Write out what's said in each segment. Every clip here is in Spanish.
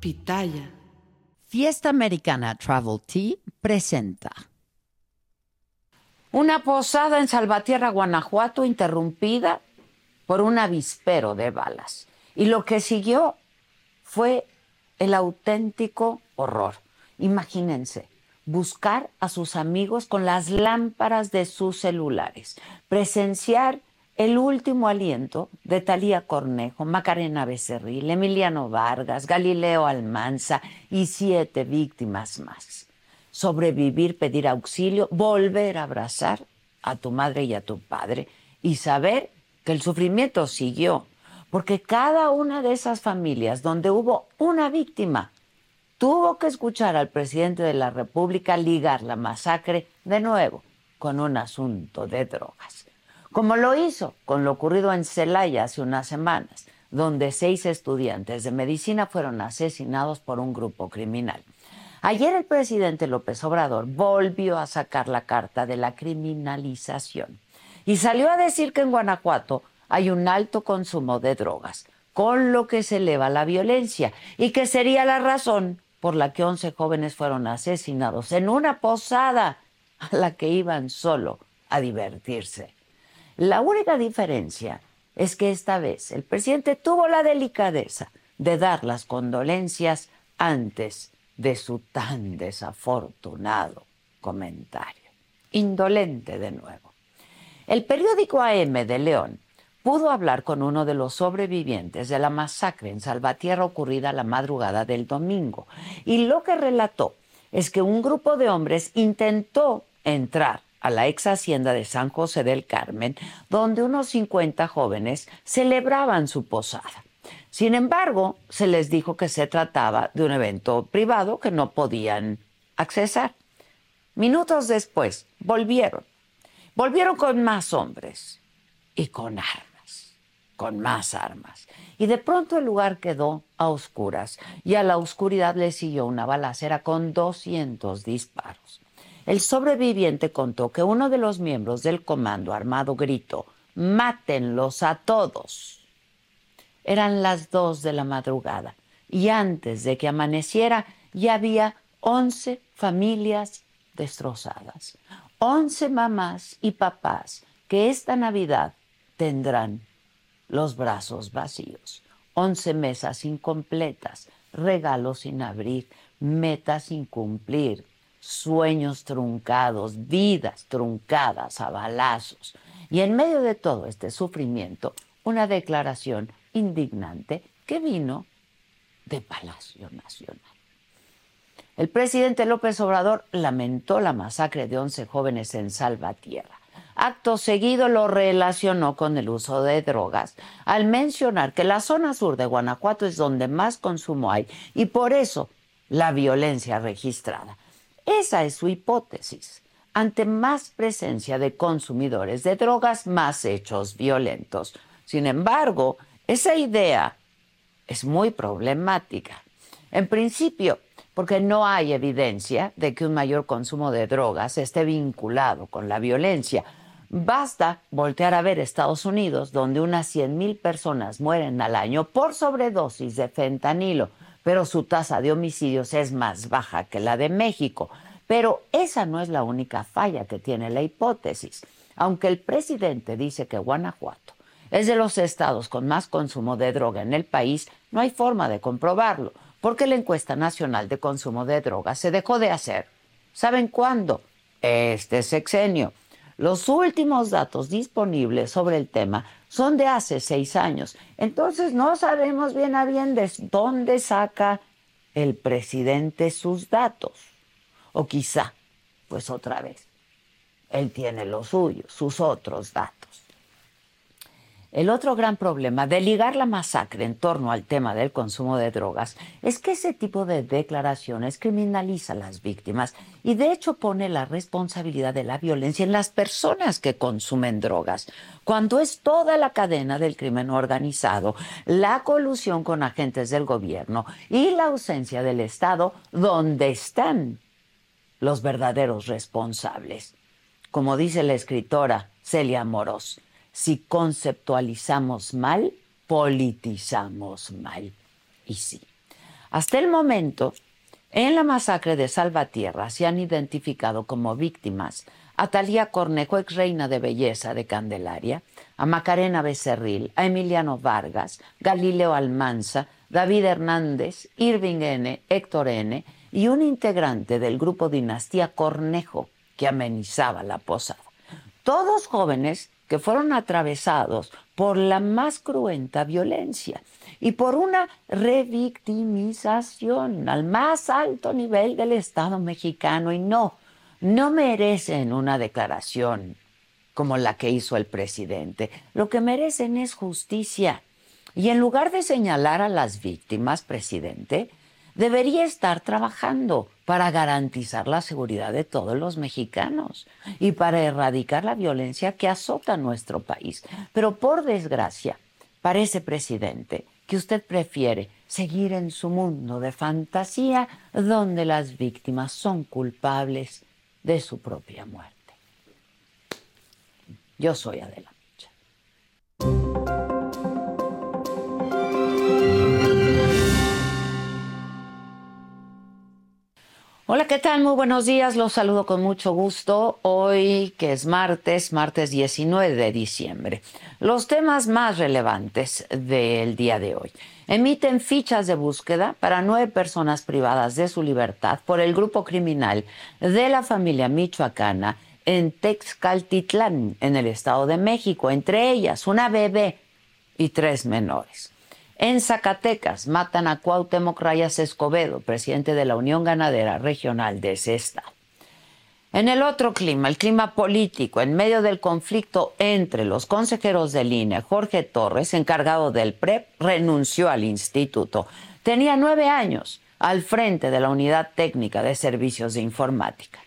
Pitaya. Fiesta Americana Travel Tea presenta. Una posada en Salvatierra, Guanajuato, interrumpida por un avispero de balas. Y lo que siguió fue el auténtico horror. Imagínense, buscar a sus amigos con las lámparas de sus celulares, presenciar el último aliento de Talía Cornejo, Macarena Becerril, Emiliano Vargas, Galileo Almanza y siete víctimas más. Sobrevivir, pedir auxilio, volver a abrazar a tu madre y a tu padre y saber que el sufrimiento siguió, porque cada una de esas familias donde hubo una víctima tuvo que escuchar al presidente de la República ligar la masacre de nuevo con un asunto de drogas como lo hizo con lo ocurrido en Celaya hace unas semanas, donde seis estudiantes de medicina fueron asesinados por un grupo criminal. Ayer el presidente López Obrador volvió a sacar la carta de la criminalización y salió a decir que en Guanajuato hay un alto consumo de drogas, con lo que se eleva la violencia y que sería la razón por la que 11 jóvenes fueron asesinados en una posada a la que iban solo a divertirse. La única diferencia es que esta vez el presidente tuvo la delicadeza de dar las condolencias antes de su tan desafortunado comentario. Indolente de nuevo. El periódico AM de León pudo hablar con uno de los sobrevivientes de la masacre en Salvatierra ocurrida la madrugada del domingo. Y lo que relató es que un grupo de hombres intentó entrar a la ex hacienda de San José del Carmen, donde unos 50 jóvenes celebraban su posada. Sin embargo, se les dijo que se trataba de un evento privado que no podían accesar. Minutos después, volvieron. Volvieron con más hombres y con armas, con más armas. Y de pronto el lugar quedó a oscuras y a la oscuridad le siguió una balacera con 200 disparos. El sobreviviente contó que uno de los miembros del comando armado gritó, mátenlos a todos. Eran las dos de la madrugada y antes de que amaneciera ya había once familias destrozadas, once mamás y papás que esta Navidad tendrán los brazos vacíos, once mesas incompletas, regalos sin abrir, metas sin cumplir, sueños truncados, vidas truncadas a balazos. Y en medio de todo este sufrimiento, una declaración indignante que vino de Palacio Nacional. El presidente López Obrador lamentó la masacre de 11 jóvenes en Salvatierra. Acto seguido lo relacionó con el uso de drogas, al mencionar que la zona sur de Guanajuato es donde más consumo hay y por eso la violencia registrada. Esa es su hipótesis. Ante más presencia de consumidores de drogas, más hechos violentos. Sin embargo, esa idea es muy problemática. En principio, porque no hay evidencia de que un mayor consumo de drogas esté vinculado con la violencia. Basta voltear a ver Estados Unidos, donde unas 100.000 personas mueren al año por sobredosis de fentanilo pero su tasa de homicidios es más baja que la de México. Pero esa no es la única falla que tiene la hipótesis. Aunque el presidente dice que Guanajuato es de los estados con más consumo de droga en el país, no hay forma de comprobarlo, porque la encuesta nacional de consumo de droga se dejó de hacer. ¿Saben cuándo? Este sexenio. Los últimos datos disponibles sobre el tema son de hace seis años. Entonces no sabemos bien a bien de dónde saca el presidente sus datos. O quizá, pues otra vez, él tiene los suyos, sus otros datos. El otro gran problema de ligar la masacre en torno al tema del consumo de drogas es que ese tipo de declaraciones criminaliza a las víctimas y de hecho pone la responsabilidad de la violencia en las personas que consumen drogas, cuando es toda la cadena del crimen organizado, la colusión con agentes del gobierno y la ausencia del Estado donde están los verdaderos responsables. Como dice la escritora Celia Moros, si conceptualizamos mal, politizamos mal. Y sí. Hasta el momento, en la masacre de Salvatierra se han identificado como víctimas a Talía Cornejo, ex reina de belleza de Candelaria, a Macarena Becerril, a Emiliano Vargas, Galileo Almanza, David Hernández, Irving N., Héctor N. y un integrante del grupo Dinastía Cornejo que amenizaba la posada. Todos jóvenes que fueron atravesados por la más cruenta violencia y por una revictimización al más alto nivel del Estado mexicano y no, no merecen una declaración como la que hizo el presidente. Lo que merecen es justicia. Y en lugar de señalar a las víctimas, presidente, debería estar trabajando para garantizar la seguridad de todos los mexicanos y para erradicar la violencia que azota nuestro país. Pero por desgracia, parece, presidente, que usted prefiere seguir en su mundo de fantasía donde las víctimas son culpables de su propia muerte. Yo soy Adela. Hola, ¿qué tal? Muy buenos días. Los saludo con mucho gusto. Hoy, que es martes, martes 19 de diciembre. Los temas más relevantes del día de hoy. Emiten fichas de búsqueda para nueve personas privadas de su libertad por el grupo criminal de la familia michoacana en Texcaltitlán, en el Estado de México, entre ellas una bebé y tres menores. En Zacatecas matan a Cuauhtémoc Rayas Escobedo, presidente de la Unión Ganadera Regional de ese estado. En el otro clima, el clima político, en medio del conflicto entre los consejeros de línea, Jorge Torres, encargado del PREP, renunció al instituto. Tenía nueve años al frente de la Unidad Técnica de Servicios de Informática.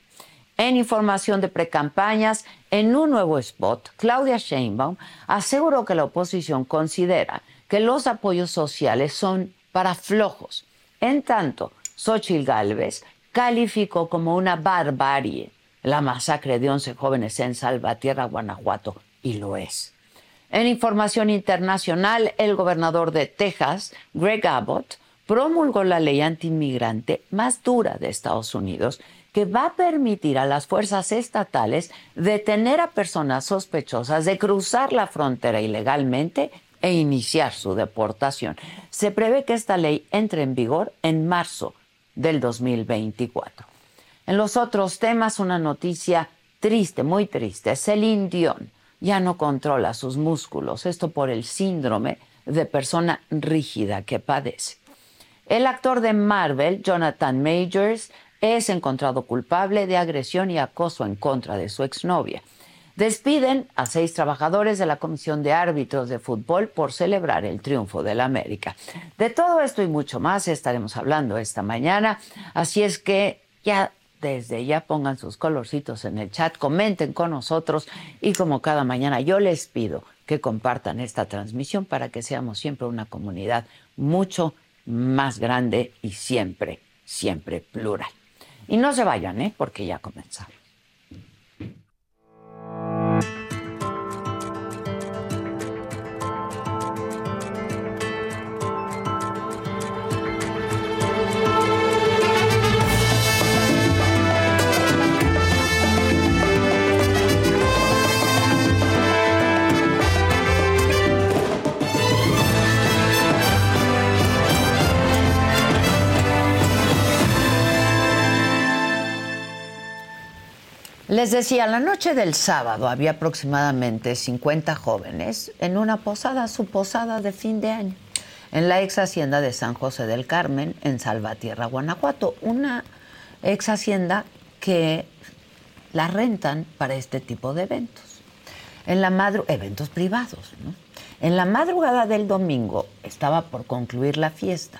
En información de precampañas, en un nuevo spot, Claudia Sheinbaum aseguró que la oposición considera que los apoyos sociales son para flojos. En tanto, Xochitl Gálvez calificó como una barbarie la masacre de 11 jóvenes en Salvatierra, Guanajuato, y lo es. En información internacional, el gobernador de Texas, Greg Abbott, promulgó la ley antiinmigrante más dura de Estados Unidos que va a permitir a las fuerzas estatales detener a personas sospechosas de cruzar la frontera ilegalmente e iniciar su deportación. Se prevé que esta ley entre en vigor en marzo del 2024. En los otros temas, una noticia triste, muy triste. Celine Dion ya no controla sus músculos, esto por el síndrome de persona rígida que padece. El actor de Marvel, Jonathan Majors, es encontrado culpable de agresión y acoso en contra de su exnovia. Despiden a seis trabajadores de la Comisión de Árbitros de Fútbol por celebrar el triunfo del América. De todo esto y mucho más estaremos hablando esta mañana, así es que ya desde ya pongan sus colorcitos en el chat, comenten con nosotros y como cada mañana yo les pido que compartan esta transmisión para que seamos siempre una comunidad mucho más grande y siempre, siempre plural. Y no se vayan, ¿eh? porque ya comenzamos. Les decía, la noche del sábado había aproximadamente 50 jóvenes en una posada, su posada de fin de año, en la ex hacienda de San José del Carmen, en Salvatierra, Guanajuato. Una ex hacienda que la rentan para este tipo de eventos. En la eventos privados, ¿no? En la madrugada del domingo estaba por concluir la fiesta.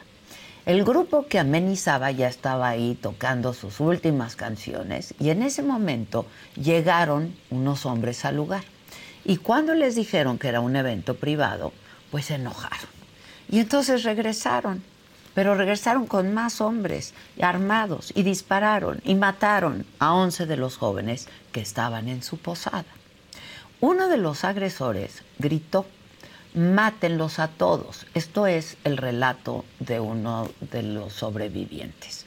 El grupo que amenizaba ya estaba ahí tocando sus últimas canciones y en ese momento llegaron unos hombres al lugar. Y cuando les dijeron que era un evento privado, pues se enojaron. Y entonces regresaron, pero regresaron con más hombres armados y dispararon y mataron a 11 de los jóvenes que estaban en su posada. Uno de los agresores gritó mátenlos a todos. Esto es el relato de uno de los sobrevivientes.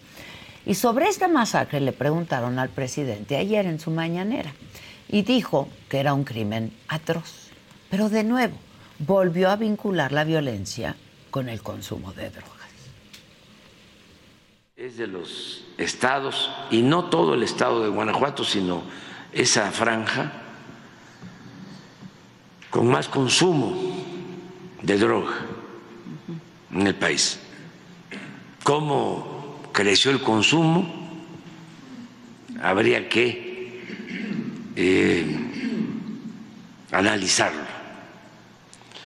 Y sobre esta masacre le preguntaron al presidente ayer en su mañanera y dijo que era un crimen atroz. Pero de nuevo, volvió a vincular la violencia con el consumo de drogas. Es de los estados, y no todo el estado de Guanajuato, sino esa franja con más consumo de droga en el país. ¿Cómo creció el consumo? Habría que eh, analizarlo.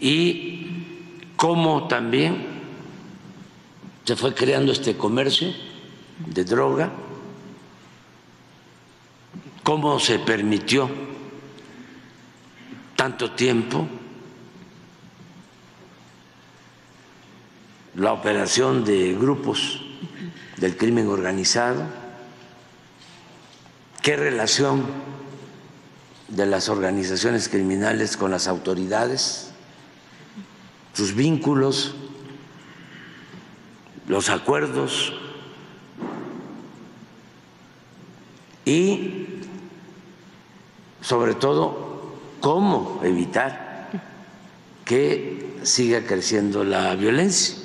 Y cómo también se fue creando este comercio de droga, cómo se permitió tanto tiempo la operación de grupos del crimen organizado, qué relación de las organizaciones criminales con las autoridades sus vínculos, los acuerdos y sobre todo cómo evitar que siga creciendo la violencia.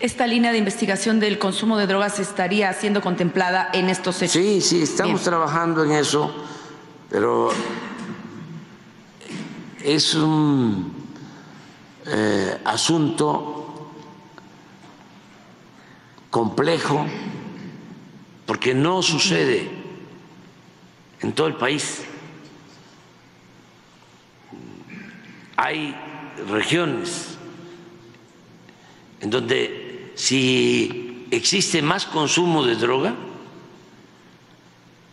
¿Esta línea de investigación del consumo de drogas estaría siendo contemplada en estos hechos? Sí, sí, estamos trabajando en eso, pero es un eh, asunto complejo porque no sucede en todo el país. Hay regiones en donde si existe más consumo de droga,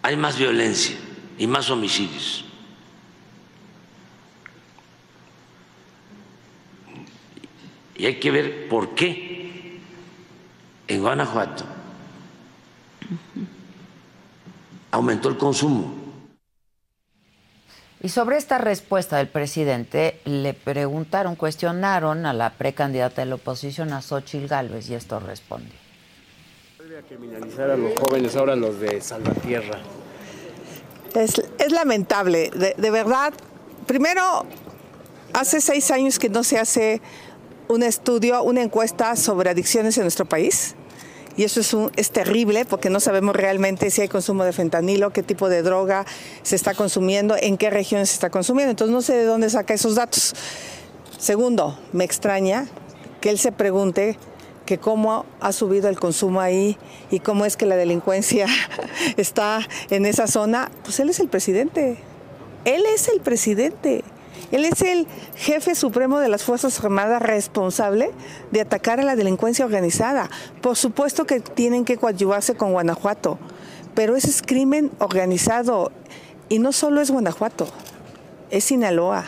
hay más violencia y más homicidios. Y hay que ver por qué en Guanajuato aumentó el consumo. Y sobre esta respuesta del presidente, le preguntaron, cuestionaron a la precandidata de la oposición, a Xochitl Gálvez, y esto responde. a criminalizar a los jóvenes, ahora los de Salvatierra. Es, es lamentable, de, de verdad. Primero, hace seis años que no se hace un estudio, una encuesta sobre adicciones en nuestro país. Y eso es, un, es terrible porque no sabemos realmente si hay consumo de fentanilo, qué tipo de droga se está consumiendo, en qué regiones se está consumiendo. Entonces no sé de dónde saca esos datos. Segundo, me extraña que él se pregunte que cómo ha subido el consumo ahí y cómo es que la delincuencia está en esa zona, pues él es el presidente. Él es el presidente. Él es el jefe supremo de las Fuerzas Armadas responsable de atacar a la delincuencia organizada. Por supuesto que tienen que coadyuvarse con Guanajuato, pero ese es crimen organizado. Y no solo es Guanajuato, es Sinaloa,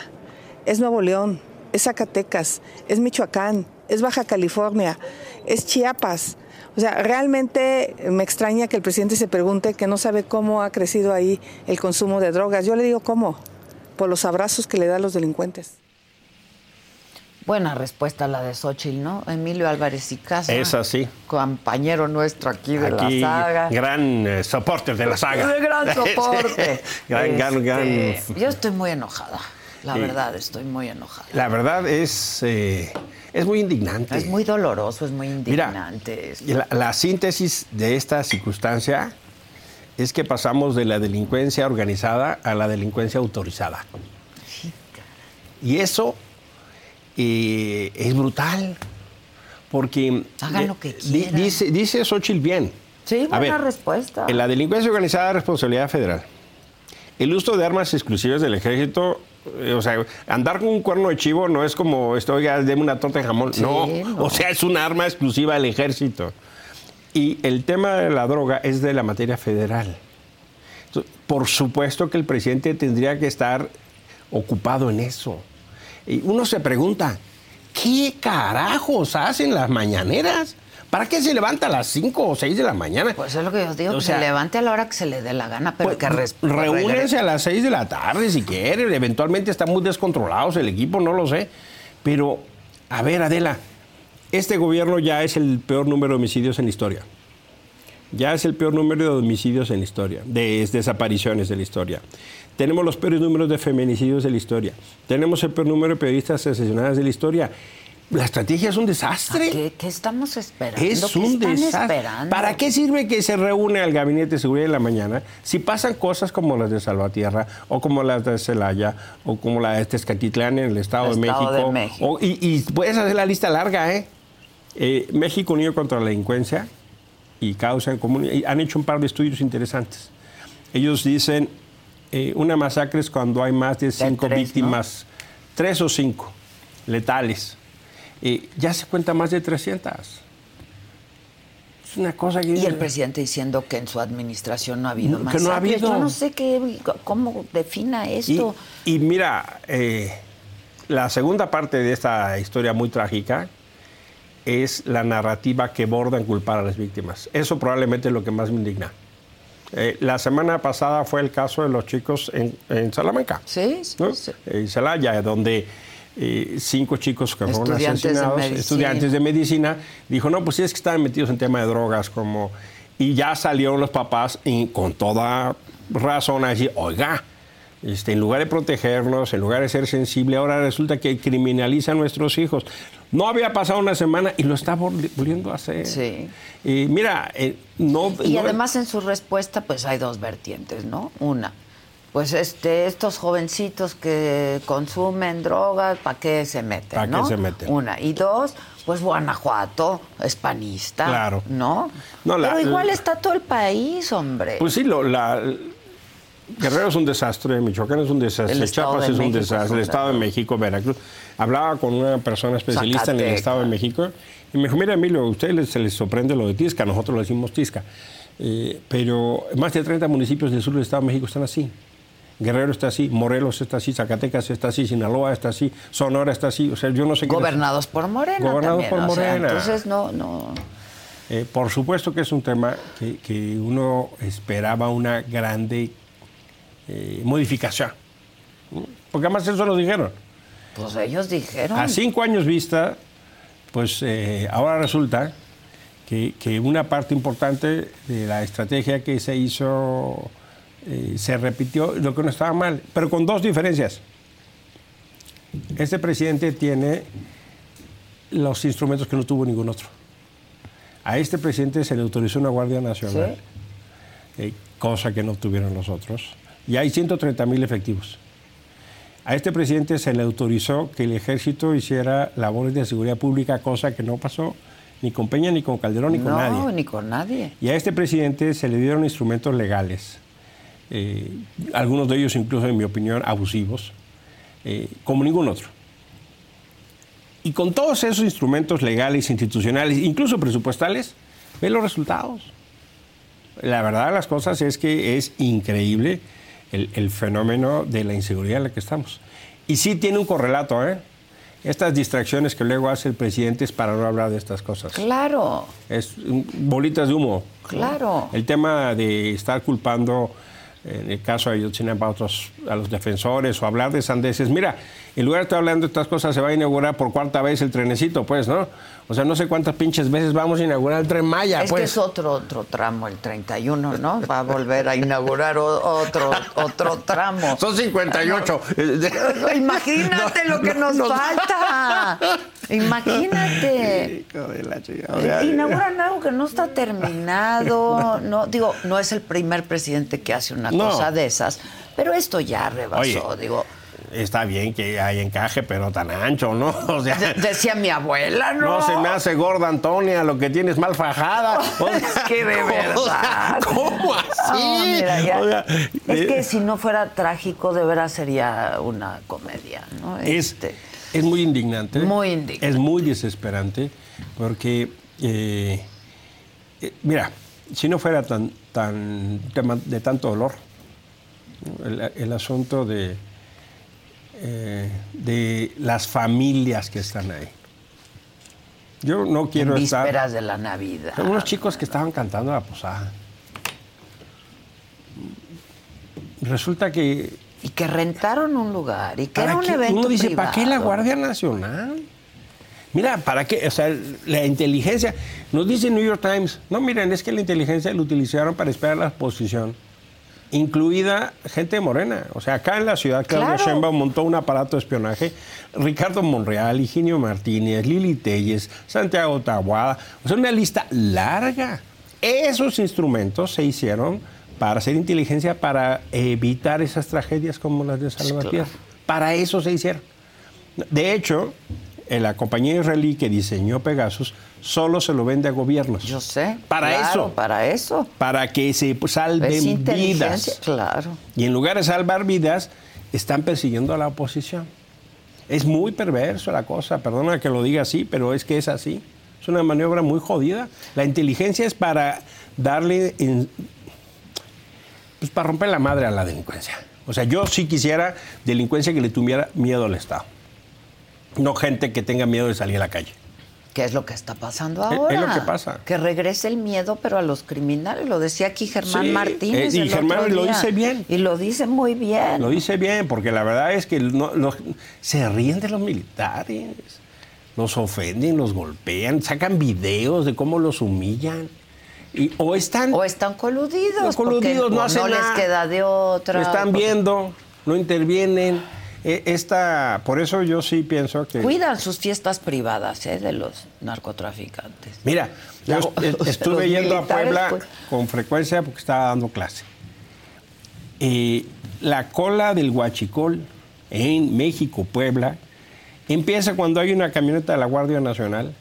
es Nuevo León, es Zacatecas, es Michoacán, es Baja California, es Chiapas. O sea, realmente me extraña que el presidente se pregunte que no sabe cómo ha crecido ahí el consumo de drogas. Yo le digo cómo, por los abrazos que le da a los delincuentes. Buena respuesta la de Xochitl, ¿no? Emilio Álvarez y Casa. Es así. Compañero nuestro aquí de Aquí, la saga. gran eh, soporte de la saga. De gran soporte. gran, gran, gran. Este, Yo estoy muy enojada. La verdad, estoy muy enojada. La verdad es, eh, es muy indignante. Es muy doloroso, es muy indignante. Y La, la síntesis de esta circunstancia es que pasamos de la delincuencia organizada a la delincuencia autorizada. Y eso eh, es brutal, porque... Hagan lo que quieran. Dice, dice Xochitl bien. Sí, A buena ver, respuesta. En la delincuencia organizada es responsabilidad federal. El uso de armas exclusivas del ejército, eh, o sea, andar con un cuerno de chivo no es como, esto, oiga, deme una torta de jamón. Sí, no, no. o sea, es un arma exclusiva del ejército. Y el tema de la droga es de la materia federal. Entonces, Por supuesto que el presidente tendría que estar ocupado en eso. Y uno se pregunta, ¿qué carajos hacen las mañaneras? ¿Para qué se levanta a las 5 o 6 de la mañana? Pues es lo que yo digo, O que sea, se levante a la hora que se le dé la gana, pero Pues, que reúnense a las 6 de la tarde si quieren. Eventualmente están muy descontrolados el equipo, no lo sé. Pero, a ver, Adela, este gobierno ya es el peor número de homicidios en la historia. Ya es el peor número de homicidios en la historia, de desapariciones de la historia. Tenemos los peores números de feminicidios de la historia. Tenemos el peor número de periodistas asesinadas de la historia. La estrategia es un desastre. ¿Qué, qué estamos esperando? Es ¿Qué un están desastre. esperando? ¿Para qué sirve que se reúne al gabinete de seguridad en la mañana si pasan cosas como las de Salvatierra o como las de Celaya o como la de Tezcatitlán en el Estado, de, Estado México? de México. O- y, y puedes hacer la lista larga, ¿eh? Eh, México Unido contra la Delincuencia y Causa en Común han hecho un par de estudios interesantes. Ellos dicen, eh, una masacre es cuando hay más de cinco tres, ¿no? víctimas, tres o cinco letales. Eh, ya se cuenta más de 300. Es una cosa que... Y el presidente diciendo que en su administración no ha habido Que más. no ha habido. Yo no sé qué, cómo defina Y, esto. y mira, eh, la segunda parte de esta historia muy trágica es la narrativa que borda en culpar a las víctimas. Eso probablemente es lo que más me indigna. Eh, la semana pasada fue el caso de los chicos en, en Salamanca. Sí, sí, ¿no? sí. En Celaya, donde eh, cinco chicos que fueron Estudiantes de asesinados, medicina. estudiantes de medicina, dijo, no, pues sí es que estaban metidos en tema de drogas, como... Y ya salieron los papás y con toda razón a decir, oiga, este, en lugar de protegernos, en lugar de ser sensible, ahora resulta que criminaliza a nuestros hijos. No había pasado una semana y lo está vol- volviendo a hacer. Sí. Y mira, eh, no... Y no- además en su respuesta, pues hay dos vertientes, ¿no? Una, pues este, estos jovencitos que consumen drogas, ¿para qué se meten? ¿Pa' qué se meten? Una. Y dos, pues Guanajuato es panista. Claro. ¿No? No, la- Pero igual la- está todo el país, hombre. Pues sí, lo, la, Guerrero es un desastre, Michoacán es un desastre, El Chiapas de es un es desastre, un el Estado de. México, Veracruz. Hablaba con una persona especialista en el. Estado de México y me dijo, mira Emilio, a ustedes se les sorprende lo de Tisca, nosotros lo decimos Tisca. Eh, pero más de 30 municipios del sur del Estado de México están así. Guerrero está así, Morelos está así, Zacatecas está así, Sinaloa está así, Sonora está así. O sea, yo no sé qué. Gobernados por Morena. Gobernados también, por sea, Morena. entonces no, no. Eh, por supuesto que es un tema que, que uno esperaba una grande eh, modificación. Porque además eso lo dijeron. Pues ellos dijeron. A cinco años vista, pues eh, ahora resulta que, que una parte importante de la estrategia que se hizo eh, se repitió, lo que no estaba mal, pero con dos diferencias. Este presidente tiene los instrumentos que no tuvo ningún otro. A este presidente se le autorizó una Guardia Nacional, eh, cosa que no tuvieron los otros, y hay 130 mil efectivos. A este presidente se le autorizó que el ejército hiciera labores de seguridad pública, cosa que no pasó ni con Peña, ni con Calderón, ni con no, nadie. ni con nadie. Y a este presidente se le dieron instrumentos legales, eh, algunos de ellos incluso, en mi opinión, abusivos, eh, como ningún otro. Y con todos esos instrumentos legales, institucionales, incluso presupuestales, ve los resultados. La verdad de las cosas es que es increíble el, el fenómeno de la inseguridad en la que estamos. Y sí tiene un correlato, ¿eh? Estas distracciones que luego hace el presidente es para no hablar de estas cosas. Claro, Es bolitas de humo. ¿no? Claro. El tema de estar culpando, en el caso de Ayotzinapa, a, otros, a los defensores o hablar de sandeces. Mira, en lugar de estar hablando de estas cosas, se va a inaugurar por cuarta vez el trenecito, pues, ¿no? O sea, no sé cuántas pinches veces vamos a inaugurar el tren Maya, es pues. que es otro otro tramo, el 31, ¿no? Va a volver a inaugurar otro otro tramo. Son 58. Imagínate lo que nos falta. Imagínate. Hijo de la chingada. O sea, Inauguran algo que no está terminado. No, digo, no es el primer presidente que hace una No. cosa de esas, pero esto ya rebasó, Oye. digo. Está bien que hay encaje, pero tan ancho, ¿no? O sea, de- decía mi abuela, ¿no? no se me hace gorda, Antonia, lo que tienes mal fajada. O Es que de ¿cómo- verdad. ¿Cómo así? Mira, ya. O sea, es que si no fuera trágico, de veras sería una comedia, ¿no? es, Este, es muy indignante. Muy indignante. Es muy desesperante porque, eh, eh, mira, si no fuera tan, tan tema de tanto dolor, el asunto de, eh, de las familias que están ahí. Yo no en quiero estar... vísperas de la Navidad. Son unos chicos que estaban cantando la posada. Resulta que Y que rentaron un lugar y que ¿Para era un qué? evento Uno dice, ¿para qué la privado? Guardia Nacional? Mira, ¿para qué? O sea, la inteligencia. Nos dice New York Times, no, miren, es que la inteligencia la utilizaron para esperar la exposición, incluida gente de morena. O sea, acá en la ciudad, Claudia Claro. Sheinbaum montó un aparato de espionaje. Ricardo Monreal, Higinio Martínez, Lili Telles, Santiago Tabuada. O sea, una lista larga. Esos instrumentos se hicieron para hacer inteligencia, para evitar esas tragedias como las de Salvatierra. Para eso se hicieron. De hecho, la compañía israelí que diseñó Pegasus solo se lo vende a gobiernos. Yo sé. Para claro, eso. Para eso. Para que se salven vidas. claro. Y en lugar de salvar vidas, están persiguiendo a la oposición. Es muy perverso la cosa, perdona que lo diga así, pero es que es así. Es una maniobra muy jodida. La inteligencia es para darle, en- pues para romper la madre a la delincuencia. O sea, yo sí quisiera delincuencia que le tuviera miedo al Estado. No gente que tenga miedo de salir a la calle. ¿Qué es lo que está pasando ahora? es lo que pasa. Que regrese el miedo, pero a los criminales. Lo decía aquí Germán Sí, Martínez. eh, y el Germán otro lo dice bien. Y lo dice muy bien. Lo dice bien, porque la verdad es que no- no- se ríen de los militares, los ofenden, los golpean, sacan videos de cómo los humillan. Y, o están, O están coludidos. Los coludidos porque no hacen les nada. queda de otra. están porque viendo, no intervienen. Eh, esta, por eso yo sí pienso que... Cuidan sus fiestas privadas ¿eh? de los narcotraficantes. Mira, yo estuve yendo a Puebla pues. con frecuencia porque estaba dando clase. Eh, la cola del huachicol en México, Puebla, empieza cuando hay una camioneta de la Guardia Nacional,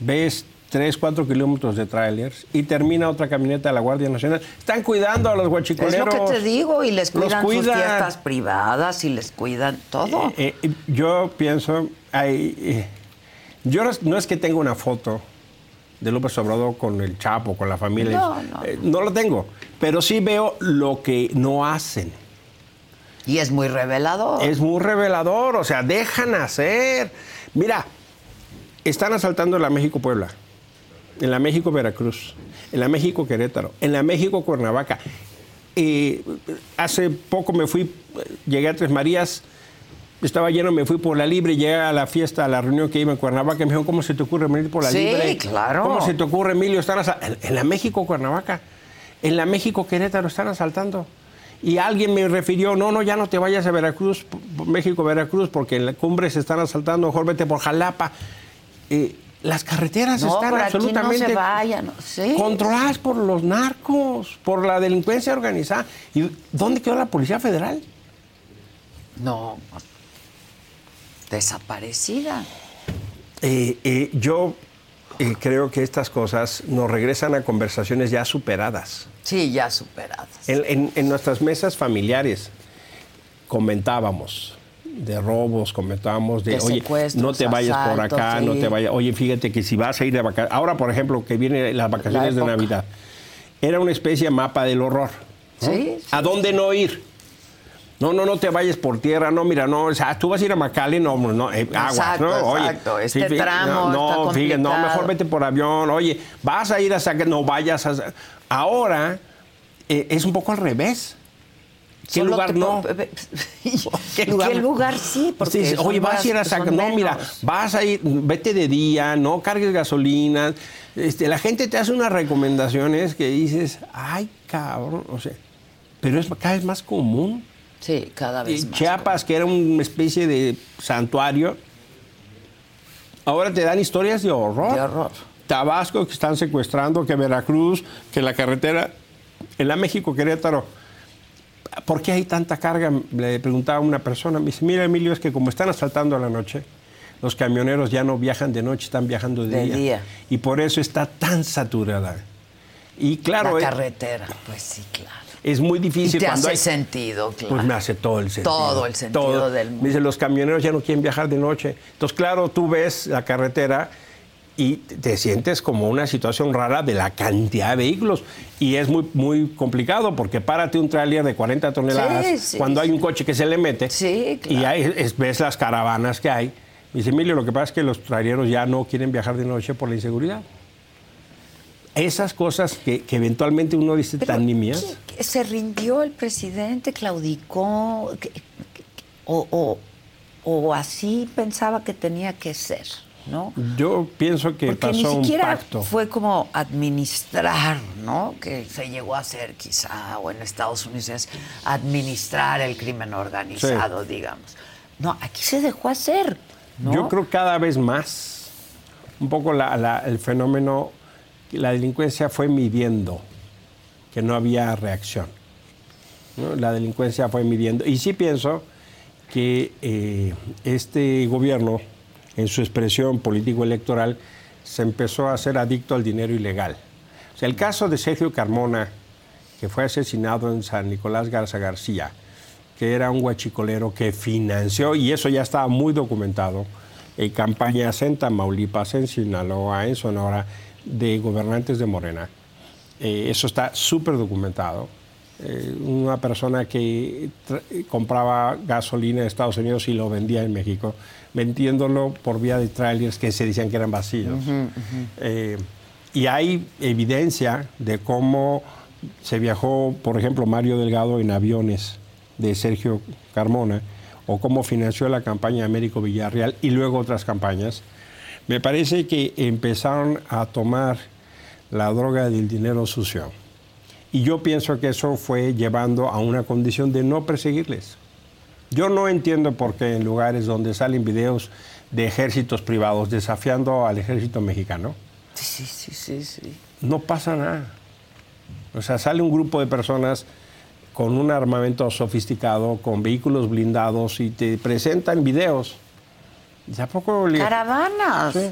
ves 3, 4 kilómetros de trailers y termina otra camioneta de la Guardia Nacional. Están cuidando a los Es huachicoleros. lo que te digo, y les Los cuidan, sus cuidan. fiestas privadas y les cuidan todo. Eh, eh, yo pienso, hay, eh, yo no es- es que tenga una foto de López Obrador con el Chapo, con la familia. No, no. Eh, no lo tengo, pero sí veo lo que no hacen. y es muy revelador. Es muy revelador, o sea, dejan hacer. Mira, están asaltando la México Puebla, en la México Veracruz, en la México Querétaro, en la México Cuernavaca. Eh, hace poco me fui, llegué a Tres Marías, estaba lleno, me fui por la libre, llegué a la fiesta, a la reunión que iba en Cuernavaca, y me dijeron, ¿cómo se te ocurre venir por la Sí, libre? claro. ¿Cómo se te ocurre, Emilio? Están asa- en, en la México Cuernavaca, en la México Querétaro están asaltando. Y alguien me refirió, no, no, ya no te vayas a Veracruz, México, Veracruz, porque en la cumbre se están asaltando, mejor vete por Jalapa. Eh, las carreteras no, están por aquí no absolutamente se vayan. Sí. controladas por los narcos, por la delincuencia organizada. ¿Y dónde quedó la Policía Federal? No. Desaparecida. Eh, eh, yo eh, creo que estas cosas nos regresan a conversaciones ya superadas. Sí, ya superadas. En, en- en nuestras mesas familiares comentábamos de robos, comentábamos de, De oye, no te vayas por acá, no sí. te vayas, oye, fíjate que si vas a ir de vacaciones, ahora por ejemplo que vienen las vacaciones de. Navidad, era una especie de mapa del horror. ¿no? Sí, sí. ¿A dónde no ir? No, no, no te vayas por tierra, no, mira, no, o sea, tú vas a ir a Macale, no, no, eh, aguas, Exacto, ¿no? Oye, exacto, este tramo no, está fíjate, no, mejor vete por avión, oye, vas a ir a sacar, no vayas a... Ahora eh, es un poco al revés. ¿Qué Solo lugar no? ¿Qué ¿Qué lugar? sí? Porque Sí, oye, vas a ir a sacar. No, mira, vas a ir, vete de día, no cargues gasolina. Este, la gente te hace unas recomendaciones que dices, ay, cabrón, o sea, pero es cada vez más común. Sí, cada vez más. Chiapas, que era una especie de santuario, ahora te dan historias de horror. De horror. Tabasco, que están secuestrando, que Veracruz, que la carretera, en la México-Querétaro. ¿Por qué hay tanta carga? Le preguntaba a una persona. Me dice, mira, Emilio, es que como están asaltando a la noche, los camioneros ya no viajan de noche, están viajando de, De día. día. Y por eso está tan saturada. Y claro, La eh, carretera, pues sí, claro. es muy Y difícil te cuando hace hay... sentido, claro. Pues me hace todo el sentido. Todo el sentido del mundo. Me dice, los camioneros ya no quieren viajar de noche. Entonces, claro, tú ves la carretera y te sientes como una situación rara de la cantidad de vehículos. Y es muy, muy complicado porque párate un tráiler de 40 toneladas Sí, sí, cuando hay un coche que se le mete. Sí, claro. Y es- ves las caravanas que hay. Me dice, Emilio, lo que pasa es que los traileros ya no quieren viajar de noche por la inseguridad. Esas cosas que, que eventualmente uno dice Pero, tan nimias. ¿qué- qué- ¿Se rindió el presidente? ¿Claudicó? ¿Qué- qué- O, o- o así pensaba que tenía que ser, ¿no? Yo pienso que Porque ni pasó un siquiera pacto. fue como administrar, ¿no? Que se llegó a hacer quizá, o en Estados Unidos es administrar el crimen organizado, digamos. No, aquí se dejó hacer, ¿no? Yo creo cada vez más, un poco la- la- el fenómeno, la delincuencia fue midiendo que no había reacción. ¿no? La delincuencia fue midiendo. Y sí pienso que eh, este gobierno, en su expresión político-electoral, se empezó a hacer adicto al dinero ilegal. O sea, el caso de Sergio Carmona, que fue asesinado en San Nicolás Garza García, que era un guachicolero que financió, y eso ya estaba muy documentado, en campañas en Tamaulipas, en Sinaloa, en Sonora, de gobernantes de Morena. Eh, eso está súper documentado. Eh, una persona que compraba gasolina en Estados Unidos y lo vendía en México, vendiéndolo por vía de trailers que se decían que eran vacíos. Eh, y hay evidencia de cómo se viajó, por ejemplo, Mario Delgado en aviones de Sergio Carmona, o cómo financió la campaña de Américo Villarreal y luego otras campañas. Me parece que empezaron a tomar la droga del dinero sucio. Y yo pienso que eso fue llevando a una condición de no perseguirles. Yo no entiendo por qué en lugares donde salen videos de ejércitos privados desafiando al ejército mexicano, Sí, sí, sí, sí. no pasa nada. O sea, sale un grupo de personas con un armamento sofisticado, con vehículos blindados y te presentan videos. ¿Y a poco le- Caravanas. Sí.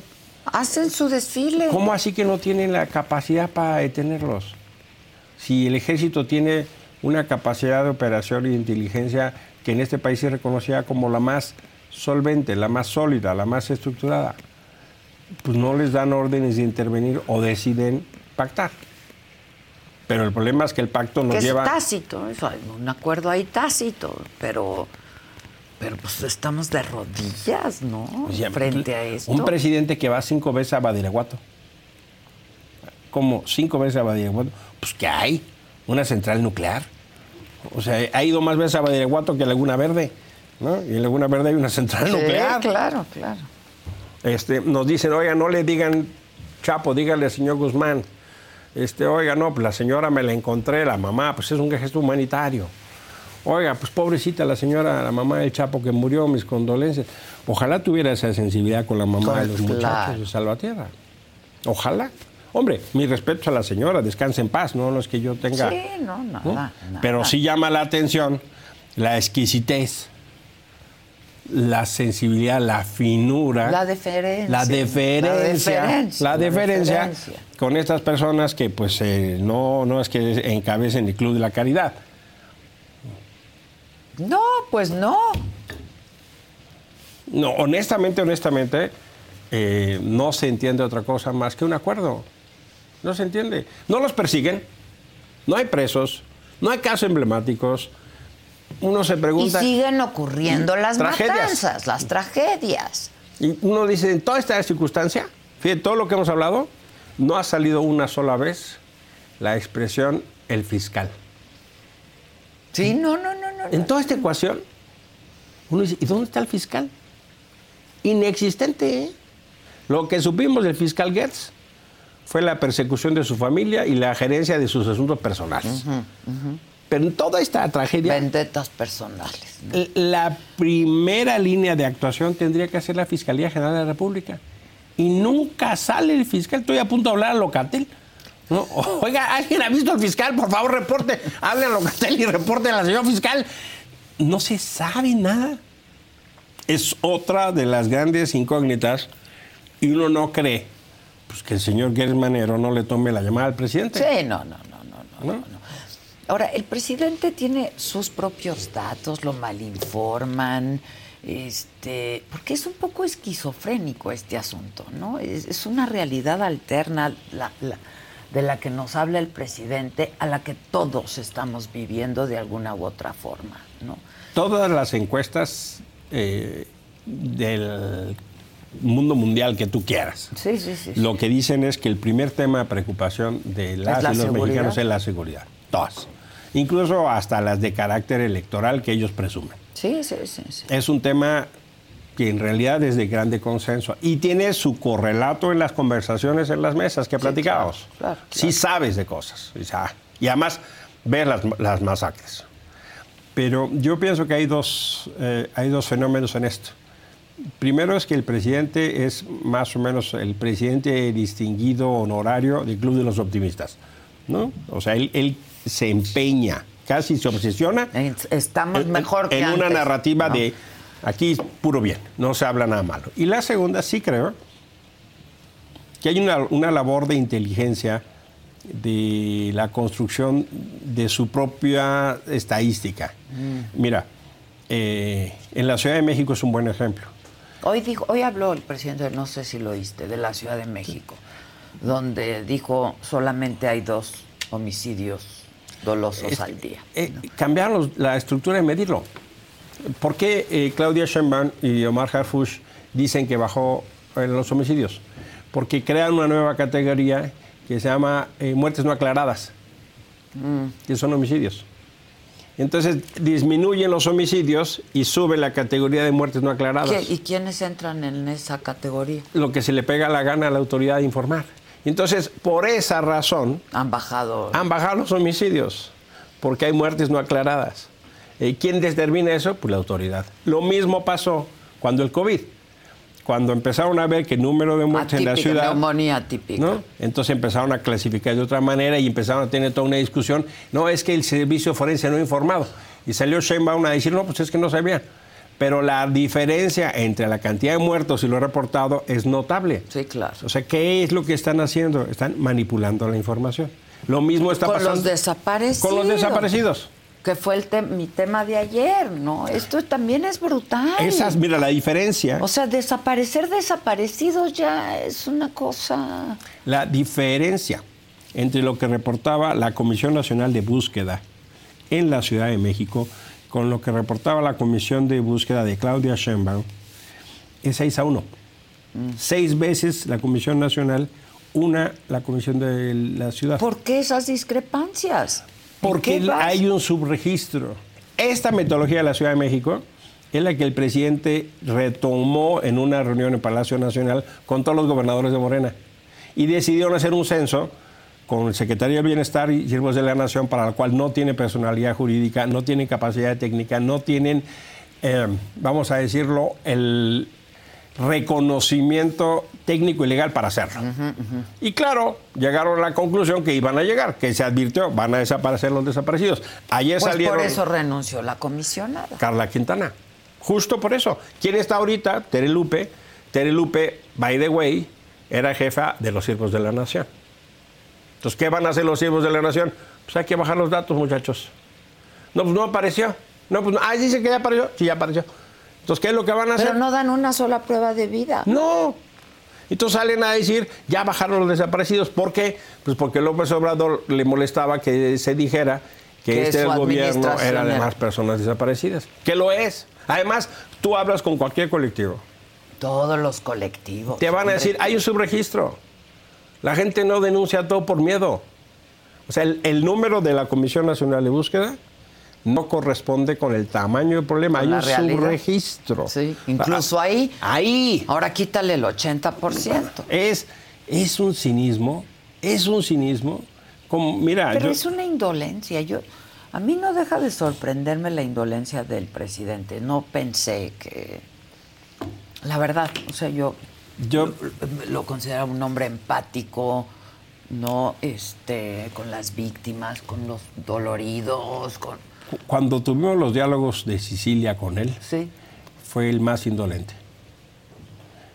Hacen su desfile. ¿Cómo así que no tienen la capacidad para detenerlos? Si el ejército tiene una capacidad de operación y de inteligencia que en este país es reconocida como la más solvente, la más sólida, la más estructurada, pues no les dan órdenes de intervenir o deciden pactar. Pero el problema es que el pacto nos que lleva... es tácito, un acuerdo ahí tácito, pero, pero pues estamos de rodillas, ¿no? Pues Frente a esto. Un presidente que va cinco veces a Badiraguato. ¿Cómo? ¿Cinco veces a Badiraguato? Pues que hay una central nuclear. O sea, ha ido más veces a Badiraguato que a Laguna Verde. ¿no? Y en Laguna Verde hay una central Sí, nuclear. claro, claro. Este, nos dicen, oiga, no le digan Chapo, dígale al señor Guzmán. Este, oiga, no, pues la señora me la encontré, la mamá, pues es un gesto humanitario. Oiga, pues pobrecita la señora, la mamá del Chapo que murió, mis condolencias. Ojalá tuviera esa sensibilidad con la mamá de los Claro. muchachos de Salvatierra. Ojalá. Hombre, mi respeto a la señora, descanse en paz, no, no es que yo tenga... Sí, no, nada, ¿no? nada. Pero sí llama la atención la exquisitez la sensibilidad, la finura. La deferencia. La deferencia. La La deferencia, deferencia, la deferencia. con estas personas que pues eh, no, no es que encabecen el Club de la Caridad. No, pues no. No, honestamente, honestamente, eh, no se entiende otra cosa más que un acuerdo. No se entiende. No los persiguen, no hay presos, no hay casos emblemáticos. Uno se Y pregunta. siguen ocurriendo las Tragedias. matanzas, las tragedias. Y uno dice, en toda esta circunstancia, fíjate, todo lo que hemos hablado, no ha salido una sola vez la expresión el fiscal. Sí, no, no, no, no. En toda esta ecuación, uno dice, ¿y dónde está el fiscal? Inexistente. ¿eh? Lo que supimos del fiscal Gertz fue la persecución de su familia y la gerencia de sus asuntos personales. Pero en toda esta tragedia, Vendetas personales. la primera línea de actuación tendría que ser la Fiscalía General de la República. Y nunca sale el fiscal. Estoy a punto de hablar a Locatel. ¿no? Oiga, ¿alguien ha visto al fiscal? Por favor, reporte. Hable a Locatel y reporte a la señora fiscal. No se sabe nada. Es otra de las grandes incógnitas. Y uno no cree pues, que el señor Gertz Manero no le tome la llamada al presidente. Sí, no, no, no, no, no, no, no. Ahora, el presidente tiene sus propios datos, lo malinforman, este, porque es un poco esquizofrénico este asunto, ¿no? Es, es una realidad alterna la- la- de la que nos habla el presidente, a la que todos estamos viviendo de alguna u otra forma, ¿no? Todas las encuestas eh, del mundo mundial que tú quieras. Sí, sí, sí. Lo que dicen es que el primer tema de preocupación de las la y los seguridad. mexicanos es la seguridad. Todas. Incluso hasta las de carácter electoral que ellos presumen. Sí, sí, sí. sí. Es un tema que en realidad es de grande consenso y tiene su correlato en las conversaciones en las mesas que claro, claro, Sí sabes de cosas. Y, además ves las, las masacres. Pero yo pienso que hay dos, eh, hay dos fenómenos en esto. Primero es que el presidente es más o menos el presidente distinguido honorario del Club de los Optimistas. ¿no? O sea, él, él se empeña, casi se obsesiona Estamos en- mejor que en una narrativa ¿no? de aquí puro bien, no se habla nada malo. Y la segunda, sí creo que hay una, una labor de inteligencia de la construcción de su propia estadística. Mm. Mira, eh, en la Ciudad de México es un buen ejemplo. Hoy dijo, hoy habló el presidente, no sé si lo oíste, de la Ciudad de México, donde dijo solamente hay dos homicidios dolosos al día. Eh, cambiaron los- la estructura de medirlo. ¿Por qué eh, Claudia Sheinbaum y Omar Harfush dicen que bajó eh, los homicidios? Porque crean una nueva categoría que se llama eh, muertes no aclaradas, que son homicidios. Entonces disminuyen los homicidios y sube la categoría de muertes no aclaradas. ¿Qué- ¿Y quiénes entran en esa categoría? Lo que se le pega la gana a la autoridad de informar. Entonces, por esa razón, Han bajado. han bajado los homicidios, porque hay muertes no aclaradas. Eh, ¿Quién determina eso? Pues la autoridad. Lo mismo pasó cuando el COVID. Cuando empezaron a ver que el número de muertes en la Atípica, ciudad... neumonía típica. ¿no? Entonces empezaron a clasificar de otra manera y empezaron a tener toda una discusión. No, es que el servicio forense no ha informado. Y salió Sheinbaum a decir, no, pues es que no sabía. Pero la diferencia entre la cantidad de muertos y lo reportado es notable. Sí, claro. O sea, ¿qué es lo que están haciendo? Están manipulando la información. Lo mismo está Con pasando los desaparecidos. con los desaparecidos. Que fue el te- mi tema de ayer, ¿no? Esto también es brutal. Esas, mira, la diferencia, O sea, desaparecer desaparecidos ya es una cosa. la diferencia entre lo que reportaba la Comisión Nacional de Búsqueda en la Ciudad de México con lo que reportaba la Comisión de Búsqueda de Claudia Sheinbaum es 6 a 1. Seis veces la Comisión Nacional, una la Comisión de la Ciudad. ¿Por qué esas discrepancias? ¿En Porque hay un subregistro. Esta metodología de la Ciudad de México es la que el presidente retomó en una reunión en Palacio Nacional con todos los gobernadores de Morena. Y decidieron hacer un censo con el secretario del Bienestar y Siervos de la Nación, para el cual no tiene personalidad jurídica, no tienen capacidad técnica, no tienen, eh, vamos a decirlo, el reconocimiento técnico y legal para hacerlo. Y claro, llegaron a la conclusión que iban a llegar, que se advirtió, van a desaparecer los desaparecidos. Ayer Pues salieron por eso renunció la comisionada. Carla Quintana. Justo por eso. ¿Quién está ahorita? Tere Lupe. Tere Lupe, by the way, era jefa de los siervos de la nación. Entonces, ¿qué van a hacer los siervos de la nación? Pues hay que bajar los datos, muchachos. No, pues no apareció. No, pues, ah, dice que ya apareció. Sí, ya apareció. Entonces, ¿qué es lo que van a hacer? Pero no dan una sola prueba de vida. No. Entonces salen a decir, ya bajaron los desaparecidos. ¿Por qué? Pues porque López Obrador le molestaba que se dijera que, Que este gobierno era de más personas desaparecidas. Que lo es. Además, tú hablas con cualquier colectivo. Todos los colectivos. Te van a decir, hay un subregistro. La gente no denuncia todo por miedo. O sea, el, el número de la Comisión Nacional de Búsqueda no corresponde con el tamaño del problema. Hay un realidad. subregistro. Sí, incluso ahí. Ahí. Ahora quítale el 80%. Es, es un cinismo, es un cinismo. Como, mira, Pero yo- es una indolencia. Yo, a mí no deja de sorprenderme la indolencia del presidente. No pensé que. La verdad, o sea, yo, yo lo considero un hombre empático, no este, con las víctimas, con los doloridos, con. Cuando tuvimos los diálogos de Sicilia con él, Sí. fue el más indolente.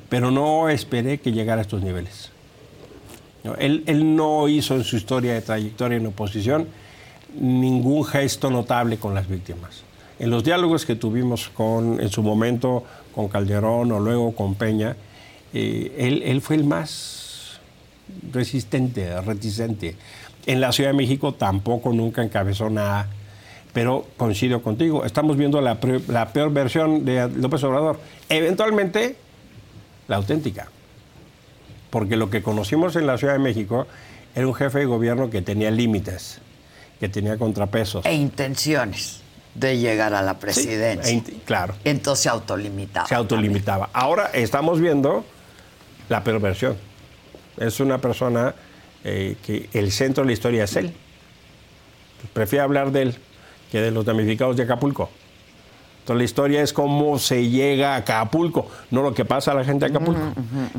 Pero no esperé que llegara a estos niveles. No, él, él no hizo en su historia de trayectoria en oposición ningún gesto notable con las víctimas. En los diálogos que tuvimos con, en su momento con Calderón o luego con Peña, eh, él, él fue el más resistente, reticente. En la Ciudad de México tampoco nunca encabezó nada, pero coincido contigo, estamos viendo la, peor versión de López Obrador. Eventualmente, la auténtica. Porque lo que conocimos en la Ciudad de México era un jefe de gobierno que tenía límites, que tenía contrapesos. E intenciones de llegar a la presidencia. e claro. Entonces se autolimitaba. se autolimitaba. Ahora estamos viendo la peor versión. Es una persona eh, que el centro de la historia es él. Prefiero hablar de él que de los damnificados de Acapulco. Entonces la historia es cómo se llega a Acapulco, no lo que pasa a la gente de Acapulco.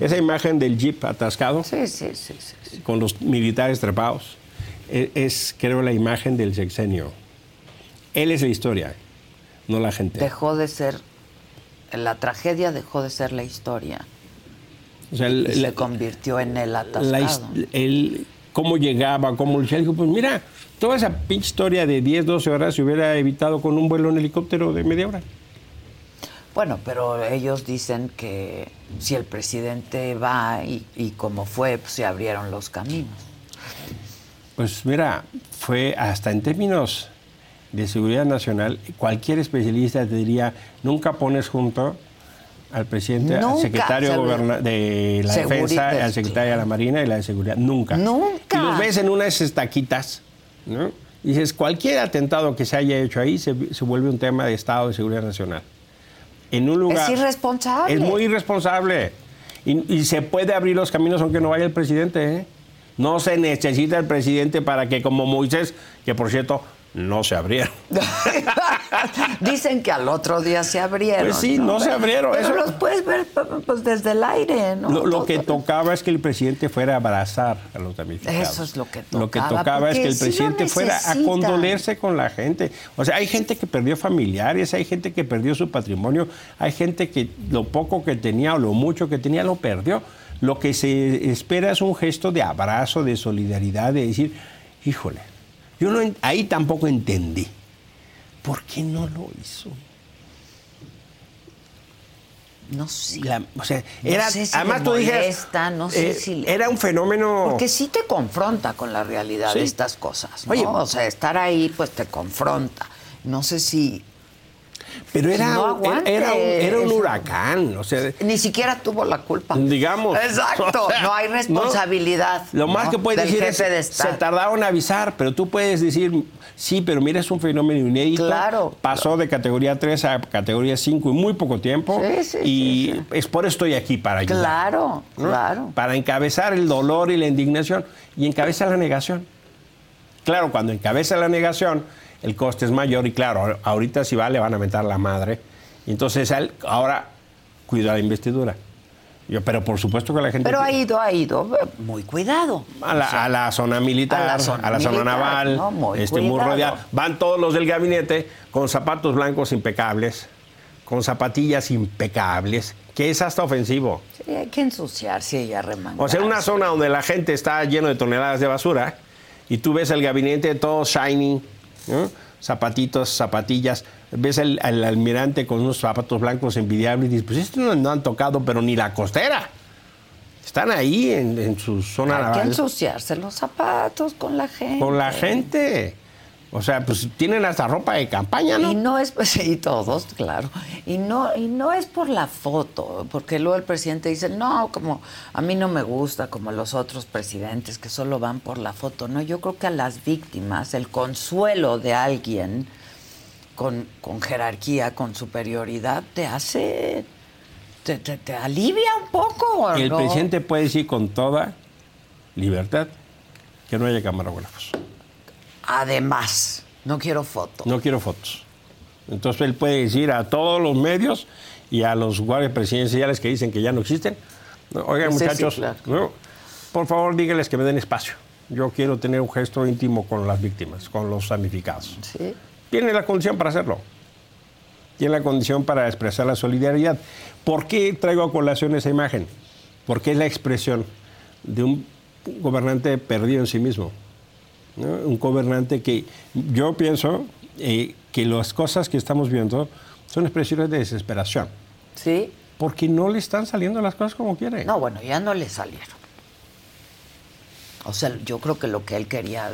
Esa imagen del jeep atascado Sí, sí, sí, sí, sí. con los militares trepados e- es, creo, la imagen del sexenio. Él es la historia, no la gente. Dejó de ser. La tragedia dejó de ser la historia. O sea, el- Y la- se convirtió en el atascado. el- cómo llegaba, cómo lucía. Dijo, pues mira, toda esa pinche historia de 10, 12 horas se hubiera evitado con un vuelo en helicóptero de media hora. Bueno, pero ellos dicen que si el presidente va y, y como fue, pues se abrieron los caminos. Pues mira, fue hasta en términos de seguridad nacional, cualquier especialista te diría, nunca pones junto al presidente, al secretario de la Seguridad, defensa, al secretario de la Marina y la de seguridad. Nunca. Nunca. Y los ves en unas estaquitas, ¿no? Y dices, cualquier atentado que se haya hecho ahí se, se vuelve un tema de Estado de Seguridad Nacional. En un lugar... Es irresponsable. Es muy irresponsable. Y, y se puede abrir los caminos aunque no vaya el presidente. ¿eh? No se necesita el presidente para que, como Moisés, que por cierto, no se abrieron. Dicen que al otro día se abrieron. Pues sí, no se abrieron, Pero eso- los puedes ver pues, desde el aire, ¿no? Lo, lo que tocaba es que el presidente fuera a abrazar a los damnificados. Eso es lo que Lo que tocaba, tocaba es que el sí presidente fuera a condolerse con la gente. O sea, hay gente que perdió familiares, hay gente que perdió su patrimonio, hay gente que lo poco que tenía o lo mucho que tenía lo perdió. Lo que se espera es un gesto de abrazo, de solidaridad, de decir, híjole, yo no, ahí tampoco entendí. ¿Por qué no lo hizo? No sé. La- o sea, No era, sé si además tú dijeras, no sé eh, si le- era un fenómeno. Porque sí te confronta con la realidad Sí. de estas cosas, ¿no? Oye, o sea, estar ahí pues te confronta. No sé si Pero era, no era, un, era un huracán, o sea, ni siquiera tuvo la culpa. digamos. Exacto, O sea, no hay responsabilidad. Lo más ¿no? que puedes decir es, de se tardaron en avisar, pero tú puedes decir, sí, pero mira, es un fenómeno inédito. Claro. Pasó de categoría 3 a categoría 5 en muy poco tiempo. Sí, sí, y sí, es por eso estoy aquí, para ayudar. Claro, claro. Para encabezar el dolor y la indignación. Y encabeza la negación. Claro, cuando encabeza la negación, el coste es mayor y claro, ahorita si va le van a meter la madre. Y entonces él ahora cuida la investidura. Yo, pero por supuesto que la gente... Pero ha ido, ha ido muy cuidado. A la, O sea, a la zona militar, a a la zona militar, naval, ¿no? Muy este, muy rodeado. Van todos los del gabinete con zapatos blancos impecables, con zapatillas impecables, que es hasta ofensivo. Sí, hay que ensuciarse y arremangarse. O sea, una zona donde la gente está lleno de toneladas de basura y tú ves el gabinete todo shiny, ¿no? zapatitos, zapatillas, ves al, al almirante con unos zapatos blancos envidiables y dices, pues estos no, no han tocado, pero ni la costera. Están ahí en, en su zona Hay que ensuciarse los zapatos con la gente. Con la gente. O sea, pues tienen hasta ropa de campaña, ¿no? Y no es, pues, sí, todos, claro. Y no, y no es por la foto, porque luego el presidente dice, no, como a mí no me gusta, como los otros presidentes que solo van por la foto. No, yo creo que a las víctimas, el consuelo de alguien con, con jerarquía, con superioridad, te hace, te, te- te alivia un poco. ¿o El no? presidente puede decir con toda libertad que no haya camarógrafos. Además, no quiero foto. No quiero fotos. Entonces él puede decir a todos los medios y a los guardias presidenciales que dicen que ya no existen, oigan sí, muchachos, claro. no, por favor díganles que me den espacio. Yo quiero tener un gesto íntimo con las víctimas, con los damnificados. Sí. Tiene la condición para hacerlo. Tiene la condición para expresar la solidaridad. ¿Por qué traigo a colación esa imagen? Porque es la expresión de un gobernante perdido en sí mismo. ¿No? Un gobernante que yo pienso eh, que las cosas que estamos viendo son expresiones de desesperación. ¿Sí? Porque no le están saliendo las cosas como quiere. No, bueno, ya no le salieron. O sea, yo creo que lo que él quería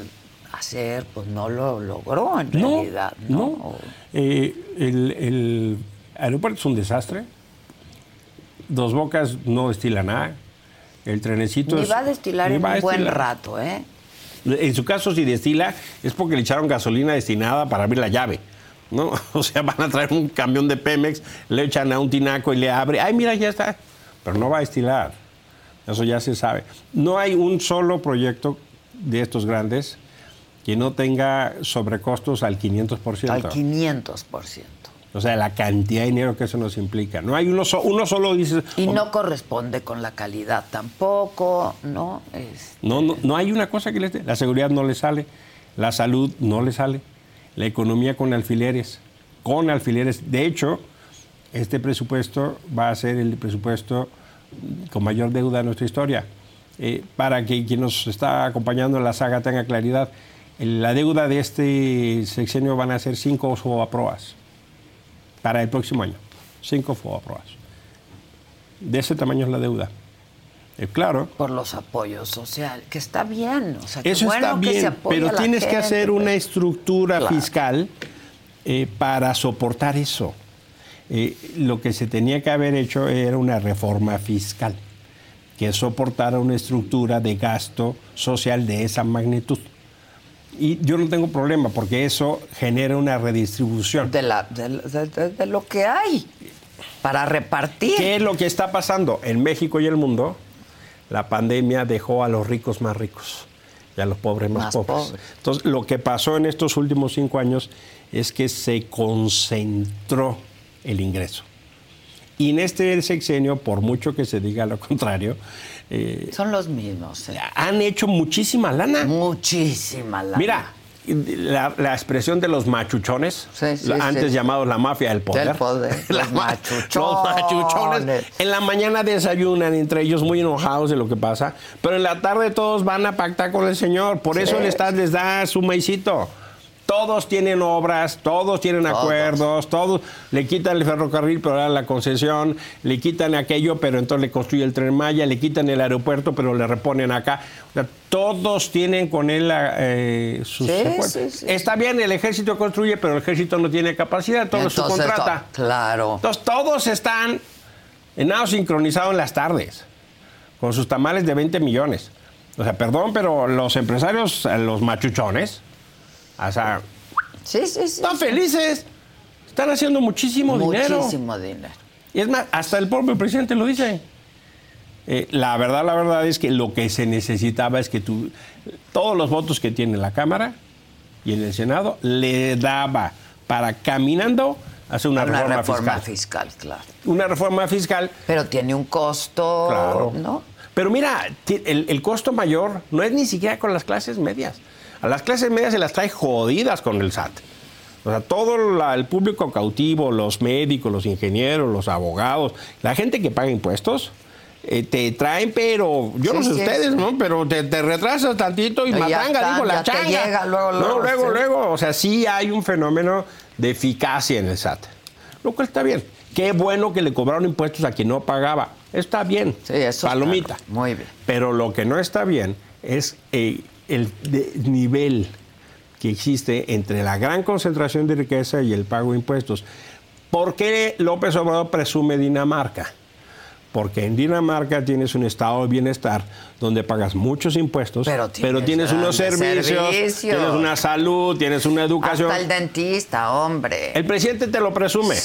hacer, pues no lo logró en no, realidad, ¿no? no. Eh, el, el aeropuerto es un desastre. Dos Bocas no destila nada. El trenecito Ni es- va a destilar en un buen destilar. rato, ¿eh? En su caso, si destila, es porque le echaron gasolina destinada para abrir la llave. ¿no? O sea, van a traer un camión de Pemex, le echan a un tinaco y le abre. ¡Ay, mira, ya está! Pero no va a destilar. Eso ya se sabe. No hay un solo proyecto de estos grandes que no tenga sobrecostos al 500%. Al 500%. O sea, la cantidad de dinero que eso nos implica. No hay uno, so- uno solo dice. Y no corresponde con la calidad tampoco, ¿no? Es- No, no, no hay una cosa que le La seguridad no le sale, la salud no le sale, la economía con alfileres, con alfileres. De hecho, este presupuesto va a ser el presupuesto con mayor deuda de nuestra historia. Eh, para que quien nos está acompañando en la saga tenga claridad, la deuda de este sexenio van a ser cinco FOBAPROAS para el próximo año. Cinco FOBAPROAS. De ese tamaño es la deuda. Eh, claro, por los apoyos sociales, que está bien. O sea, eso bueno está que se bien, pero tienes que hacer una pero- estructura Claro. fiscal eh, para soportar eso. Eh, lo que se tenía que haber hecho era una reforma fiscal que soportara una estructura de gasto social de esa magnitud. Y yo no tengo problema porque eso genera una redistribución. de, la, de, de- de- de lo que hay para repartir. ¿Qué es lo que está pasando en México y el mundo? La pandemia dejó a los ricos más ricos y a los pobres más, Más pobres. pobres. Entonces, lo que pasó en estos últimos cinco años es que se concentró el ingreso. Y en este sexenio, por mucho que se diga lo contrario, eh, Son los mismos. ¿eh? han hecho muchísima lana. Muchísima la. Mira, la, la expresión de los machuchones, Sí, sí, la- antes sí. llamados la mafia del poder. Del poder, los ma- machuchones. Los machuchones. En la mañana desayunan entre ellos muy enojados de lo que pasa, pero en la tarde todos van a pactar con el Señor. Por eso el Estado les da su maicito. Todos tienen obras, todos tienen Todos. acuerdos, todos le quitan el ferrocarril, pero dan la concesión, le quitan aquello, pero entonces le construye el tren Maya, le quitan el aeropuerto, pero le reponen acá. O sea, todos tienen con él eh, sus Sí, acuerdos. sí, sí. Está bien, el ejército construye, pero el ejército no tiene capacidad, todo Entonces, subcontrata. to- claro. Entonces todos están en nada sincronizado en las tardes, con sus tamales de 20 millones. O sea, perdón, pero los empresarios, eh, los machuchones, o sea, Sí, sí, sí. están felices. Están haciendo muchísimo, dinero. Muchísimo dinero. Y es más, hasta el propio presidente lo dice. Eh, la verdad, la verdad es que lo que se necesitaba es que tú, todos los votos que tiene la Cámara y en el Senado le daba para caminando hacer una, Una reforma, reforma fiscal. fiscal, claro. Una reforma fiscal, Pero tiene un costo, claro. ¿no? Pero mira, el costo mayor no es ni siquiera con las clases medias. A las clases medias se las trae jodidas con el SAT. O sea, todo la- el público cautivo, los médicos, los ingenieros, los abogados, la gente que paga impuestos, eh, te traen, pero yo Sí, no sé sí, ustedes, sí. ¿no? Pero te, te retrasas tantito y, ya matanga, está, digo, la changa. llega luego, luego, no, luego, luego. O sea, sí hay un fenómeno de eficacia en el SAT. Lo cual está bien. Qué bueno que le cobraron impuestos a quien no pagaba. Está bien. Sí, eso Palomita. muy bien. Pero lo que no está bien es eh, el nivel que existe entre la gran concentración de riqueza y el pago de impuestos. ¿Por qué López Obrador presume Dinamarca? Porque en Dinamarca tienes un estado de bienestar donde pagas muchos impuestos, Pero tienes tienes unos servicios, servicios. tienes una salud, tienes una educación. Hasta el dentista, hombre. El presidente te lo presume.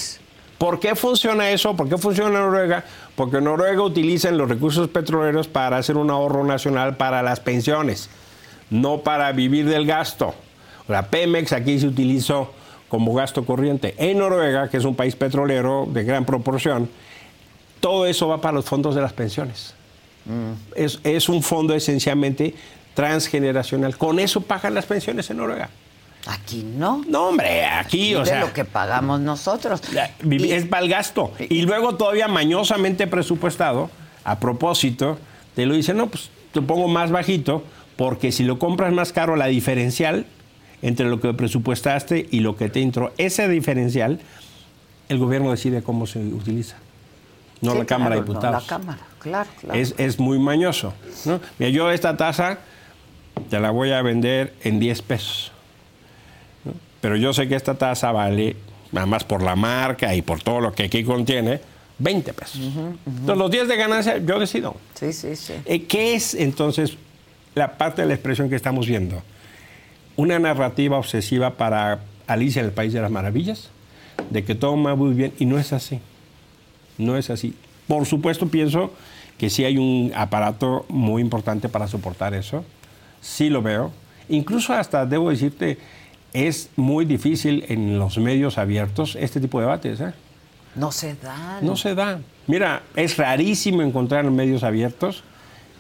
¿Por qué funciona eso? ¿Por qué funciona Noruega? Porque Noruega utiliza los recursos petroleros para hacer un ahorro nacional para las pensiones, no para vivir del gasto. La Pemex aquí se utilizó como gasto corriente. En Noruega, que es un país petrolero de gran proporción, todo eso va para los fondos de las pensiones. Es, es un fondo esencialmente transgeneracional. Con eso pagan las pensiones en Noruega. Aquí no. No, hombre, aquí, o de sea. lo que pagamos nosotros. Y- Es para el gasto. Y luego todavía mañosamente presupuestado, a propósito, te lo dice, no, pues te pongo más bajito, porque si lo compras más caro, la diferencial entre lo que presupuestaste y lo que te entró, ese diferencial, el gobierno decide cómo se utiliza. No Sí, la Cámara de claro, no Diputados. la Cámara, claro, claro. Es, es muy mañoso. ¿no? Mira, yo esta tasa te la voy a vender en 10 pesos. ¿no? Pero yo sé que esta tasa vale, nada más por la marca y por todo lo que aquí contiene, 20 pesos. Entonces, los 10 de ganancia yo decido. Sí, sí, sí. Eh, ¿Qué es entonces la parte de la expresión que estamos viendo? Una narrativa obsesiva para Alicia en el País de las Maravillas, de que todo va muy bien, y no es así. No es así. Por supuesto, pienso que sí hay un aparato muy importante para soportar eso. Sí lo veo. Incluso hasta, debo decirte, es muy difícil en los medios abiertos este tipo de debates. ¿eh? No se dan. No se da. Mira, es rarísimo encontrar en medios abiertos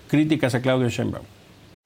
críticas a Claudio Sheinbaum.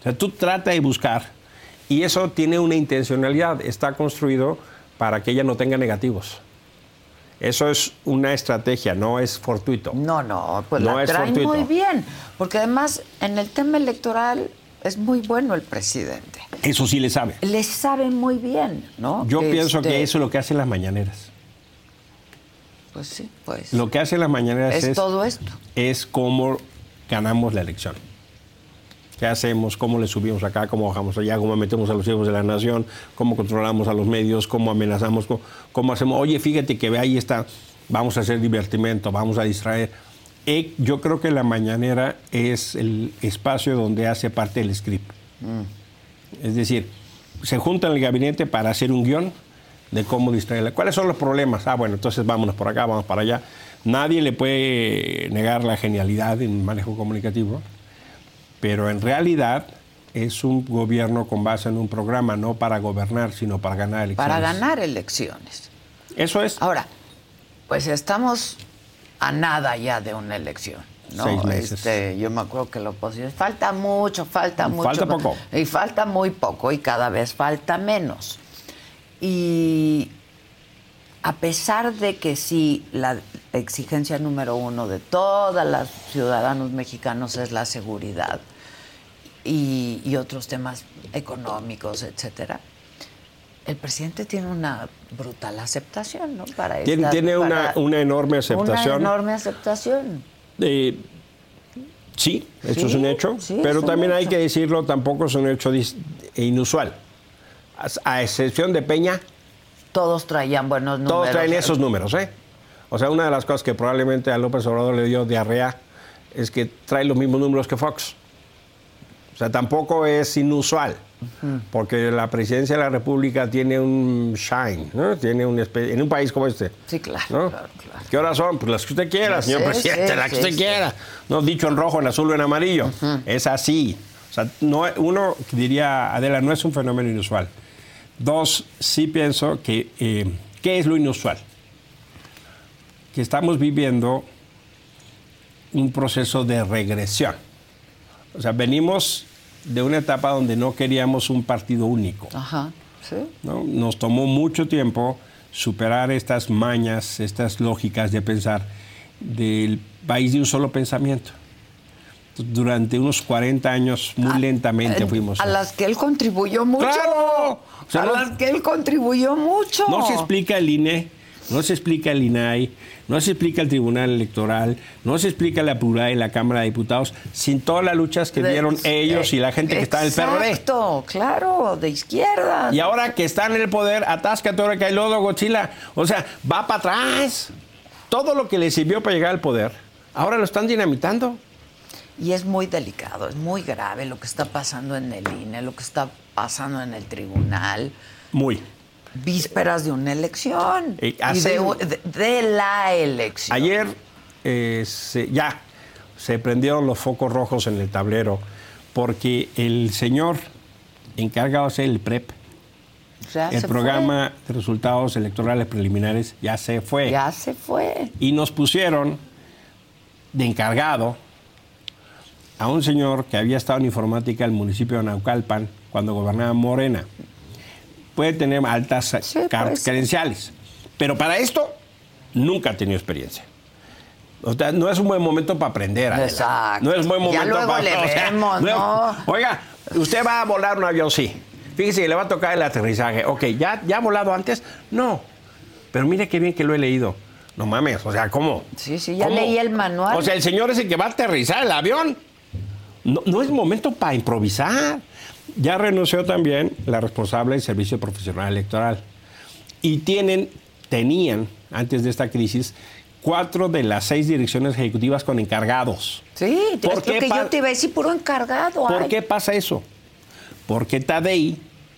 O sea, tú trata de buscar y eso tiene una intencionalidad, está construido para que ella no tenga negativos. Eso es una estrategia, no es fortuito. No, no, pues No la es traen fortuito. muy bien. Porque además, en el tema electoral es muy bueno el presidente. Eso sí le sabe. Le sabe muy bien, ¿no? Yo pienso Este, que eso es lo que hacen las mañaneras. Pues sí, pues. Lo que hacen las mañaneras es, es, todo esto. es cómo ganamos la elección. ¿Qué hacemos? ¿Cómo le subimos acá? ¿Cómo bajamos allá? ¿Cómo metemos a los hijos de la nación? ¿Cómo controlamos a los medios? ¿Cómo amenazamos? ¿Cómo, cómo hacemos? Oye, fíjate que ve ahí está, vamos a hacer divertimento, vamos a distraer. Eh, yo creo que la mañanera es el espacio donde hace parte el script. Es decir, se junta en el gabinete para hacer un guion de cómo distraerla. ¿Cuáles son los problemas? Ah, bueno, entonces vámonos por acá, vamos para allá. Nadie le puede negar la genialidad en manejo comunicativo, pero en realidad es un gobierno con base en un programa, no para gobernar, sino para ganar elecciones. Para ganar elecciones. Eso es. Ahora, pues estamos a nada ya de una elección. ¿no? Seis meses. Este, yo me acuerdo que la oposición. Falta mucho, falta mucho. Falta poco. Y falta muy poco y cada vez falta menos. Y a pesar de que sí, la exigencia número uno de todos los ciudadanos mexicanos es la seguridad. Y, y otros temas económicos, etcétera, el presidente tiene una brutal aceptación, ¿no? Para Tiene, esta- tiene una, para- una enorme aceptación. Una enorme aceptación. Eh, sí, eso Sí, es un hecho, sí, pero también hay hecho. que decirlo, tampoco es un hecho dis- inusual. A, a excepción de Peña, Todos traían buenos números. todos traen esos números, ¿eh? O sea, una de las cosas que probablemente a López Obrador le dio diarrea es que trae los mismos números que Fox. O sea, tampoco es inusual, porque la presidencia de la República tiene un shine, ¿no? Tiene un en un país como este. Sí, claro, ¿no? claro, claro. ¿Qué horas son? Pues las que usted quiera, señor sí, presidente, las que sí, usted quiera. No dicho en rojo, en azul o en amarillo. Es así. O sea, no, uno diría, Adela, no es un fenómeno inusual. Dos, sí pienso que, eh, ¿qué es lo inusual? Que estamos viviendo un proceso de regresión. O sea, venimos de una etapa donde no queríamos un partido único. Ajá, sí. ¿no? Nos tomó mucho tiempo superar estas mañas, estas lógicas de pensar del país de un solo pensamiento. Durante unos 40 años, muy lentamente Eh, fuimos. A las que él contribuyó mucho. ¡Claro! O sea, a no- las que él contribuyó mucho. No se explica el INE, no se explica el INAI, no se explica el Tribunal Electoral, no se explica la pluralidad de la Cámara de Diputados, sin todas las luchas que De- dieron ellos y la gente que está en el PRD. Exacto, claro, de izquierda. Y ahora que están en el poder, atáscate ahora que hay lodo, Godzilla. O sea, va para atrás. Todo lo que le sirvió para llegar al poder, ahora lo están dinamitando. Y es muy delicado, es muy grave lo que está pasando en el INE, lo que está pasando en el tribunal, Muy. Vísperas de una elección Eh, y de, de- de la elección. Ayer eh, se- ya se prendieron los focos rojos en el tablero porque el señor encargado de hacer el PREP, Ya el programa de resultados electorales preliminares, ya se fue. fue. Ya se fue. Y nos pusieron de encargado a un señor que había estado en informática en el municipio de Naucalpan cuando gobernaba Morena. Puede tener altas Sí, ser. credenciales, pero para esto nunca ha tenido experiencia. O sea, no es un buen momento para aprender. Adela. Exacto. No es buen Ya momento luego para le o sea, ¿no? Oiga, usted va a volar un avión, sí. Fíjese que le va a tocar el aterrizaje. Ok, ¿ya, ¿ya ha volado antes? No. Pero mire qué bien que lo he leído. No mames, o sea, ¿cómo? Sí, sí, ya ¿Cómo? leí el manual. O sea, el señor es el que va a aterrizar el avión. No, no es momento para improvisar. Ya renunció también la responsable del Servicio Profesional Electoral. Y tienen, tenían, antes de esta crisis, cuatro de las seis direcciones ejecutivas con encargados. Sí, ¿Por qué que yo te iba a decir, puro encargado. ¿Por ay. qué pasa eso? Porque Tadei,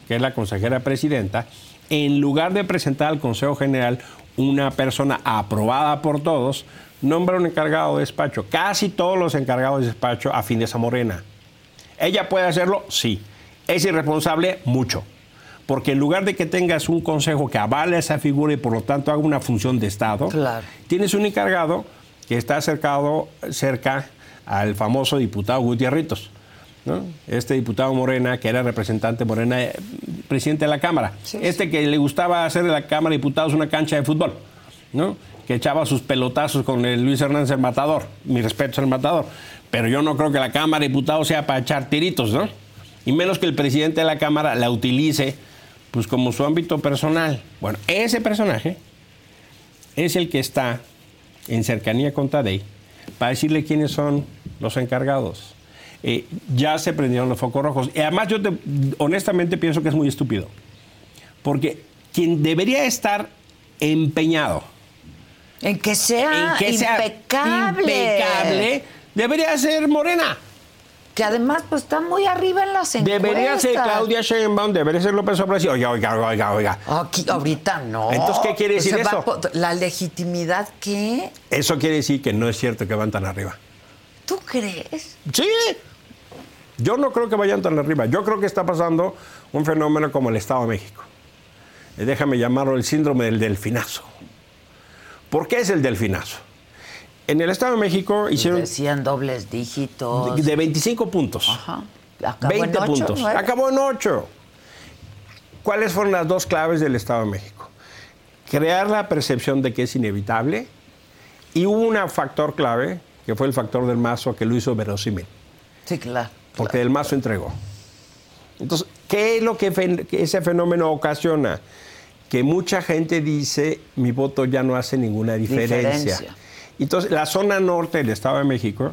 que es la consejera presidenta, en lugar de presentar al Consejo General una persona aprobada por todos, nombra un encargado de despacho. Casi todos los encargados de despacho afines a Morena. ¿Ella puede hacerlo? Sí. ¿Es irresponsable? Mucho. Porque en lugar de que tengas un consejo que avale esa figura y por lo tanto haga una función de Estado, Claro. tienes un encargado que está acercado cerca al famoso diputado Gutiérritos. ¿no? Este diputado Morena, que era representante Morena, eh, presidente de la Cámara. Sí, este que le gustaba hacer de la Cámara de Diputados una cancha de fútbol, ¿no? que echaba sus pelotazos con el Luis Hernández el Matador. Mi respeto al Matador. Pero yo no creo que la Cámara de Diputados sea para echar tiritos, ¿no? Y menos que el presidente de la Cámara la utilice pues como su ámbito personal. Bueno, ese personaje es el que está en cercanía con Tadei para decirle quiénes son los encargados. Eh, ya se prendieron los focos rojos. Y además yo te- honestamente pienso que es muy estúpido. Porque quien debería estar empeñado En que sea en que sea impecable. impecable, debería ser Morena. Que además pues está muy arriba en las encuestas. Debería ser Claudia Sheinbaum, debería ser López Obrador. Oiga, oiga, oiga, oiga. Aquí, ahorita no. Entonces, ¿qué quiere Pues decir va eso? ¿La legitimidad qué? Eso quiere decir que no es cierto que van tan arriba. ¿Tú crees? Sí. Yo no creo que vayan tan arriba. Yo creo que está pasando un fenómeno como el Estado de México. Eh, Déjame llamarlo el síndrome del delfinazo. ¿Por qué es el delfinazo? En el Estado de México hicieron Decían dobles dígitos. de, de 25 puntos. Ajá. Acabó 20 en ocho, puntos. nueve. Acabó en 8. ¿Cuáles fueron las dos claves del Estado de México? Crear la percepción de que es inevitable y hubo un factor clave, que fue el factor del mazo que lo hizo verosímil. Sí, claro. porque Del Mazo entregó. Entonces, ¿qué es lo que, fen- que ese fenómeno ocasiona? Que mucha gente dice, mi voto ya no hace ninguna diferencia. Diferencia. Entonces, la zona norte del Estado de México,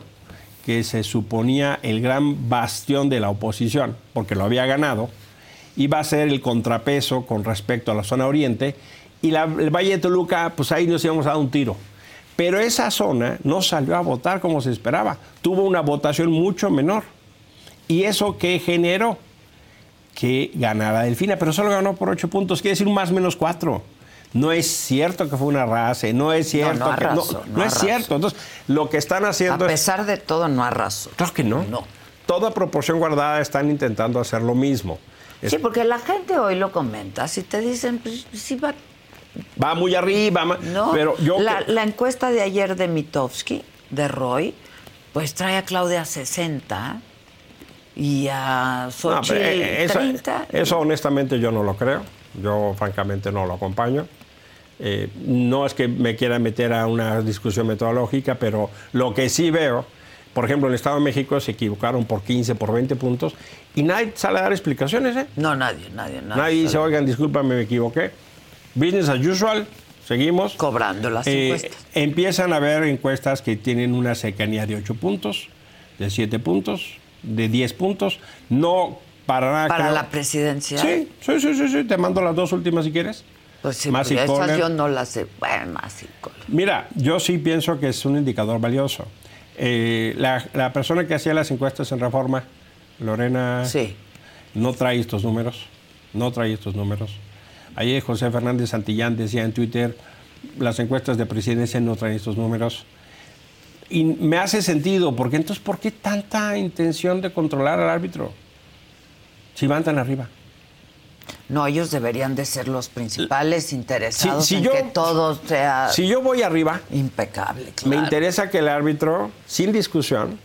que se suponía el gran bastión de la oposición, porque lo había ganado, iba a ser el contrapeso con respecto a la zona oriente, y el Valle de Toluca, pues ahí nos íbamos a dar un tiro. Pero esa zona no salió a votar como se esperaba, tuvo una votación mucho menor. ¿Y eso qué generó? Que ganara Delfina, pero solo ganó por ocho puntos, quiere decir más menos cuatro. No es cierto que fue una raza, no es cierto no que no, no es cierto. Entonces, lo que están A haciendo es pesar de todo, no arrasó. Claro que no. No. Toda proporción guardada están intentando hacer lo mismo. Es- Sí, porque la gente hoy lo comenta. Si te dicen, pues sí va. Va muy arriba, No. pero yo la, que- la encuesta de ayer de Mitofsky, de Roy, pues trae a Claudia 60 y a Xochitl pero, eh, eso, 30. eso honestamente yo no lo creo. Yo francamente no lo acompaño. Eh, no es que me quiera meter a una discusión metodológica, pero lo que sí veo, por ejemplo, en el Estado de México se equivocaron por 15, por 20 puntos y nadie sale a dar explicaciones. ¿eh? No, nadie, nadie, nadie. Nadie dice, oigan, discúlpame, me equivoqué. Business as usual, seguimos. Cobrando las Eh, encuestas. Empiezan a haber encuestas que tienen una cercanía de 8 puntos, de 7 puntos, de 10 puntos. No para nada. Para la presidencia. Sí, sí, sí, sí, sí. Te mando las dos últimas si quieres. Pues sí, y esas yo no las sé. Bueno. Mira, yo sí pienso que es un indicador valioso. Eh, la, la persona que hacía las encuestas en Reforma, Lorena, Sí. no trae estos números. No trae estos números. Ayer José Fernández Santillán decía en Twitter, las encuestas de presidencia no traen estos números. Y me hace sentido, porque entonces, ¿por qué tanta intención de controlar al árbitro? Si van tan arriba. No, ellos deberían de ser los principales interesados si en yo- que todo sea Si yo voy arriba, impecable. Me claro. interesa que el árbitro, sin discusión,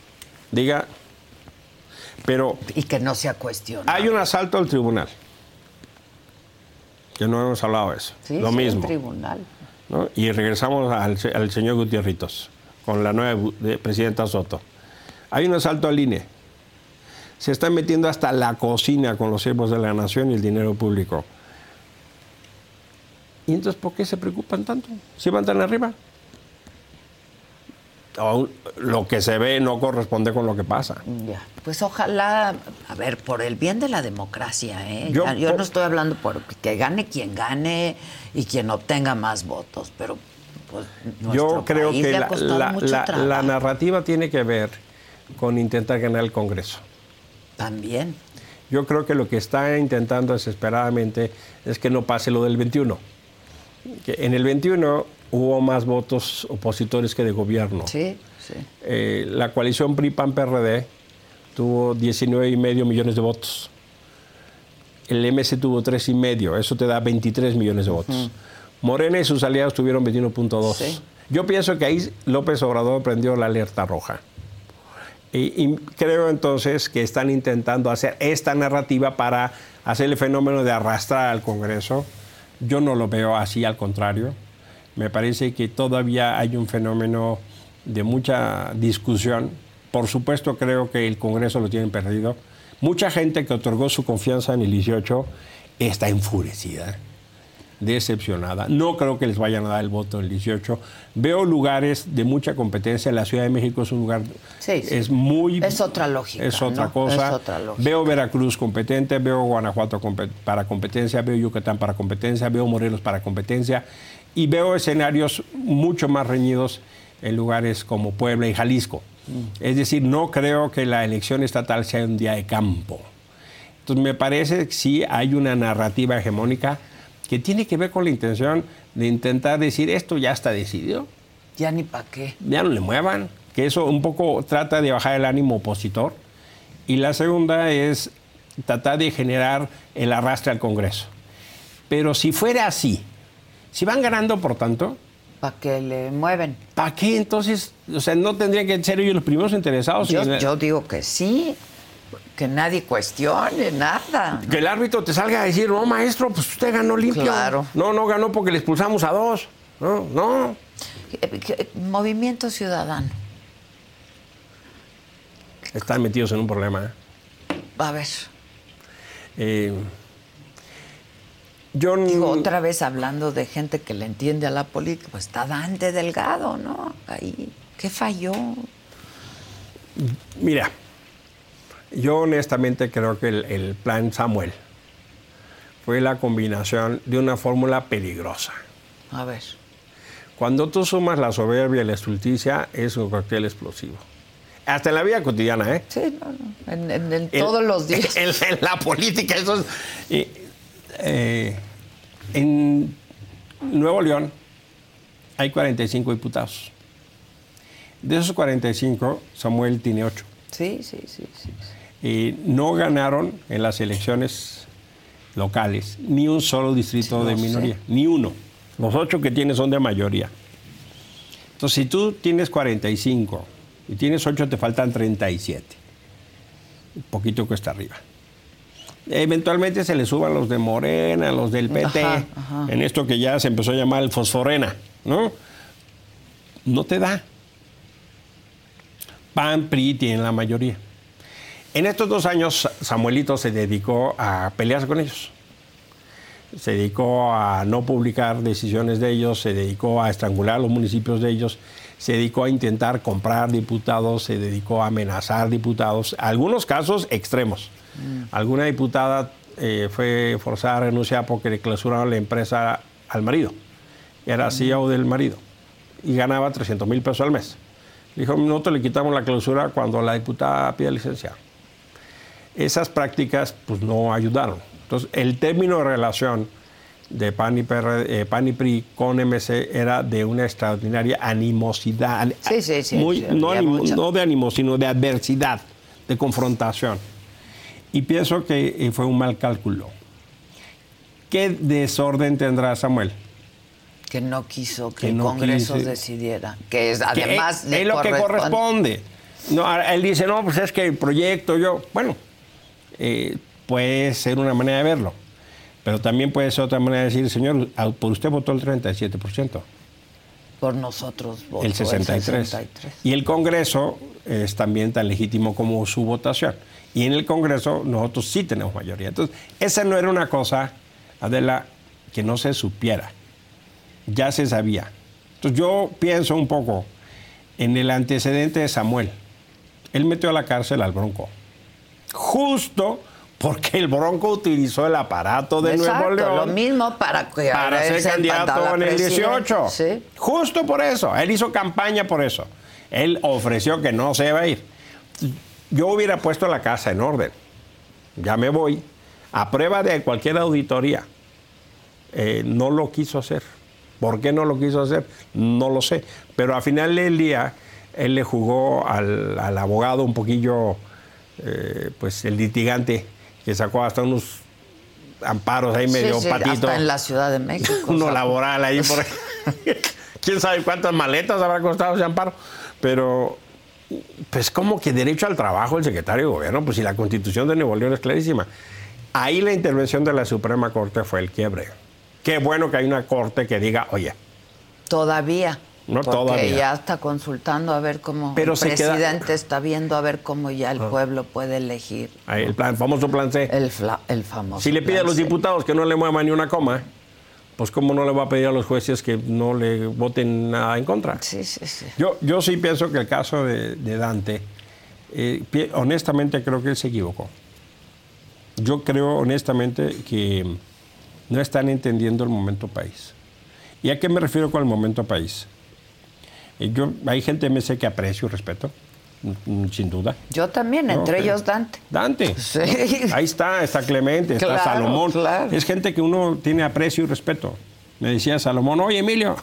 diga, pero Y que no sea cuestión. hay un asalto al tribunal. Que no hemos hablado de eso. Sí, Lo sí, mismo. el tribunal. ¿no? Y regresamos al, al señor Gutiérritos, con la nueva de- presidenta Soto. Hay un asalto al INE. Se están metiendo hasta la cocina con los siervos de la nación y el dinero público. ¿Y entonces por qué se preocupan tanto? Si van tan arriba. Aún Lo que se ve no corresponde con lo que pasa. Ya. Pues ojalá, a ver, por el bien de la democracia, ¿eh? Yo- Ya- Yo, no estoy hablando por que gane quien gane y quien obtenga más votos, pero pues Yo creo que la, la- narrativa tiene que ver con intentar ganar el Congreso. También. Yo creo que lo que está intentando desesperadamente es que no pase lo del 21. Que en el 21 hubo más votos opositores que de gobierno. Sí, sí. Eh, la coalición PRI-PAN-PRD tuvo 19 y medio millones de votos. El MS tuvo 3 y medio, eso te da 23 millones de votos. Morena y sus aliados tuvieron 21.2. Sí. Yo pienso que ahí López Obrador prendió la alerta roja. Y, y creo entonces que están intentando hacer esta narrativa para hacer el fenómeno de arrastrar al Congreso. Yo no lo veo así, al contrario. Me parece que todavía hay un fenómeno de mucha discusión. Por supuesto, creo que el Congreso lo tienen perdido. Mucha gente que otorgó su confianza en el 18 está enfurecida decepcionada. No creo que les vayan a dar el voto el 18. Veo lugares de mucha competencia. La Ciudad de México es un lugar, Sí, sí. es muy... Es otra lógica, Es otra ¿no? cosa. Es otra lógica. Veo Veracruz competente, veo Guanajuato para competencia, veo Yucatán para competencia, veo Morelos para competencia y veo escenarios mucho más reñidos en lugares como Puebla y Jalisco. Mm. Es decir, no creo que la elección estatal sea un día de campo. Entonces me parece que sí hay una narrativa hegemónica que tiene que ver con la intención de intentar decir esto ya está decidido, Ya ni para qué. ya no le muevan, que eso un poco trata de bajar el ánimo opositor. Y la segunda es tratar de generar el arrastre al Congreso. Pero si fuera así, si van ganando por tanto, ¿Para qué le mueven? ¿para qué entonces? O sea, no tendrían que ser ellos los primeros interesados. Yo, en- yo digo que sí, que nadie cuestione nada. Que el árbitro te salga a decir, no, maestro, pues usted ganó limpio. Claro. No, no ganó porque le expulsamos a dos. No, no. Eh, que- Movimiento Ciudadano. Están metidos en un problema. ¿eh? A ver. Eh, yo Digo, otra vez hablando de gente que le entiende a la política, pues está Dante Delgado, ¿no? Ahí, ¿qué falló? Mira, yo honestamente creo que el, el plan Samuel fue la combinación de una fórmula peligrosa. A ver. Cuando tú sumas la soberbia y la estulticia, es un cóctel explosivo. Hasta en la vida cotidiana, ¿eh? Sí, no, no. En, en- en El- todos los días. En, la política, eso es. eh, en Nuevo León hay 45 diputados. De esos 45, Samuel tiene 8. Sí, sí, sí, sí. No ganaron en las elecciones locales ni un solo distrito Sí, de sé. minoría, ni uno. Los ocho que tienes son de mayoría. Entonces, si tú tienes 45 y tienes 8, te faltan 37. Un poquito cuesta arriba. Eventualmente se le suban los de Morena, los del PT, Ajá, ajá. en esto que ya se empezó a llamar el fosforena, ¿no? No te da. PAN, PRI tienen la mayoría. En estos dos años, Samuelito se dedicó a pelearse con ellos. Se dedicó a no publicar decisiones de ellos, se dedicó a estrangular los municipios de ellos, se dedicó a intentar comprar diputados, se dedicó a amenazar diputados, algunos casos extremos. Alguna diputada eh, fue forzada a renunciar porque le clausuraron la empresa al marido. Era CEO del marido y ganaba 300 mil pesos al mes. Le dijo, nosotros le quitamos la clausura cuando la diputada pide licencia. Esas prácticas pues no ayudaron. Entonces, el término de relación de PAN y, PRD, eh, PAN y PRI con MC era de una extraordinaria animosidad. ani- Sí, sí, sí, muy- sí, no, animo- de ánimo, sino de adversidad, de confrontación. Y pienso que eh, fue un mal cálculo. ¿Qué desorden tendrá Samuel? Que no quiso que, Que el no Congreso quise. decidiera. Que es Que además es, le es lo que corresponde. No, él dice, no, pues es que el proyecto, yo, bueno, eh, puede ser una manera de verlo, pero también puede ser otra manera de decir, señor, a- por usted votó el 37%, Por nosotros votó el 63%. 63. Y el Congreso es también tan legítimo como su votación. Y en el Congreso nosotros sí tenemos mayoría. Entonces, esa no era una cosa, Adela, que no se supiera. Ya se sabía. Entonces, yo pienso un poco en el antecedente de Samuel. Él metió a la cárcel al Bronco. Justo porque el Bronco utilizó el aparato de Exacto, Nuevo León lo mismo para que para ser candidato en el presidencia. 18. Sí. Justo por eso. Él hizo campaña por eso. Él ofreció que no se iba a ir. Yo hubiera puesto la casa en orden. Ya me voy. A prueba de cualquier auditoría. Eh, no lo quiso hacer. ¿Por qué no lo quiso hacer? No lo sé. Pero al final del día, él le jugó al, al abogado un poquillo, eh, pues el litigante, que sacó hasta unos amparos ahí medio Sí, sí, patito hasta en la Ciudad de México. uno o sea, laboral ahí por ahí. quién sabe cuántas maletas habrá costado ese amparo pero pues como que derecho al trabajo el secretario de gobierno pues si la constitución de Nuevo León es clarísima ahí la intervención de la Suprema Corte fue el quiebre qué bueno que hay una corte que diga oye Todavía. No, porque todavía. ya está consultando a ver cómo Pero el queda- Ah. presidente está viendo a ver cómo ya el pueblo puede elegir ahí el plan famoso plan C el, fla- el famoso. si le pide a los C. diputados que no le muevan ni una coma pues cómo no le va a pedir a los jueces que no le voten nada en contra Sí, sí, sí. Yo, yo sí pienso que el caso de, de Dante, eh, honestamente creo que él se equivocó. Yo creo honestamente que no están entendiendo el momento país. ¿Y a qué me refiero con el momento país? Yo, hay gente me sé que aprecio y respeto, mm, mm, sin duda. Yo también, No, entre ellos Dante. Dante. Sí. Ahí está, está Clemente, está Salomón. claro. Es gente que uno tiene aprecio y respeto. Me decía Salomón, oye Emilio,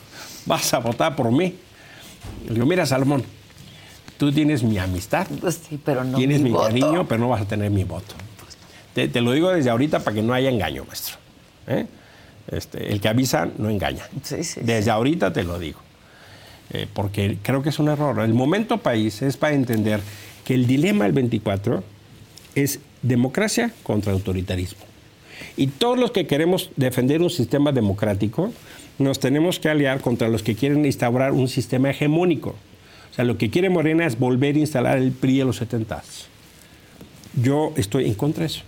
vas a votar por mí. Le digo, mira Salomón, tú tienes mi amistad, Pues sí, pero no tienes mi, voto. cariño, pero no vas a tener mi voto. Te, te lo digo desde ahorita para que no haya engaño, maestro. ¿eh? Este, el que avisa no engaña. Sí, sí, Desde ahorita te lo digo. Eh, porque creo que es un error. El momento país es para entender que el dilema del 24 es democracia contra autoritarismo. Y todos los que queremos defender un sistema democrático, nos tenemos que aliar contra los que quieren instaurar un sistema hegemónico. O sea, lo que quiere Morena es volver a instalar el PRI de los 70. Yo estoy en contra de eso.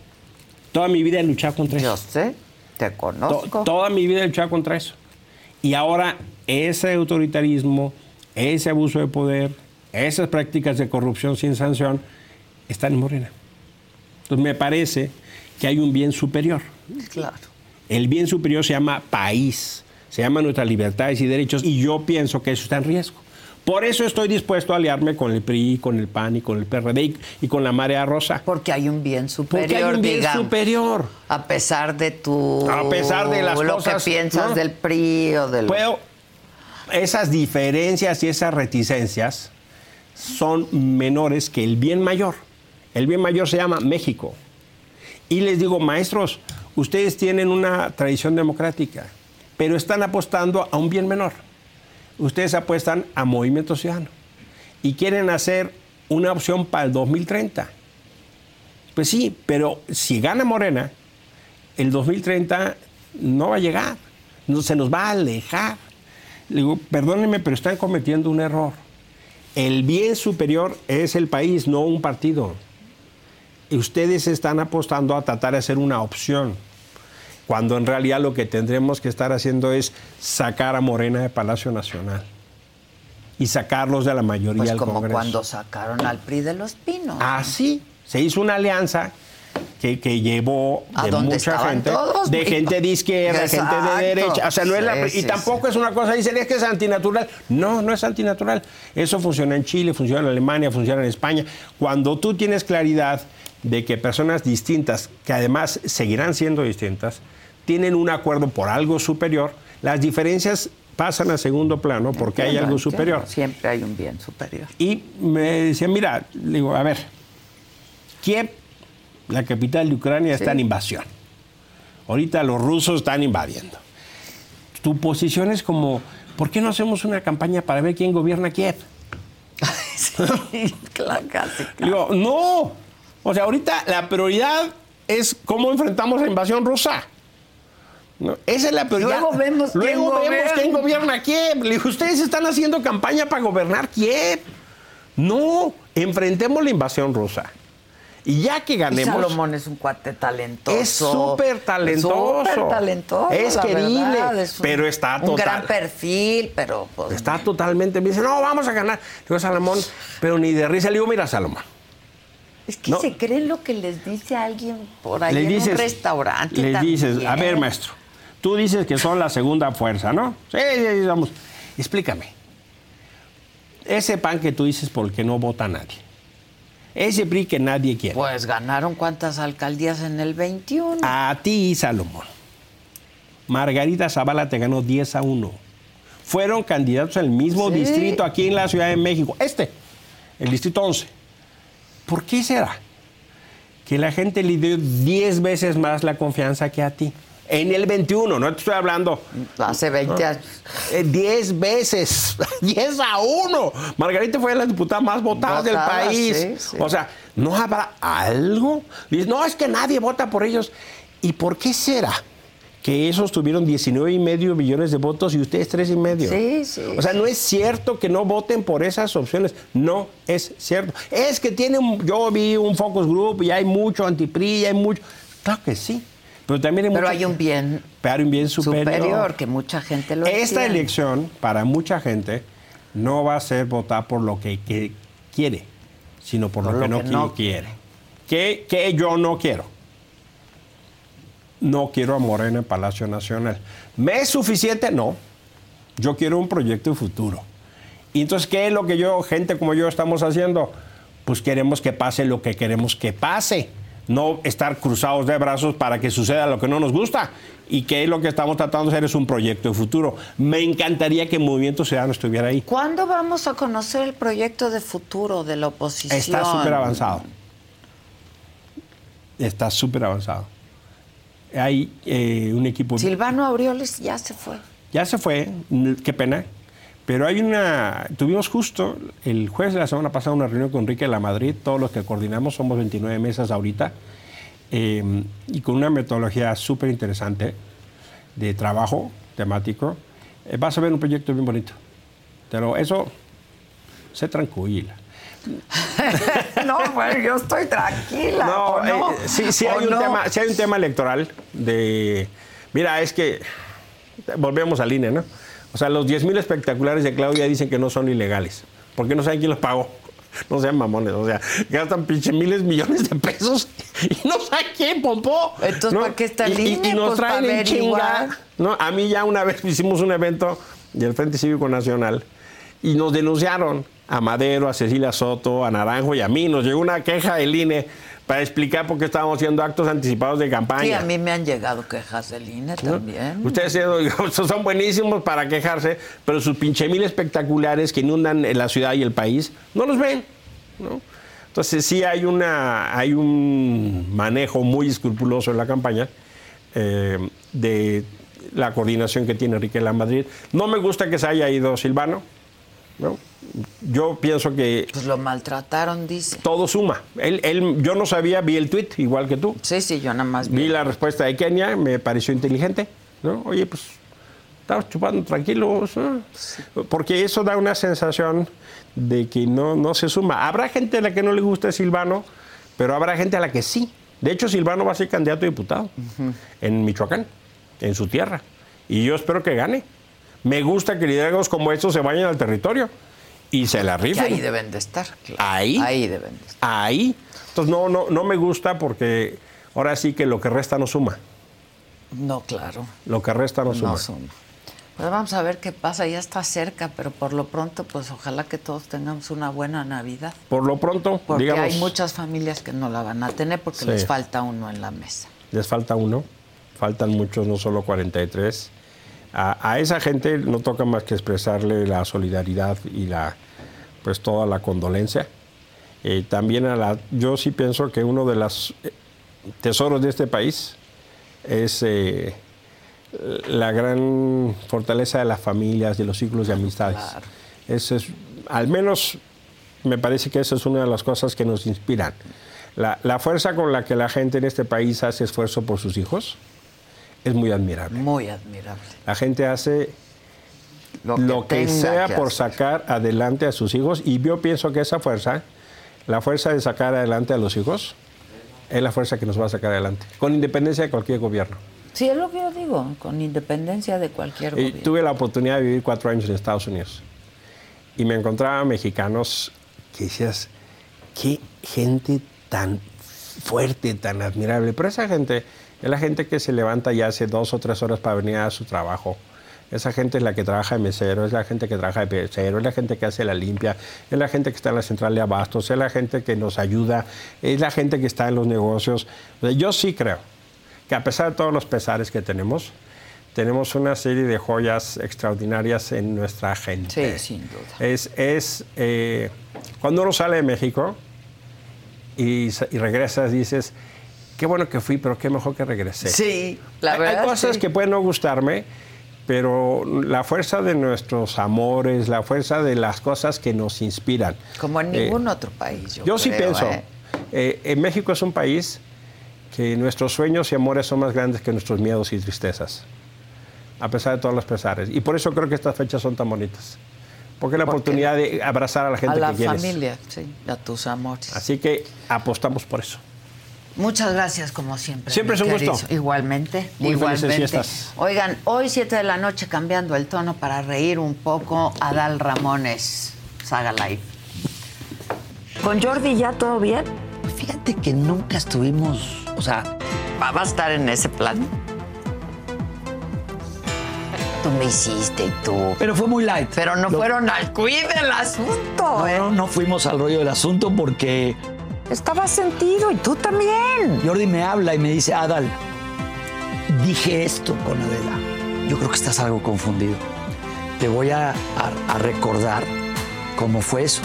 Toda mi vida he luchado contra Yo eso. sé, te To- conozco. toda mi vida he luchado contra eso. Y ahora ese autoritarismo, ese abuso de poder, esas prácticas de corrupción sin sanción están en Morena. Entonces me parece que hay un bien superior. Claro. El bien superior se llama país, se llama nuestras libertades y derechos y yo pienso que eso está en riesgo. Por eso estoy dispuesto a aliarme con el PRI, con el PAN y con el PRD y, y con la Marea Rosa. Porque hay un bien superior, Porque hay un bien digamos. superior. A pesar de tu... A pesar de las lo cosas, que piensas ¿no? del PRI o del... Puedo, esas diferencias y esas reticencias son menores que el bien mayor. El bien mayor se llama México. Y les digo, maestros, ustedes tienen una tradición democrática, pero están apostando a un bien menor. Ustedes apuestan a Movimiento Ciudadano y quieren hacer una opción para el 2030. Pues sí, pero si gana Morena, el 2030 no va a llegar, no, se nos va a alejar. Le digo, perdónenme, pero están cometiendo un error. El bien superior es el país, no un partido. Y ustedes están apostando a tratar de hacer una opción, cuando en realidad lo que tendremos que estar haciendo es sacar a Morena de Palacio Nacional y sacarlos de la mayoría Pues del como Congreso. cuando sacaron al PRI de los Pinos. Así, se hizo una alianza que, que llevó ¿A de dónde mucha gente, todos, de gente de izquierda, gente de derecha. O sea, no es la, Sí, y tampoco sí. es una cosa, dicen, es que es antinatural. No, no es antinatural. Eso funciona en Chile, funciona en Alemania, funciona en España. Cuando tú tienes claridad de que personas distintas, que además seguirán siendo distintas, tienen un acuerdo por algo superior, las diferencias pasan a segundo plano porque hay algo entiendo. superior. Siempre hay un bien superior. Y me decía, mira, digo, a ver, Kiev, la capital de Ucrania, está en invasión. Ahorita los rusos están invadiendo. Tu posición es como, ¿por qué no hacemos una campaña para ver quién gobierna Kiev? sí, claro, casi. Le Digo, no. O sea, ahorita la prioridad es cómo enfrentamos la invasión rusa. ¿No? Esa es la prioridad. Luego vemos quién Luego vemos gobierna. quién gobierna Kiev. Le digo, ustedes están haciendo campaña para gobernar Kiev. No, enfrentemos la invasión rusa. Y ya que Y ganemos. Salomón es un cuate talentoso. Es súper talentoso. Súper talentoso. Es querible, verdad, es un- pero está Un total- gran perfil, pero pues. Está totalmente. Me dice, no, vamos a ganar. Digo, Salomón, pero ni de risa. Le digo, mira, Salomón. Es que no. se creen lo que les dice alguien por ahí le en dices, un restaurante. Le dices, a ver, maestro, tú dices que son la segunda fuerza, ¿no? Sí, sí, sí, vamos. Explícame. Ese pan que tú dices por el que no vota nadie. Ese PRI que nadie quiere. Pues ganaron cuántas alcaldías en el 21. A ti, Salomón. Margarita Zavala te ganó 10 a 1. Fueron candidatos al mismo Sí. distrito aquí en la Ciudad de México. Este, el distrito 11. ¿Por qué será? Que la gente le dio 10 veces más la confianza que a ti. En el 21, no te estoy hablando. Hace 20 años. Eh, 10 veces, 10 a 1. Margarita fue la diputada más votada del Votada, país. sí, sí. O sea, ¿no habrá algo? Dices, no, es que nadie vota por ellos. ¿Y por qué será que esos tuvieron 19 y medio millones de votos y ustedes 3 y medio? Sí, sí, O sea, no es cierto que no voten por esas opciones. No es cierto. Es que tiene un- yo vi un focus group y hay mucho antipri, y hay mucho. Claro que sí. Pero también hay Pero hay un bien pero hay un bien superior. superior, que mucha gente lo Esta entiende. elección, para mucha gente, no va a ser votar por lo que, que quiere, sino por, lo, que, no, qui- quiere. Que, que yo no quiero. No quiero a Morena en Palacio Nacional. ¿Me es suficiente? No. Yo quiero un proyecto de futuro. Y entonces, ¿qué es lo que yo, gente como yo, estamos haciendo? Pues queremos que pase lo que queremos que pase. No estar cruzados de brazos para que suceda lo que no nos gusta. Y que es lo que estamos tratando de hacer es un proyecto de futuro. Me encantaría que el Movimiento Ciudadano estuviera ahí. ¿Cuándo vamos a conocer el proyecto de futuro de la oposición? Está súper avanzado. Está súper avanzado. Hay eh, un equipo... Silvano Aureoles ya se fue. Ya se fue, qué pena. Pero hay una. Tuvimos justo el jueves de la semana pasada una reunión con Enrique de la Madrid, todos los que coordinamos, somos 29 mesas ahorita, eh, y con una metodología súper interesante de trabajo temático. Eh, vas a ver un proyecto bien bonito. Pero eso se tranquila. no, bueno, yo estoy tranquila. No, ¿o no? eh, sí, sí ¿O hay, un no? tema, sí hay un tema electoral de... Mira, es que volvemos al INE, ¿no? O sea, los 10 mil espectaculares de Claudia dicen que no son ilegales, porque no saben quién los pagó. No sean mamones, o sea, gastan pinche miles, millones de pesos y no saben quién pompó. Entonces, ¿no? ¿para qué está el Y- y- INE? Y, nos Pues, traen en chinga. ¿no? A mí ya una vez hicimos un evento del Frente Cívico Nacional y nos denunciaron a Madero, a Cecilia Soto, a Naranjo y a mí. Nos llegó una queja del INE para explicar por qué estábamos haciendo actos anticipados de campaña. Sí, a mí me han llegado quejas del INE ¿no? también. Ustedes son buenísimos para quejarse, pero sus pinche mil espectaculares que inundan la ciudad y el país, no los ven. ¿no? Entonces sí hay, una, hay un manejo muy escrupuloso en la campaña eh, de la coordinación que tiene Enrique La Madrid. No me gusta que se haya ido Silvano. ¿No? Yo pienso que Pues lo maltrataron, dice. todo suma. Él, él- yo no sabía, vi el tweet igual que tú. Sí, sí, yo nada más Vi la respuesta de Kenia, me pareció inteligente, ¿no? Oye, pues estamos chupando tranquilos, ¿no? porque eso da una sensación de que no, no se suma. Habrá gente a la que no le guste Silvano, pero habrá gente a la que sí. De hecho, Silvano va a ser candidato a diputado en Michoacán, en su tierra. Y yo espero que gane. Me gusta que liderazgos como estos se vayan al territorio y se la Que rifen. ahí deben de estar. claro. Ahí. Ahí deben de estar. Ahí. Entonces no, no, no me gusta porque ahora sí que lo que resta no suma. No, claro. Lo que resta no suma. No suma. Pues vamos a ver qué pasa, ya está cerca, pero por lo pronto, pues ojalá que todos tengamos una buena Navidad. Por lo pronto, Porque digamos, hay muchas familias que no la van a tener porque Sí. les falta uno en la mesa. les falta uno, faltan muchos, no solo 43. A, a esa gente no toca más que expresarle la solidaridad y la, pues toda la condolencia. Eh, también a la, yo sí pienso que uno de los eh, tesoros de este país es eh, la gran fortaleza de las familias, de los ciclos de amistades. Claro. Eso es, al menos me parece que esa es una de las cosas que nos inspiran. La, la fuerza con la que la gente en este país hace esfuerzo por sus hijos es muy admirable. Muy admirable. La gente hace Lo lo que sea que por hacer. sacar adelante a sus hijos y yo pienso que esa fuerza, la fuerza de sacar adelante a los hijos, es la fuerza que nos va a sacar adelante, con independencia de cualquier gobierno. Sí, es lo que yo digo, con independencia de cualquier Y gobierno. tuve la oportunidad de vivir cuatro años en Estados Unidos y me encontraba mexicanos que decías, qué gente tan fuerte, tan admirable. Pero esa gente es la gente que se levanta y hace dos o tres horas para venir a su trabajo. Esa gente es la que trabaja de mesero, es la gente que trabaja de mesero, es la gente que hace la limpia, es la gente que está en la central de abastos, es la gente que nos ayuda, es la gente que está en los negocios. O sea, yo sí creo que a pesar de todos los pesares que tenemos, tenemos una serie de joyas extraordinarias en nuestra gente. Sí, sin duda. Es, es eh, cuando uno sale de México y, y regresas, dices, qué bueno que fui, pero qué mejor que regresé. Sí, la verdad. Hay cosas sí. que pueden no gustarme, pero la fuerza de nuestros amores, la fuerza de las cosas que nos inspiran. Como en Eh, ningún otro país, yo yo sí creo, pienso. ¿eh? eh, en México es un país que nuestros sueños y amores son más grandes que nuestros miedos y tristezas, a pesar de todos los pesares. Y por eso creo que estas fechas son tan bonitas. Porque es la Porque oportunidad de abrazar a la gente A la que quieres. familia, sí, a tus amores. Así que apostamos por eso. Muchas gracias, como siempre. Siempre es un gusto. Igualmente, Muy igualmente. Oigan, hoy 7 de la noche cambiando el tono para reír un poco, Adal Ramones, Saga Live. ¿Con Jordi ya todo bien? Fíjate que nunca estuvimos, o sea, ¿Va va a estar en ese plan? Tú me hiciste y tú. pero fue muy light. Pero no Lo- fueron al cuid del asunto. No, ¿eh? no, no fuimos al rollo del asunto porque Estaba sentido y tú también. Jordi me habla y me dice, Adal, dije esto con Adela. Yo creo que estás algo confundido. Te voy a, a- a recordar cómo fue eso.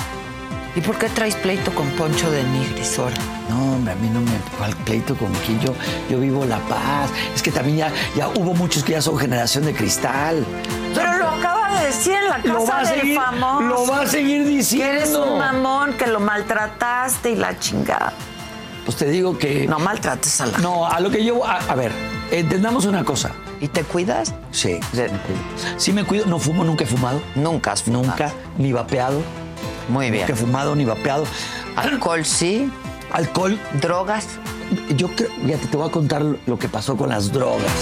¿Y por qué traes pleito con Poncho de Nigris ahora? No, hombre, a mí no me... ¿Cuál pleito con quién? Yo, yo vivo la paz. Es que también ya, ya hubo muchos que ya son generación de cristal. Pero lo acaba de decir en la casa Lo va a del seguir- famoso. lo va a seguir Que diciendo. eres un mamón, que lo maltrataste y la chingada. Pues te digo que... No maltrates a la No, a lo que yo... A, a ver, entendamos una cosa. ¿Y te cuidas? Sí, sí me cuido. No fumo, nunca he fumado. Nunca has fumado. Nunca, ni vapeado. Muy bien. Que fumado ni vapeado. Alcohol sí. Alcohol. Drogas. Yo creo, fíjate, te voy a contar lo que pasó con las drogas.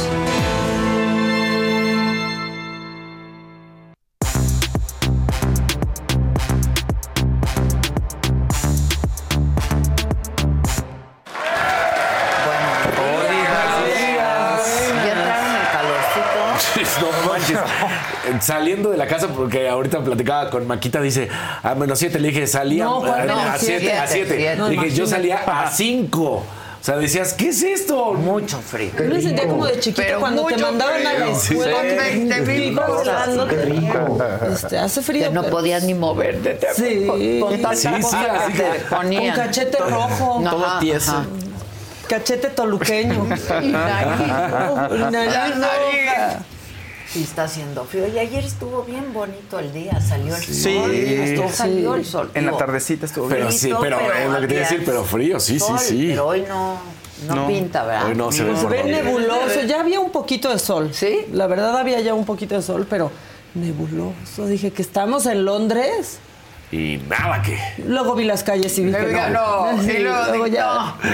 Saliendo de la casa, porque ahorita platicaba con Maquita, dice, a menos 7, le dije, salía No, ¿cuál a- no? a 7, a Siete, 7. siete. Le dije, yo salía a 5. O sea, decías, ¿qué es esto? Mucho frío. Yo me sentía como de chiquito Pero cuando te mandaban a la frío. escuela. Con 20 mil cosas. Qué rico. Este, hace frío. Que no pero- podías ni moverte. ¿te Sí. acuerdas? Con tanta Sí, sí, así que te que- ponían. Con cachete rojo. Ajá, Todo tieso. ajá. Cachete toluqueño. Y nariz. Y nariz Y está haciendo frío. Y ayer estuvo bien bonito el día. Salió el Sí. sol. Estuvo- Sí. Salió el sol. En la tardecita estuvo Pero bien. sí, pero pero es lo que te iba a decir, pero frío, sí, sol, sí, sí. Pero hoy no, no, No. pinta, ¿verdad? Hoy no se ve Se ve nebuloso. Ya había un poquito de sol. ¿Sí? La verdad había ya un poquito de sol, pero nebuloso. Dije que estamos en Londres. Y nada que. Luego vi las calles y vi que Oiga, no. no, Sí, y luego luego dije, ya.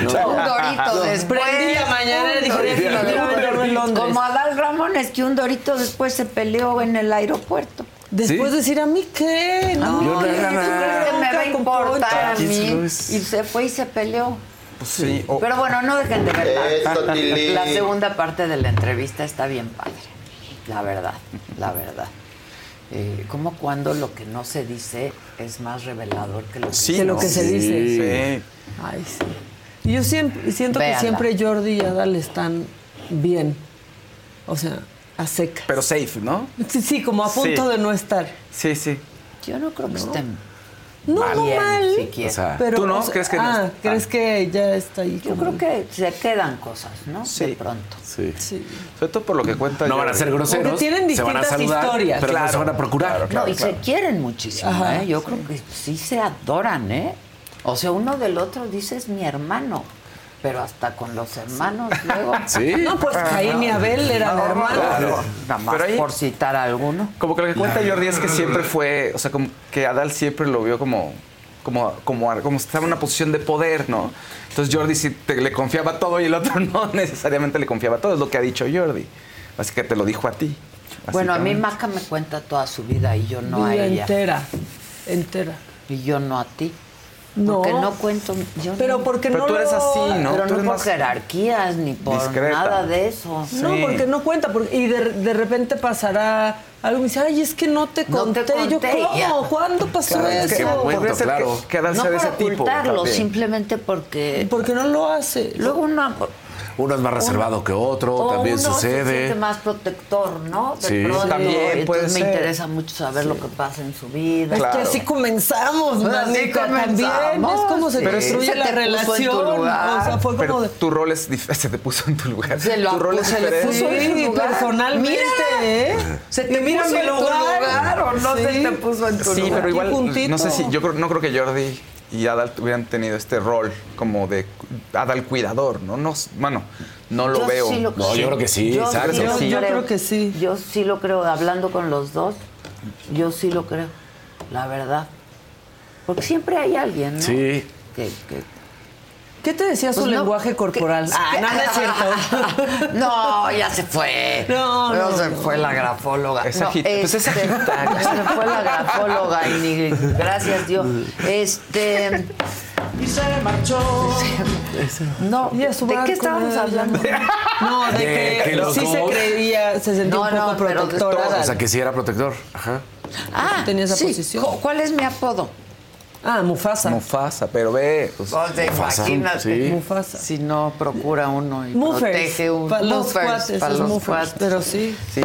no, un dorito después. Prendí la mañana y dije, un "Déjame dorito. verlo en Londres". Como Adal Ramones, que un dorito después se peleó en el aeropuerto. Después ¿Sí? decir a mí qué, no, No, Yo no ¿tú haga crees nada. que me va a importar a mí? Y se fue y se peleó. Pues sí. Pero bueno, no dejen de verla. La segunda parte de la entrevista está bien padre. La verdad, la verdad. Eh, como cuando lo que no se dice es más revelador que lo que Sí, que lo ¿no? que se Sí. dice. Sí. Ay, sí. Y yo siempre, siento Véanla. que siempre Jordi y Adal están bien. O sea, a seca. Pero safe, ¿no? Sí, sí, como a punto Sí. de no estar. Sí, sí. Yo no creo que estén No, no mal. siquiera. O sea, Pero, ¿Tú no? o sea, ¿Crees que no ah? ¿crees que ya está ahí? Yo como- creo que se quedan cosas, ¿no? Sí. De pronto. Sí. Sí. Sobre todo por lo que cuenta. No van a ser groseros. Porque tienen se van a distintas saludar, historias. Pero no Claro, se van a procurar. claro, no, y se quieren muchísimo, Ajá. ¿eh? Yo creo que sí se adoran, ¿eh? O sea, uno del otro dice es mi hermano. Pero hasta con los hermanos luego. Sí. No, pues Caín y Abel eran hermanos. Claro. Nada más Pero ahí- por citar a alguno. Como que lo que cuenta Jordi es que siempre fue, o sea, como que Adal siempre lo vio como, como, como, como si estaba en una posición de poder, ¿no? Entonces Jordi sí te- le confiaba todo y el otro no necesariamente le confiaba todo, es lo que ha dicho Jordi. Así que te lo dijo a ti. Bueno, a mí. Maca me cuenta toda su vida y yo no a ella. entera. Entera. Y yo no a ti. No. Porque no cuento. Yo Pero no. porque Pero no tú eres así, ¿no? Pero Tú no por más jerarquías ni por discreta. nada de eso. No, porque no cuenta. porque- y de, de repente pasará algo y me dice, ay, es que no te No te conté. Yo, ¿cómo? ya. ¿Cuándo pasó Claro, es eso? que momento, podría ser claro. que, que Adal No de ese tipo. ocultarlo, también. simplemente porque. Porque no lo hace. Luego uno. Uno es más reservado que otro, o también uno Se sucede. siente más protector, ¿no? De Sí. pronto, También entonces me interesa mucho saber lo que pasa en su vida. Es Claro. que así comenzamos, Pues así Mónica, también. comenzamos, Es como se sí. construye Se la relación. O sea, fue Pero como de... tu rol es dif- se te puso en tu lugar. Se lo tu rol es se le diferente. puso en Sí, personalmente, Mira, ¿eh? Se te mira puso en tu lugar o no se Sí. te puso en tu Sí, lugar. pero igual, puntito. no sé si, yo creo, no creo que Jordi y Adal hubieran tenido este rol como de Adal cuidador, ¿no? no bueno, no lo Yo veo. sí lo No, yo creo que sí, Yo exacto. sí lo Yo- yo creo que sí. Yo sí lo creo, hablando con los dos, yo sí lo creo, la verdad. Porque siempre hay alguien, ¿no? Sí. Que, que- ¿Qué te decía su Pues no, lenguaje corporal? que- ah, no, no es cierto. no, ya se fue. No, no, se no. fue la grafóloga. Es No, agita- pues es este, Sagitario. se fue la grafóloga y ni gracias Dios. Este. Y se marchó. No, ¿de qué estábamos hablando? No, de, De que, que los sí se creía, se sentía No, un poco pero protectora. todo, O sea, que sí era protector. Ajá. Ah, tenía esa sí. posición. ¿Cuál es mi apodo? Ah, Mufasa. Mufasa, pero ve, pues, O sea, Mufasa, imagínate. sí. Mufasa. Si no procura uno y protege uno. Para los cuates, para los cuates. Pero sí. sí.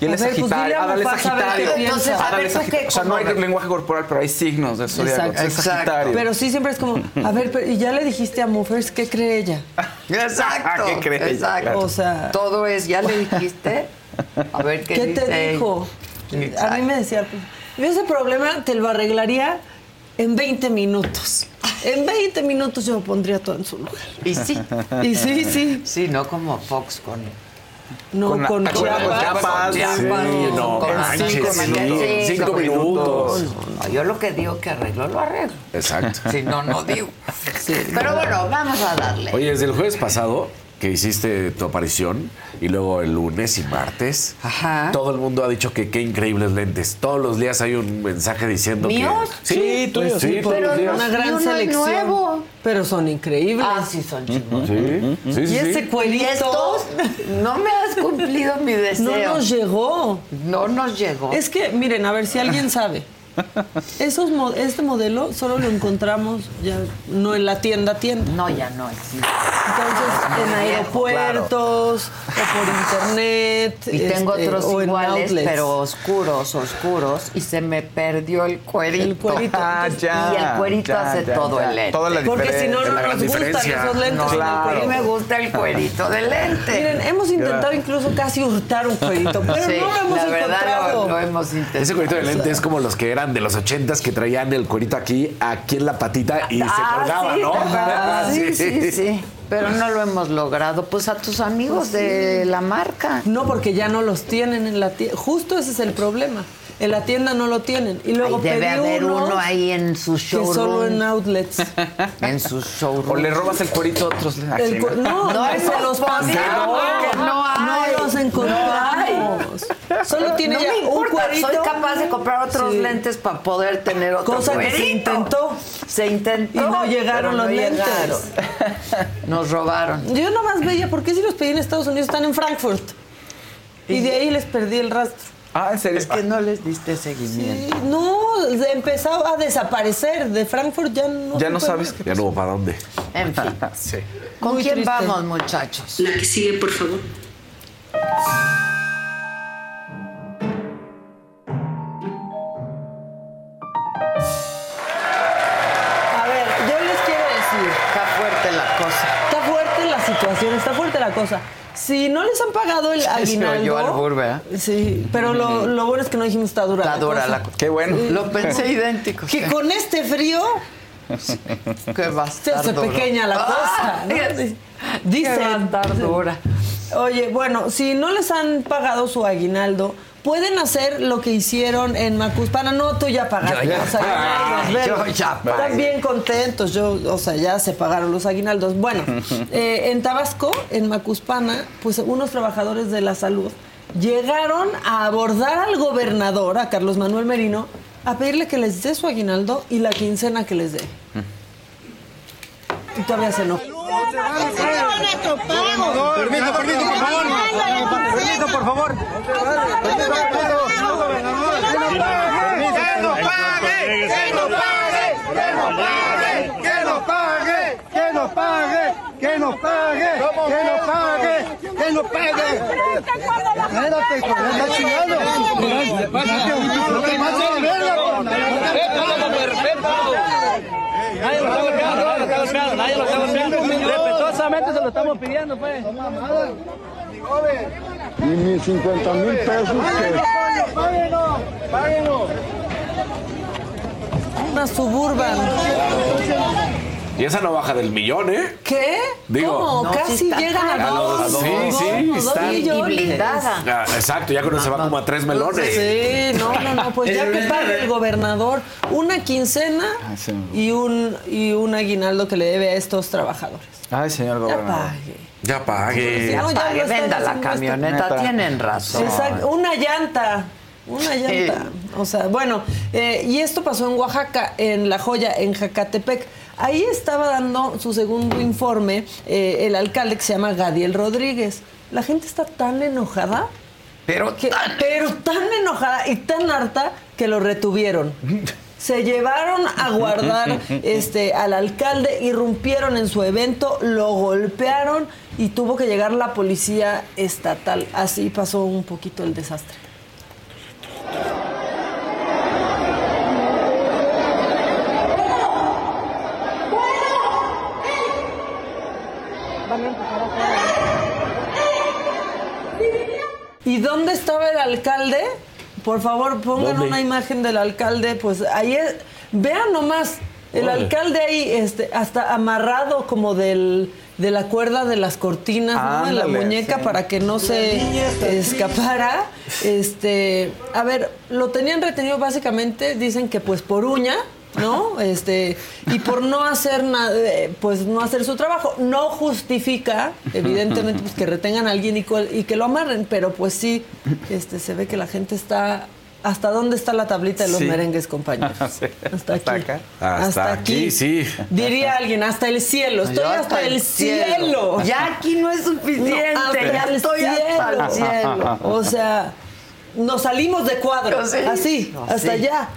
Y, él A es pues Sagitario. dile a Adal es Mufasa a ver qué Sagitario. Entonces, a ver, es ¿tú Sagitario. qué? O sea, no hay lenguaje corporal, pero hay signos del zodiaco. Exacto. Es Sagitario. Pero sí siempre es como, a ver, pero, y ya le dijiste a Muffers, ¿qué cree ella? Exacto. ¿Qué? Exacto. Claro. O sea, Todo es, ¿ya le dijiste? A ver qué, ¿qué dice te ella. dijo? A mí me decía, yo ese problema te lo arreglaría en 20 minutos. En 20 minutos yo lo pondría todo en su lugar. Y sí. Y sí, sí. Sí, no como Fox con No, con, Con- Chiapas. Chiapas. Chiapas, Sí, no con manches, cinco sí, minutos. cinco minutos. No, yo lo que digo que arreglo, lo arreglo. Exacto. Si no, no digo. Pero bueno, vamos a darle. Oye, desde el jueves pasado que hiciste tu aparición y luego el lunes y martes, Ajá. todo el mundo ha dicho que qué increíbles lentes. Todos los días hay un mensaje diciendo ¿Míos? que... Sí, tuyos, sí, todos pero los días. Una gran selección. nuevo. Pero son increíbles. Ah, sí, son chicos. Sí, sí, sí. y ese sí. cuerito ¿Y estos? No me has cumplido mi deseo. no nos llegó. No nos llegó. Es que, miren, a ver si alguien sabe. Esos mo- este modelo solo lo encontramos ya no en la tienda tienda. No, ya no existe. Entonces, en aeropuertos o por internet. Y tengo este, otros iguales, pero oscuros, oscuros, y se me perdió el cuerito. El cuerito. Ah, ya, y el cuerito ya, hace ya, todo ya. el lente. Toda la Porque si no, no nos gustan esos lentes. No, a mí me gusta el cuerito del lente. Miren, hemos intentado incluso casi hurtar un cuerito, pero Sí, no lo hemos la verdad encontrado. hemos intentado. Ese cuerito de lente es como los que eran de los ochentas que traían el cuerito aquí, aquí en la patita y se Ah, colgaba, sí, ¿no? ah, sí, sí, sí. Pero no lo hemos logrado. Pues a tus amigos de la marca. No, porque ya no los tienen en la tienda. Justo ese es el problema. En la tienda no lo tienen. Y luego Ahí debe pedí haber uno ahí en su que showroom. solo en outlets. En su showroom. O le robas el cuerito a otros. El sí, cu- ¿no? no, No, no, se los no, que no No los encontramos. Solo tiene no ya me un cuerito. soy capaz de comprar otros Sí. lentes para poder tener otro Cosa que se intentó. Se intentó. Y no llegaron los no lentes. llegaron. Nos robaron. Yo nomás veía, ¿por qué si los pedí en Estados Unidos están en Frankfurt? Y de ahí les perdí el rastro. Ah, ¿en serio? Es que no les diste seguimiento. Sí, no, empezaba a desaparecer. De Frankfurt ya no Ya no sabes qué Ya no hubo para dónde. En fin. Sí. ¿Con Muy quién triste. vamos, muchachos? La que sigue, por favor. A ver, yo les quiero decir, Está fuerte la cosa. está fuerte la situación, está fuerte la cosa. Si no les han pagado el aguinaldo... albur, ¿verdad? Sí, pero lo, lo bueno es que no dijimos está dura Está la dura cosa. la. Qué bueno. Lo pensé idéntico. Que con este frío va a se hace pequeña la cosa. ¿no? Ay, Dicen. que va a estar dura. Oye, bueno, si no les han pagado su aguinaldo, pueden hacer lo que hicieron en Macuspana. No, tú ya pagaste. Yo ya los aguinaldos, pagué, velo. yo ya pagué. Están bien contentos. Yo, o sea, ya se pagaron los aguinaldos. Bueno, eh, en Tabasco, en Macuspana, pues unos trabajadores de la salud llegaron a abordar al gobernador, a Carlos Manuel Merino, a pedirle que les dé su aguinaldo y la quincena que les dé. Y todavía se enojó. Permiso, permiso, por favor. Permiso, por favor. Que nos pague, que nos pague, que nos pague, que nos pague, que nos pague, que nos pague, que nos pague. Espérate, hijo, me está chingando. No te pases de verga, Nadie lo está golpeando, nadie lo está golpeando, nadie lo está golpeando. Respetuosamente se lo estamos pidiendo, pues. Y mis 50 mil pesos que... Páguenos, páguenos. Una suburban. Y esa no baja del millón, ¿eh? ¿Qué? Digo- ¿Cómo? No, sí Casi está llegan a cara. dos. Sí, sí, dos están- Y blindada. Ah, exacto, ya con eso se va como a tres melones. Sí, no, no, no, pues ya que pague el gobernador una quincena Ah, sí. y un, y un aguinaldo que le debe a estos trabajadores. Ay, señor Ya gobernador. pague. Ya pague. No, ya Pague, venda la camioneta, Neta. tienen razón. Exacto, una llanta. Una llanta. O sea, bueno, eh, y esto pasó en Oaxaca, en La Joya, en Jacatepec. Ahí estaba dando su segundo informe eh, el alcalde que se llama Gadiel Rodríguez. La gente está tan enojada, Pero que- tan- pero tan enojada y tan harta que lo retuvieron. Se llevaron a guardar este, al alcalde, irrumpieron en su evento, lo golpearon y tuvo que llegar la policía estatal. Así pasó un poquito el desastre. ¿Y dónde estaba el alcalde? Por favor, pongan ¿Dónde? una imagen del alcalde. Pues ahí es- vean nomás El alcalde ahí, este, hasta amarrado como del, de la cuerda de las cortinas, ¿no? En la muñeca sí. para que no se escapara. Este, a ver, lo tenían retenido básicamente, dicen que pues por uña, ¿no? Este, y por no hacer nada, pues no hacer su trabajo. No justifica, evidentemente, pues que retengan a alguien y, y que lo amarren, pero pues sí, este, se ve que la gente está. ¿Hasta dónde está la tablita de los Sí. merengues, compañeros? Sí. Hasta aquí. acá. Hasta, aquí, sí. Diría alguien, hasta el cielo. Estoy hasta, el cielo. Ya aquí no es suficiente. No, hasta ya el estoy hasta el cielo. O sea, nos salimos de cuadro. Sí. Así, No, hasta allá.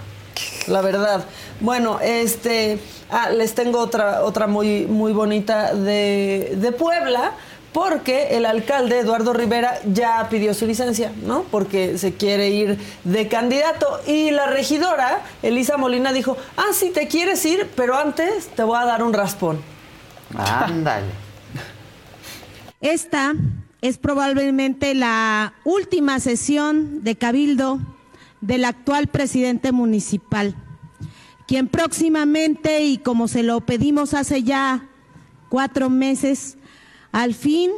La verdad. Bueno, este. Ah, les tengo otra, otra muy, muy bonita de, de Puebla. Porque el alcalde Eduardo Rivera ya pidió su licencia, ¿no? Porque se quiere ir de candidato. Y la regidora, Elisa Molina, dijo: Ah, sí, te quieres ir, pero antes te voy a dar un raspón. Ándale. Esta es probablemente la última sesión de cabildo del actual presidente municipal, quien próximamente, y como se lo pedimos hace ya cuatro meses, al fin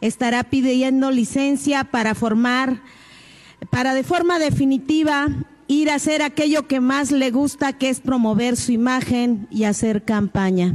estará pidiendo licencia para formar, para de forma definitiva ir a hacer aquello que más le gusta, que es promover su imagen y hacer campaña.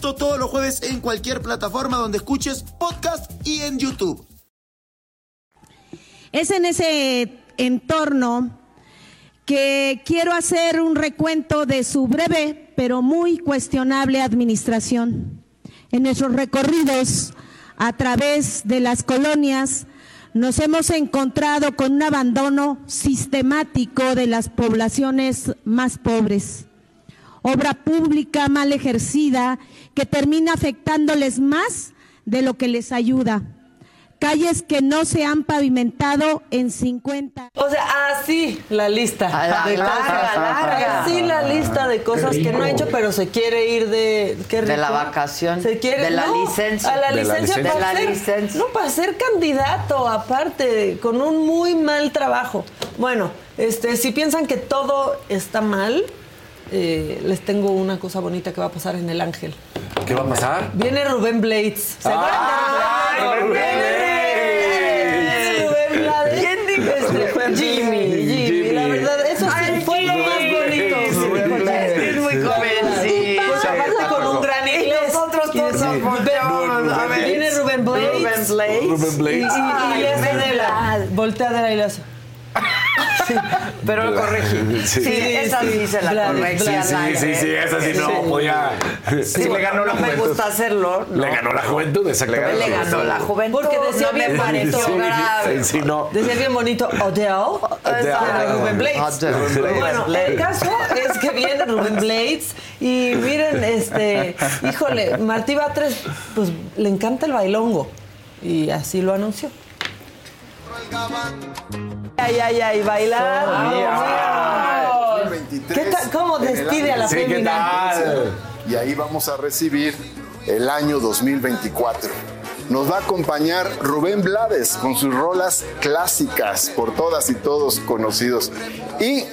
Esto todos los jueves en cualquier plataforma donde escuches podcast y en YouTube. Es en ese entorno que quiero hacer un recuento de su breve pero muy cuestionable administración. En nuestros recorridos a través de las colonias nos hemos encontrado con un abandono sistemático de las poblaciones más pobres. Obra pública mal ejercida que termina afectándoles más de lo que les ayuda. Calles que no se han pavimentado en 50. O sea, así la lista A de la larga, cosas. larga. Así la lista de cosas que no ha hecho, pero se quiere ir de qué De la vacación, Se quiere de la no, licencia. A la De la licencia, licencia. para De la ser, licencia. No, para ser candidato, aparte, con un muy mal trabajo. Bueno, este, si piensan que todo está mal, eh, les tengo una cosa bonita que va a pasar en El Ángel. ¿Qué va a pasar? Viene Rubén Blades. ¿Se acuerdan de ¡Ay, Rubén Rubén Blades? Rubén Blades. ¿Quién dijo Este, Jimmy, Jimmy, la verdad, eso sí fue lo más bonito. Rubén Blades. Es muy jovencito. Pues aparte con un gran Y nosotros todos Sí. ver. Viene Rubén Blades. Rubén Blades. Rubén Blades. Y, y, y Ay, hace Rubén de la, voltea de la y le hace. Pero lo corregí. Sí. Sí, esa sí se la corregí Sí, sí, aire. sí, esa sí no Sí. podía. Sí, le ganó la no me juventud. gusta hacerlo. no. Le ganó la juventud, exactamente. Le ganó la juventud. Porque decía bien pareció Sí, grave. sí, no. Decía bien bonito, Odell. Era Rubén Blades. Odell. Bueno, el caso es que viene Rubén Blades y miren, este, híjole, Martí Batres, pues le encanta el bailongo y así lo anunció. Ay, ay, ay, bailar. ¿Cómo despide a la Sí. Y ahí vamos a recibir el año 2024. Nos va a acompañar Rubén Blades con sus rolas clásicas, por todas y todos conocidos. Y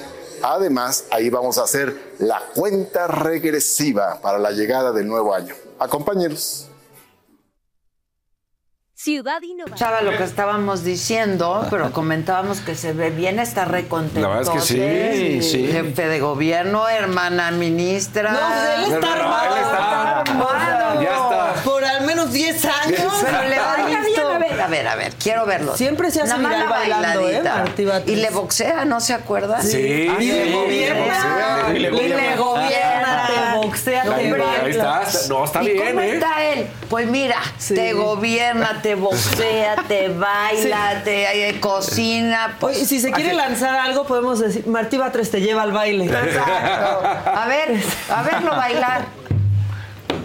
además ahí vamos a hacer la cuenta regresiva para la llegada del nuevo año. Acompáñenos. Ciudad Innovadora. Escuchaba lo que estábamos diciendo, pero comentábamos que se ve bien, está recontento. La verdad es que sí, sí. Jefe de gobierno, hermana ministra. No, pues él está armado. Él está armado. Ya está. Por al menos 10 años. Pero le va bien, a ver, a ver, a ver, quiero verlo. Siempre se hace Nada más viral la bailando, ¿eh. Martí? Y le boxea, ¿no se acuerda? Sí. Y le gobierna. sí, Y le gobierna, te boxea, te Ahí baila. está. No, está ¿Y bien, cómo ¿eh? está él? Pues mira, te gobierna, te boxea, te baila, te eh, cocina. pues, Oye, si se quiere así. lanzar algo, podemos decir, Martí Batres te lleva al baile. Exacto. A ver, a verlo bailar.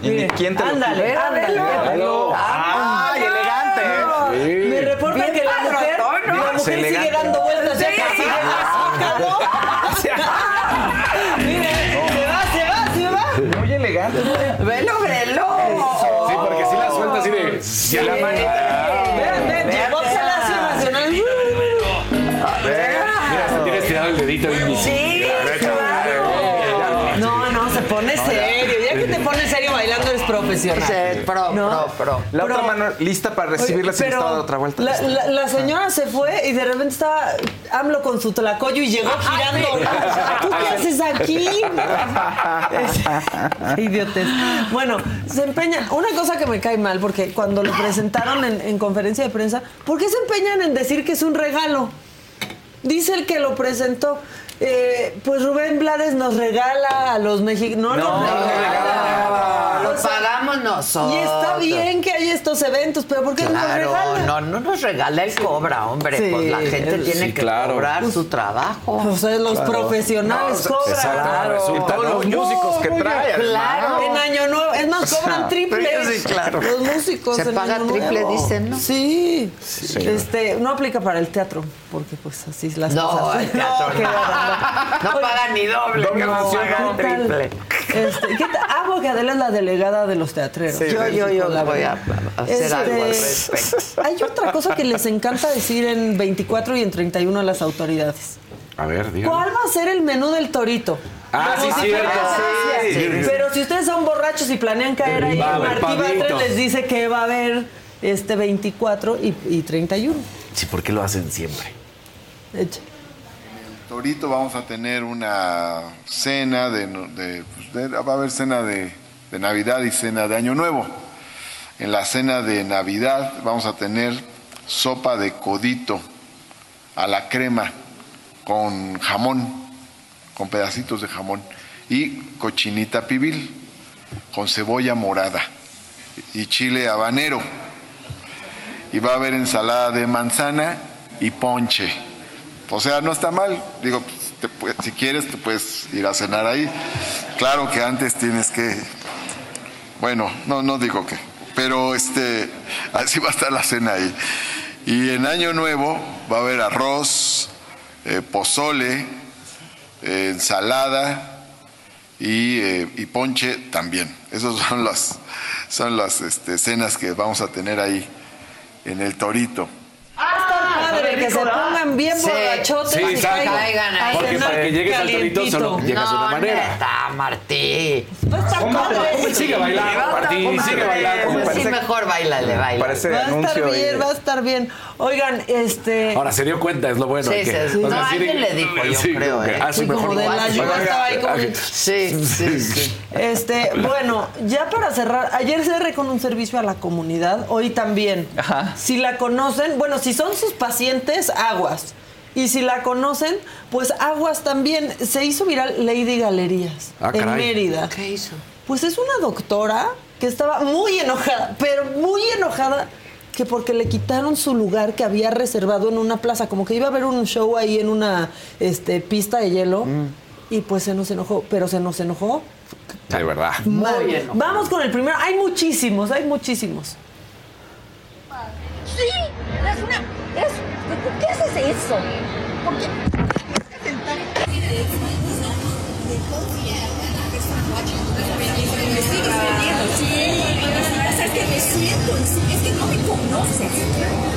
¿Y quién te lo Ándale, ándale. Ándalo. ¡Ay, elegante! Sí. Me reporta Bien que la mujer, la mujer sigue dando vueltas ya Sí. casi Velo, velo. Sí, porque si la suelta así de. Si la manita. Vean, vean, llegó Palacio Nacional. Mira, se tiene estirado el dedito. Sí, claro. No, no, se pone serio. Ya que te pones serio bailando eres profesional. Sí, pro, No. pro, pro. La otra mano lista para recibirla si estaba de otra vuelta. La, la- la señora se fue y de repente estaba AMLO con su tlacoyo y llegó girando. ¿Tú qué haces aquí? Es- Idiotes. Bueno, se empeñan. Una cosa que me cae mal, porque cuando lo presentaron en, en conferencia de prensa, ¿por qué se empeñan en decir que es un regalo? Dice el que lo presentó. Eh, pues Rubén Blades nos regala a los mexicanos. No, No, nos no regala. Lo pagamos nosotros. y está bien que haya estos eventos, pero ¿por qué nos Claro, regalan? no, no nos regala, él cobra, hombre. Sí, pues la gente él- tiene sí, que claro. cobrar su trabajo. O sea, los profesionales No, cobran. exacto, Claro. resulta, Todos los ¿no? músicos que trae. además. claro. En Año Nuevo, es más, cobran triple. Sí, claro. Los músicos. Se en paga Año triple, Nuevo. dicen, ¿no? Sí. Este, no aplica para el teatro, porque pues así es las No, cosas. el teatro no. No Oye, paga ni doble, Doble no función, paga ¿qué tal? triple. Este, ¿qué? Ah, porque Adela es la delegada de los teatreros. Yo, yo, yo La voy a, hacer Este, algo al respecto. Hay otra cosa que les encanta decir en 24 y en 31 a las autoridades. A ver, dígame. ¿Cuál va a ser el menú del torito? Ah, Como sí, si cierto. fuera Sí, sí, sí. Pero si ustedes son borrachos y planean caer ahí, Martí. Batres les dice que va a haber este 24 y, y 31. Sí, ¿por qué lo hacen siempre? Echa. Torito vamos a tener una cena de, pues, de- va a haber cena de Navidad y cena de Año Nuevo. En la cena de Navidad vamos a tener sopa de codito a la crema con jamón, con pedacitos de jamón y cochinita pibil con cebolla morada y chile habanero. Y va a haber ensalada de manzana y ponche. O sea, no está mal. Digo, te si quieres, te puedes ir a cenar ahí. Claro que antes tienes que. Bueno, no, no digo que. Pero este, así va a estar la cena ahí. Y en Año Nuevo va a haber arroz, eh, pozole, eh, ensalada y, eh, y ponche también. Esas son las, son las este, cenas que vamos a tener ahí en el Torito. Padre, que se pongan bien Sí, borrachotes sí, y exacto. caigan a Porque para que llegues al torito solo llegas de una manera. neta, Martí. A estar padre. Sigue bailando, Martín, sigue bailando. Sí, mejor bailale, baila. Parece Va a estar bien, y- va a estar bien. Oigan, este. Ahora se dio cuenta, es lo bueno. Sí, que- sí, sí. o sea, No, sí, alguien le dijo, yo sí, creo. ¿eh? Ah, sí, Sí, como mejor. de la lluvia estaba ahí como-. Sí, sí, sí. Este, bueno, ya para cerrar, ayer cerré con un servicio a la comunidad, hoy también. Ajá. Si la conocen, bueno, si son sus pacientes, aguas. Y si la conocen, pues aguas también. Se hizo viral Lady Galerías Ah, en caray. Mérida. ¿Qué hizo? Pues es una doctora que estaba muy enojada, pero muy enojada que porque le quitaron su lugar que había reservado en una plaza, como que iba a haber un show ahí en una este, pista de hielo. Y pues se nos enojó, pero se nos enojó De verdad. Mal. enojado. Vamos con el primero. Hay muchísimos, hay muchísimos. Sí, es una. ¿Por qué haces eso? ¿Por qué? Es que me siento, es que no me conoces.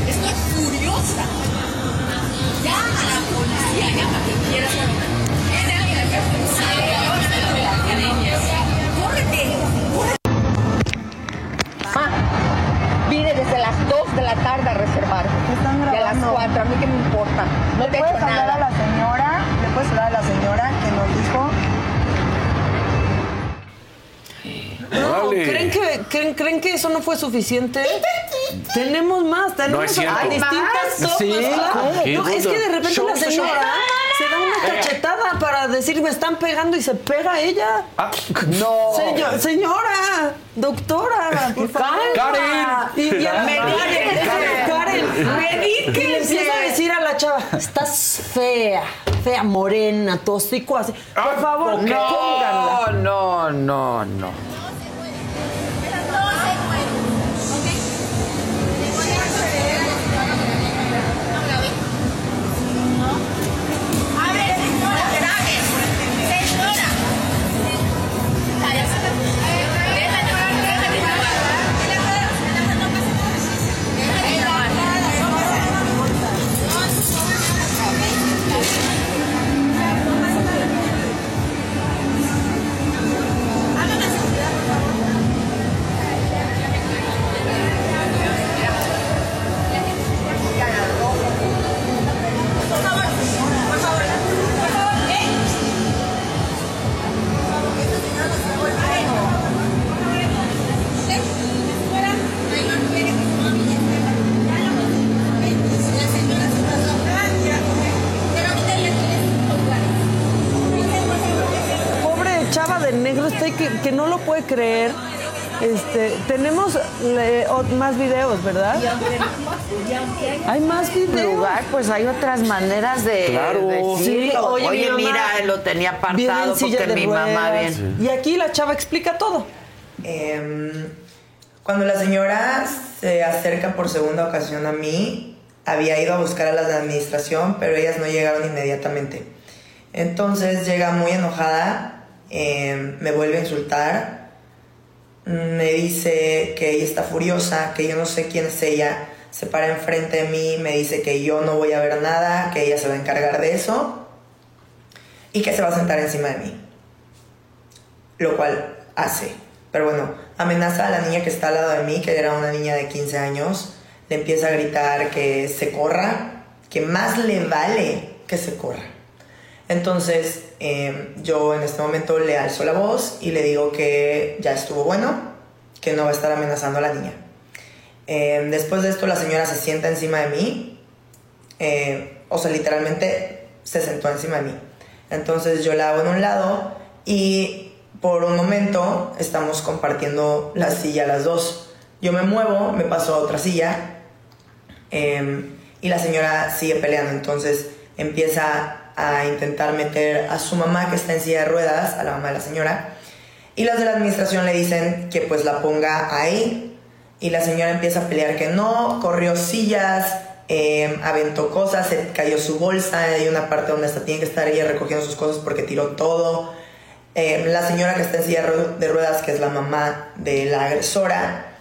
Estoy furiosa. Llama a la policía, llama de la tarde a reservar. Están grabando. Y a las 4, a mí que me importa. No ¿Le te puedes hablar nada. a la señora? ¿Le puedes hablar a la señora que nos dijo? No, ¿creen que, creen, ¿creen que eso no fue suficiente? tenemos más, No tenemos a distintas sopas, Sí, claro. No, es que de repente Show la señora se da una cachetada para decir me están pegando y se pega ella. No. Señor- señora, doctora, por favor. Karen. Y ya Me Karen. Karen, Medíquense. Y le empieza a decir a la chava, estás fea, fea, morena, tu hocico así. Por favor, pónganla. No, no, no, no. Que, que no lo puede creer. Este, tenemos le- o- más videos, ¿verdad? Hay más videos. lugar, pues hay otras maneras de Claro. Sí, oye, oye, mi mamá mira, lo tenía apartado porque mi mamá bien. Y aquí la chava explica todo. Em, cuando la señora se acerca por segunda ocasión a mí, había ido a buscar a las de administración, pero ellas no llegaron inmediatamente. Entonces llega muy enojada, em, me vuelve a insultar, me dice que ella está furiosa, que yo no sé quién es ella, se para enfrente de mí, me dice que yo no voy a ver nada, que ella se va a encargar de eso y que se va a sentar encima de mí. Lo cual hace. Pero bueno, amenaza a la niña que está al lado de mí, que era una niña de 15 años, le empieza a gritar que se corra, que más le vale que se corra. Entonces eh, yo en este momento le alzo la voz y le digo que ya estuvo bueno, que no va a estar amenazando a la niña. Eh, después de esto la señora se sienta encima de mí, eh, o sea, literalmente se sentó encima de mí. Entonces yo la hago en un lado y por un momento estamos compartiendo la silla las dos. Yo me muevo, me paso a otra silla y la señora sigue peleando. Entonces empieza a intentar meter a su mamá que está en silla de ruedas, a la mamá de la señora. Y los de la administración le dicen que pues la ponga ahí. Y la señora empieza a pelear que no, corrió sillas, eh, aventó cosas, se cayó su bolsa, hay una parte donde hasta tiene que estar ella recogiendo sus cosas porque tiró todo. Eh, la señora que está en silla de ruedas, que es la mamá de la agresora,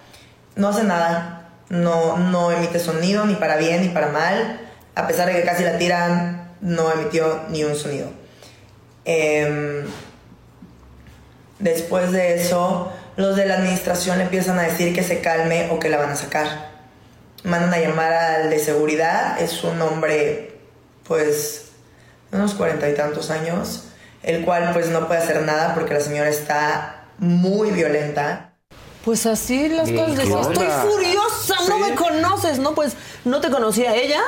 no hace nada, no, no emite sonido ni para bien ni para mal, a pesar de que casi la tiran, no emitió ni un sonido. Em, después de eso, los de la administración le empiezan a decir que se calme o que la van a sacar. Mandan a llamar al de seguridad, es un hombre, pues, de unos cuarenta y tantos años, el cual pues no puede hacer nada porque la señora está muy violenta. Pues así las Bien, cosas. estoy furiosa, no me conoces, ¿no? Pues no te conocía ella,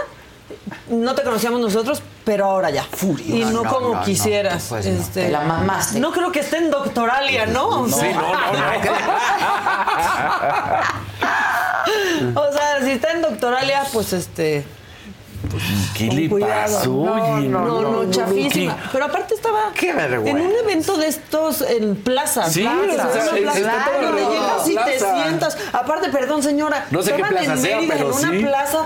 no te conocíamos nosotros, pero ahora ya. Y no, No, no, como no, no, quisieras. pues no. este, Te la mamaste. No creo que esté en doctoralia, ¿no? O Sí, sea, no, no, o sea, si está en doctoralia, pues este. ¿Qué con le pasó? No, no, no, no, chafísima. ¿Qué? Pero aparte estaba vergüenza. en un evento de estos en plaza. Sí, plaza, plaza. todo Claro, llegas y te plaza. sientas. Aparte, perdón, señora. No sé qué plaza en sea, Mérida, pero en una sí. plaza.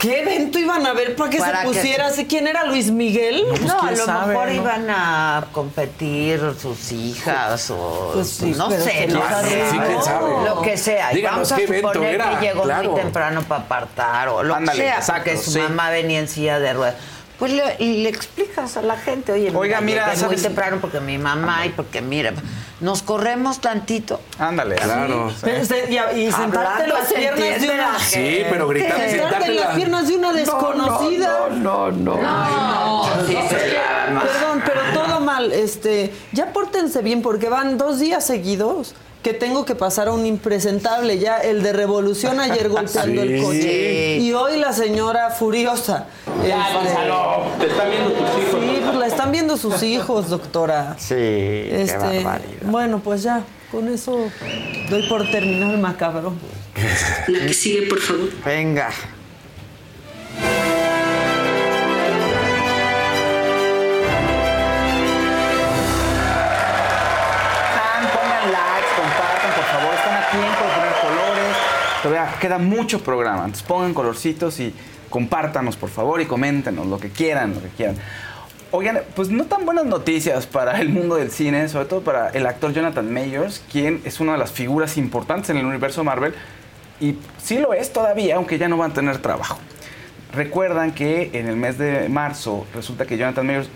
¿Qué evento iban a ver para que Para se que- pusiera así? ¿Quién era Luis Miguel? Pues, No, a quién lo sabe, mejor ¿no? iban a competir sus hijas o Pues sí, no sé, no sabe, Sí, quién sabe. lo que sea. Y Díganos vamos a qué evento suponer era, que llegó claro. muy temprano para apartar o lo Ándale, que sea, exacto, porque su sí. mamá venía en silla de ruedas. Pues le, le explicas a la gente, oye, Oiga, mira, llegué muy temprano porque mi mamá y porque mira, nos corremos tantito. Ándale, Claro. Y, y sentarte en Hablando las se piernas de una. Sí, pero gritar y Sentarte sentarte en en las la- piernas de una desconocida. No, no, no. Sí, se llama. Perdón, pero todo mal. Este, ya pórtense bien porque van dos días seguidos que tengo que pasar a un impresentable, ya el de revolución ayer golpeando el Sí. coche. Y hoy la señora furiosa. Ya, Este, Gonzalo, te están viendo tus hijos. Sí, pues la están viendo sus hijos, doctora. Sí, qué Este, barbaridad. bueno, pues ya, con eso doy por terminado el macabro. La que sigue, por favor. Venga. Todavía queda mucho programa. Entonces pongan colorcitos y compártanos, por favor, y coméntenos lo que quieran, lo que quieran. Oigan, pues no tan buenas noticias para el mundo del cine, sobre todo para el actor Jonathan Mayers, quien es una de las figuras importantes en el universo Marvel. Y sí lo es todavía, aunque ya no van a tener trabajo. Recuerdan que en el mes de marzo resulta que Jonathan Mayers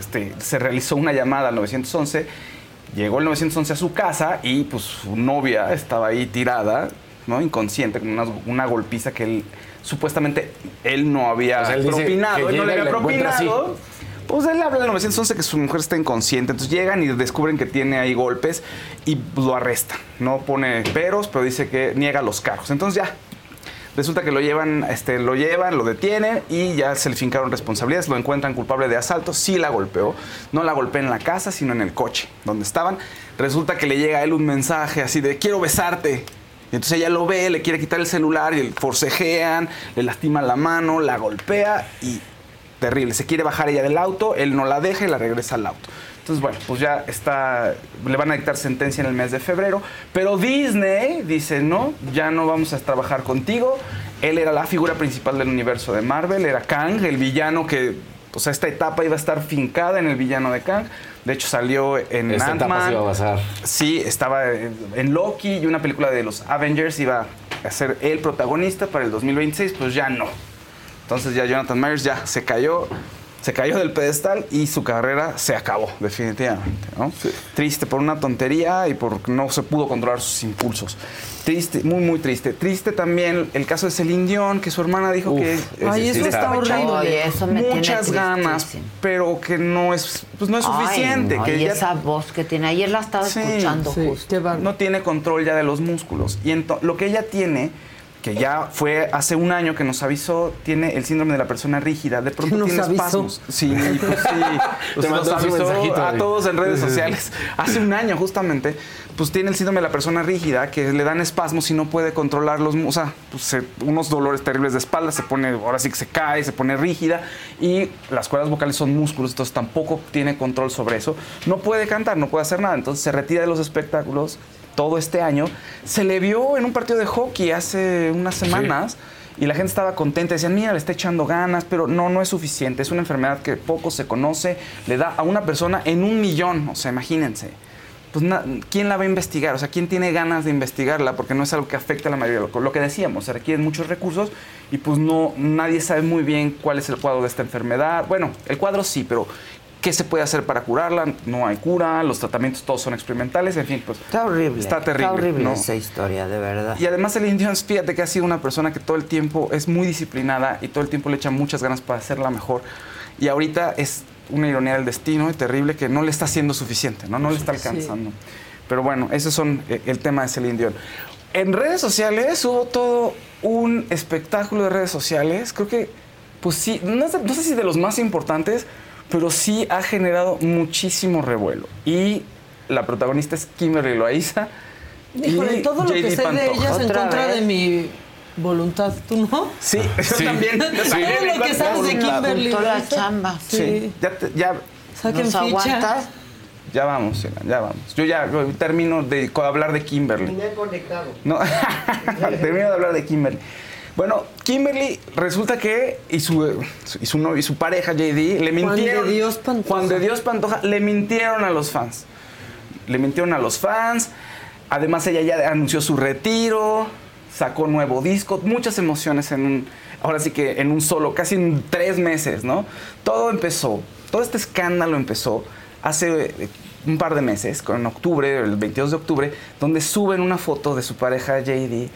este, se realizó una llamada al 911, llegó el 911 a su casa y pues su novia estaba ahí tirada, ¿no? inconsciente, con una, una golpiza que él supuestamente él no había O sea, él propinado, él no le había propinado. Pues él habla del 911 que su mujer está inconsciente. Entonces llegan y descubren que tiene ahí golpes y lo arrestan. No pone peros, pero dice que niega los cargos. Entonces ya. Resulta que lo llevan, este, lo llevan, lo detienen y ya se le fincaron responsabilidades, lo encuentran culpable de asalto, sí la golpeó, no la golpeó en la casa, sino en el coche donde estaban. Resulta que le llega a él un mensaje así de quiero besarte. Entonces ella lo ve, le quiere quitar el celular y forcejean, le lastima la mano, la golpea y terrible. Se quiere bajar ella del auto, él no la deja y la regresa al auto. Entonces, bueno, pues ya está, le van a dictar sentencia en el mes de febrero, pero Disney dice, no, ya no vamos a trabajar contigo. Él era la figura principal del universo de Marvel, era Kang, el villano que, o sea, esta etapa iba a estar fincada en el villano de Kang. De hecho, salió en Esta etapa Ant-Man. se iba a basar. Sí, estaba en Loki y una película de los Avengers iba a ser el protagonista para el 2026, pues ya no. Entonces ya Jonathan Myers ya se cayó, se cayó del pedestal y su carrera se acabó, definitivamente. ¿no? Triste por una tontería y por no se pudo controlar sus impulsos. Triste, muy, muy triste. Triste también el caso de Celine Dion, que su hermana dijo que Ay, eso le está horrible. Ay, eso me tiene muchas ganas, pero que no es, pues no es Ay, suficiente. no, que y ya- esa voz que tiene. Ayer la estaba Sí, escuchando sí. justo. no tiene control ya de los músculos. Y ento- lo que ella tiene, que ya fue hace un año que nos avisó, tiene el síndrome de la persona rígida. De pronto ¿Nos tiene avisó? espasmos. Sí, pues sí. Pues Te nos avisó a todos en redes sociales. Hace un año justamente, pues tiene el síndrome de la persona rígida, que le dan espasmos y no puede controlar los... mu- O sea, pues, se- unos dolores terribles de espalda, se pone, ahora sí que se cae, se pone rígida. Y las cuerdas vocales son músculos, entonces tampoco tiene control sobre eso. No puede cantar, no puede hacer nada. Entonces se retira de los espectáculos todo este año. Se le vio en un partido de hockey hace unas semanas. Y la gente estaba contenta, decían, mira, le está echando ganas, pero no, no es suficiente. Es una enfermedad que poco se conoce, le da a una persona en un millón, o sea, imagínense. Pues ¿quién la va a investigar? O sea, ¿quién tiene ganas de investigarla? Porque no es algo que afecte a la mayoría. Lo, lo que decíamos, se requieren muchos recursos y pues no, nadie sabe muy bien cuál es el cuadro de esta enfermedad. Bueno, el cuadro sí, pero ¿qué se puede hacer para curarla? No hay cura, los tratamientos todos son experimentales, en fin, pues... Está horrible. Está terrible. Está horrible ¿no? esa historia, de verdad. Y además el Indians, fíjate que ha sido una persona que todo el tiempo es muy disciplinada y todo el tiempo le echa muchas ganas para hacerla mejor. Y ahorita es una ironía del destino y terrible que no le está haciendo suficiente, ¿no? No le está alcanzando. Pero bueno, ese son eh, el tema de Celine Dion. En redes sociales hubo todo un espectáculo de redes sociales. Creo que, pues sí, no, sé- no sé si de los más importantes, pero sí ha generado muchísimo revuelo. Y la protagonista es Kimberly Loaiza. Híjole, y todo lo que sé de ellas en contra vez. de mi voluntad, ¿tú no? Sí, yo Sí. también. yo Todo también. lo que sabes de. Kimberly. Juntó la chamba. Sí, Sí. ya, te- ya, Saquen ¿Nos aguantas? ya vamos, ya vamos. Yo ya termino de hablar de Kimberly. No, termino de hablar de Kimberly. Bueno, Kimberly resulta que y su, y su novio y su pareja JD le Juan mintieron. de Dios Pantoja. Juan de Dios Pantoja le mintieron a los fans. Le mintieron a los fans. Además ella ya anunció su retiro, sacó nuevo disco, muchas emociones en un, ahora sí que en un solo, casi en tres meses, ¿no? Todo empezó, todo este escándalo empezó hace eh, un par de meses, en octubre, el 22 de octubre, donde suben una foto de su pareja JD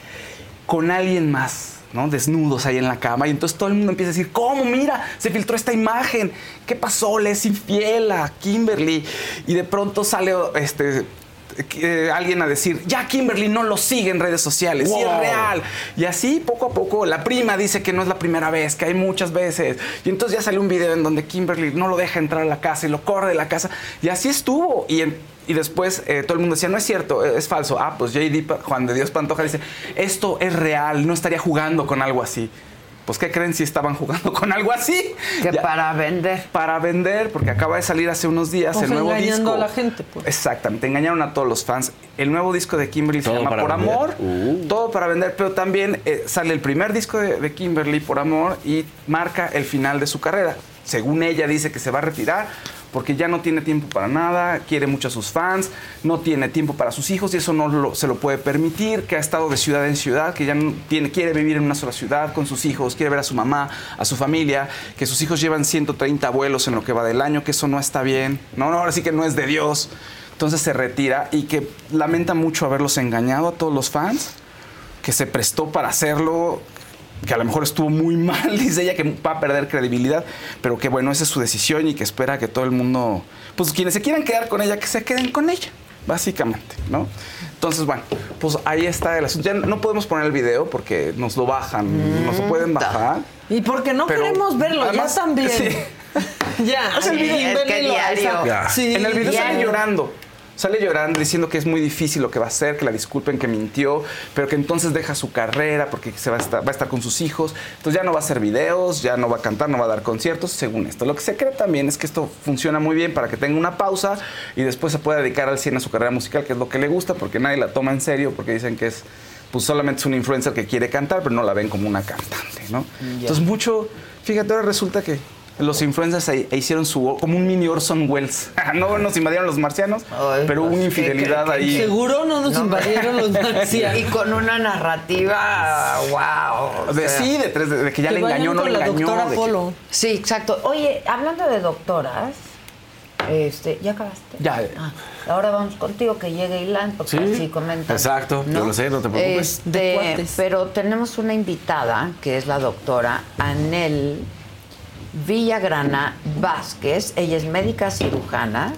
con alguien más. ¿No? Desnudos ahí en la cama. Y entonces todo el mundo empieza a decir, ¿cómo? Mira, se filtró esta imagen. ¿Qué pasó? Le es infiel a Kimberly. Y de pronto sale este, eh, alguien a decir, ya Kimberly no lo sigue en redes sociales, sí es real. Y así poco a poco la prima dice que no es la primera vez, que hay muchas veces. Y entonces ya salió un video en donde Kimberly no lo deja entrar a la casa y lo corre de la casa. Y así estuvo. Y, en- y después eh, todo el mundo decía, no es cierto, eh, es falso. Ah, pues JD, Juan de Dios Pantoja dice, esto es real, no estaría jugando con algo así. Pues, ¿qué creen si estaban jugando con algo así? Que para vender. Para vender, porque acaba de salir hace unos días Pues el nuevo engañando disco. a la gente, pues. Exactamente, engañaron a todos los fans. El nuevo disco de Kimberly se Todo llama para Por vender. Amor. Uh. Todo para vender, pero también eh, sale el primer disco de, de Kimberly, Por Amor, y marca el final de su carrera. Según ella dice que se va a retirar porque ya no tiene tiempo para nada, quiere mucho a sus fans, no tiene tiempo para sus hijos y eso no se lo puede permitir, que ha estado de ciudad en ciudad, que ya no tiene, quiere vivir en una sola ciudad con sus hijos, quiere ver a su mamá, a su familia, que sus hijos llevan 130 vuelos en lo que va del año, que eso no está bien, no, no, ahora sí que no es de Dios. Entonces se retira y que lamenta mucho haberlos engañado a todos los fans, que se prestó para hacerlo, que a lo mejor estuvo muy mal, dice ella, que va a perder credibilidad, pero que bueno, esa es su decisión y que espera que todo el mundo, pues quienes se quieran quedar con ella, que se queden con ella, básicamente, ¿no? Entonces, bueno, pues ahí está el asunto. Ya no podemos poner el video porque nos lo bajan, nos lo pueden bajar. Y porque no Pero, queremos verlo, además, ya también. sí. ya. O sea, el video- es que diario. esa- Sí, en el video sale diario. llorando. Sale llorando diciendo que es muy difícil lo que va a hacer, que la disculpen, que mintió, pero que entonces deja su carrera porque se va a, estar, va a estar con sus hijos. Entonces ya no va a hacer videos, ya no va a cantar, no va a dar conciertos, según esto. Lo que se cree también es que esto funciona muy bien para que tenga una pausa y después se pueda dedicar al 100 a su carrera musical, que es lo que le gusta, porque nadie la toma en serio, porque dicen que es, pues solamente es una influencer que quiere cantar, pero no la ven como una cantante, ¿no? Entonces mucho, fíjate, ahora resulta que los influencers hicieron su como un mini Orson Welles. no nos invadieron los marcianos, pero hubo una infidelidad ahí. Seguro no nos No, invadieron los Y marcianos. con una narrativa, wow. o De, sea. sí, de tres, de, de que ya Que le engañó, no con le la engañó. doctora Polo. Sí, exacto. Oye, hablando de doctoras, este, ¿ya acabaste? Ya. Ah, ahora vamos contigo que llegue Ilan, porque Sí, así comentan. exacto, yo lo sé, no te preocupes. Este, De cuates. pero tenemos una invitada, que es la doctora Anel Villagrana Vázquez. Ella es médica cirujana,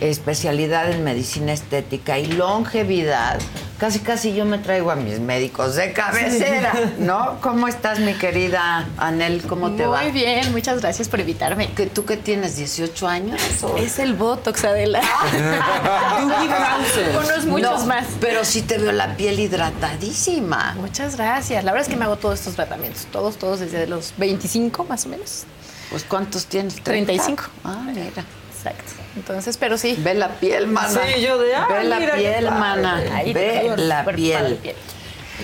especialidad en medicina estética y longevidad. Casi, casi yo me traigo a mis médicos de cabecera, ¿no? ¿Cómo estás, mi querida Anel? ¿Cómo te va? Muy bien, muchas gracias por invitarme. ¿Que ¿Tú que tienes 18 años? o- Es el Botox, Adela. Unos muchos No, más. Pero sí te veo la piel hidratadísima. Muchas gracias. La verdad es que me hago todos estos tratamientos, todos, todos desde los 25 más o menos. Pues ¿cuántos tienes? 35. Ah, mira. Exacto. Entonces, pero sí. Ve la piel, mana. Sí, yo de, ah, Ve la piel, mana. Ahí Ve la piel.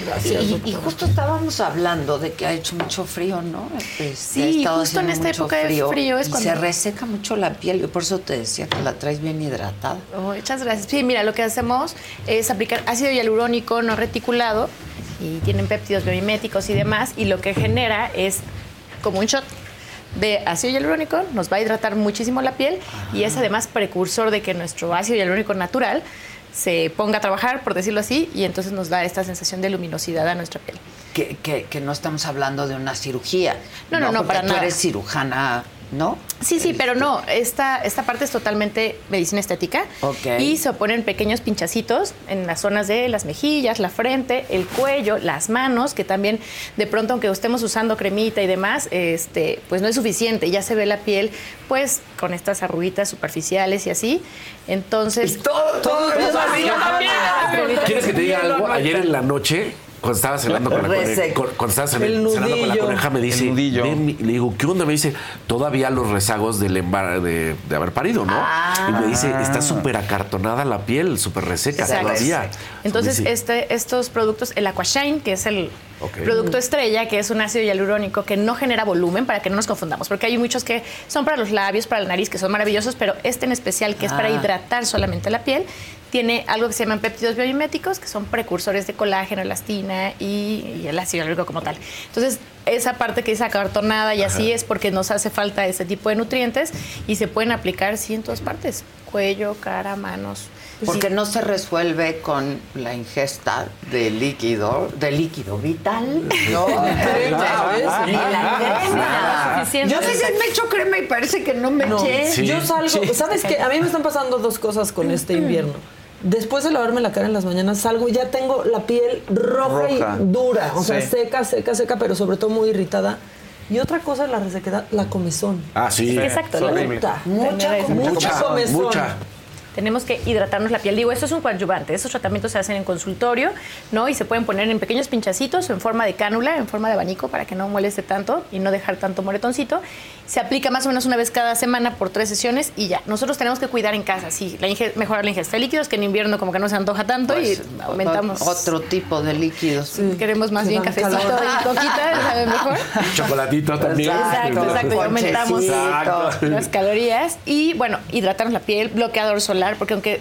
Gracias, Y, y justo estábamos hablando de que ha hecho mucho frío, ¿no? Este, Sí, justo en esta época de frío es y cuando- se reseca mucho la piel. Yo por eso te decía que la traes bien hidratada. Oh, muchas gracias. Sí, mira, lo que hacemos es aplicar ácido hialurónico no reticulado y tienen péptidos biomiméticos y demás y lo que genera es como un shot de ácido hialurónico, nos va a hidratar muchísimo la piel y es además precursor de que nuestro ácido hialurónico natural se ponga a trabajar, por decirlo así, y entonces nos da esta sensación de luminosidad a nuestra piel. Que, que, que no estamos hablando de una cirugía. No, no, no, Porque para tú nada. eres cirujana, ¿no? Sí, sí, pero no, esta, esta parte es totalmente medicina estética. Ok. Y se ponen pequeños pinchacitos en las zonas de las mejillas, la frente, el cuello, las manos, que también de pronto, aunque estemos usando cremita y demás, este, pues no es suficiente. Ya se ve la piel, pues, con estas arruguitas superficiales y así. Entonces. todo, todo eso así, yo también. ¿Quieres que te diga algo? Ayer en la noche, cuando estaba cenando con la coneja, Reseco. con- cuando estaba cenando con la coneja, me dice, le digo, ¿qué onda? Me dice, todavía los rezagos del embar- de, de haber parido, ¿no? Ah. y me dice, está súper acartonada la piel, súper reseca Exacto. todavía. Entonces, este, estos productos, el Aquashine, que es el producto estrella, que es un ácido hialurónico que no genera volumen, para que no nos confundamos, porque hay muchos que son para los labios, para la nariz, que son maravillosos, pero este en especial, que es para Ah. hidratar solamente la piel, tiene algo que se llaman péptidos biomiméticos, que son precursores de colágeno, elastina y, y el ácido hialurónico como tal. Entonces, esa parte que es acartonada y así es porque nos hace falta ese tipo de nutrientes y se pueden aplicar, sí, en todas partes. Cuello, cara, manos. Porque no se resuelve con la ingesta de líquido, de líquido vital. No, Crema, ni la crema. Suficiente. Yo a veces me echo crema y parece que no me No, eché. Sí. yo salgo, Sí. ¿sabes qué? A mí me están pasando dos cosas con este invierno. Después de lavarme la cara en las mañanas salgo y ya tengo la piel roja, Roja. y dura, o sea, Sí. seca, seca, seca, pero sobre todo muy irritada. Y otra cosa es la resequedad, la comezón. Ah, sí. Exacto, Es la. Mucha, eso. mucha comezón. Mucha. Tenemos que hidratarnos la piel. Digo, esto es un coadyuvante. Estos tratamientos se hacen en consultorio, ¿no? Y se pueden poner en pequeños pinchacitos, en forma de cánula, en forma de abanico, para que no moleste tanto y no dejar tanto moretoncito. Se aplica más o menos una vez cada semana por tres sesiones y ya. Nosotros tenemos que cuidar en casa, sí, la mejorar la ingesta de líquidos, que en invierno como que no se antoja tanto Pues, y aumentamos. Otro tipo de líquidos. Queremos más Que bien cafecito calor. y coquita, ¿sabe mejor? Chocolatito también. Exacto, exacto, y aumentamos Exacto. las calorías y bueno, hidratarnos la piel, bloqueador solar, porque aunque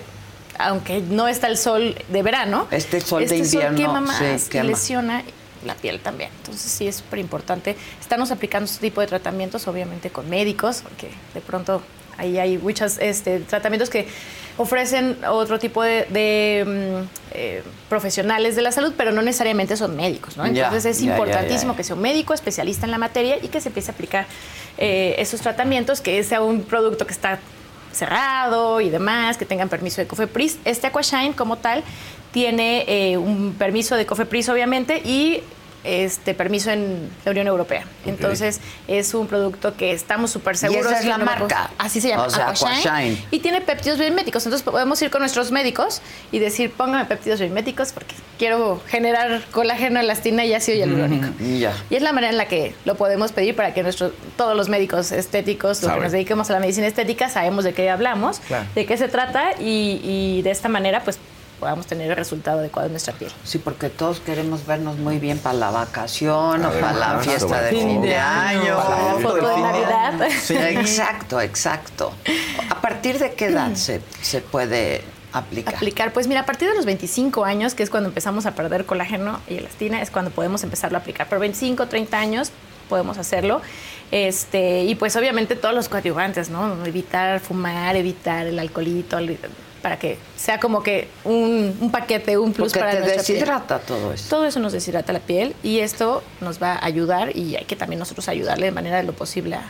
aunque no está el sol de verano, Este sol de este invierno, quema más sí, quema. lesiona la piel también. Entonces sí es súper importante. Estamos aplicando este tipo de tratamientos, obviamente con médicos, porque de pronto ahí hay muchos este, tratamientos que ofrecen otro tipo de, de, mm, eh, profesionales de la salud, pero no necesariamente son médicos, ¿no? Entonces es importantísimo que sea un médico especialista en la materia y que se empiece a aplicar eh, esos tratamientos, que sea un producto que está cerrado y demás, que tengan permiso de Cofepris. Este Aquashine como tal tiene eh, un permiso de Cofepris obviamente y este permiso en la Unión Europea. Entonces es un producto que estamos súper seguros. esa es la no marca? Así se llama, O sea, Aquashine. Y tiene péptidos biomiméticos. Entonces podemos ir con nuestros médicos y decir, póngame péptidos biomiméticos porque quiero generar colágeno, elastina y ácido hialurónico. Mm, ya. Y es la manera en la que lo podemos pedir para que nuestro, todos los médicos estéticos, los que nos dediquemos a la medicina estética, sabemos de qué hablamos, Claro. de qué se trata y, y de esta manera pues podamos tener el resultado adecuado en nuestra piel. Sí, porque todos queremos vernos muy bien para la vacación o para la fiesta de fin de año, para la foto de Navidad. Sí. Exacto, exacto. ¿A partir de qué edad se, se puede aplicar? Aplicar, pues mira, a partir de los 25 años, que es cuando empezamos a perder colágeno y elastina, es cuando podemos empezarlo a aplicar. Por 25, 30 años podemos hacerlo. Este, y pues obviamente todos los coadyuvantes, ¿no? Evitar fumar, evitar el alcoholito, el- para que sea como que un, un paquete, un plus Porque para te nuestra piel. deshidrata todo eso. Todo eso nos deshidrata la piel y esto nos va a ayudar y hay que también nosotros ayudarle de manera de lo posible a,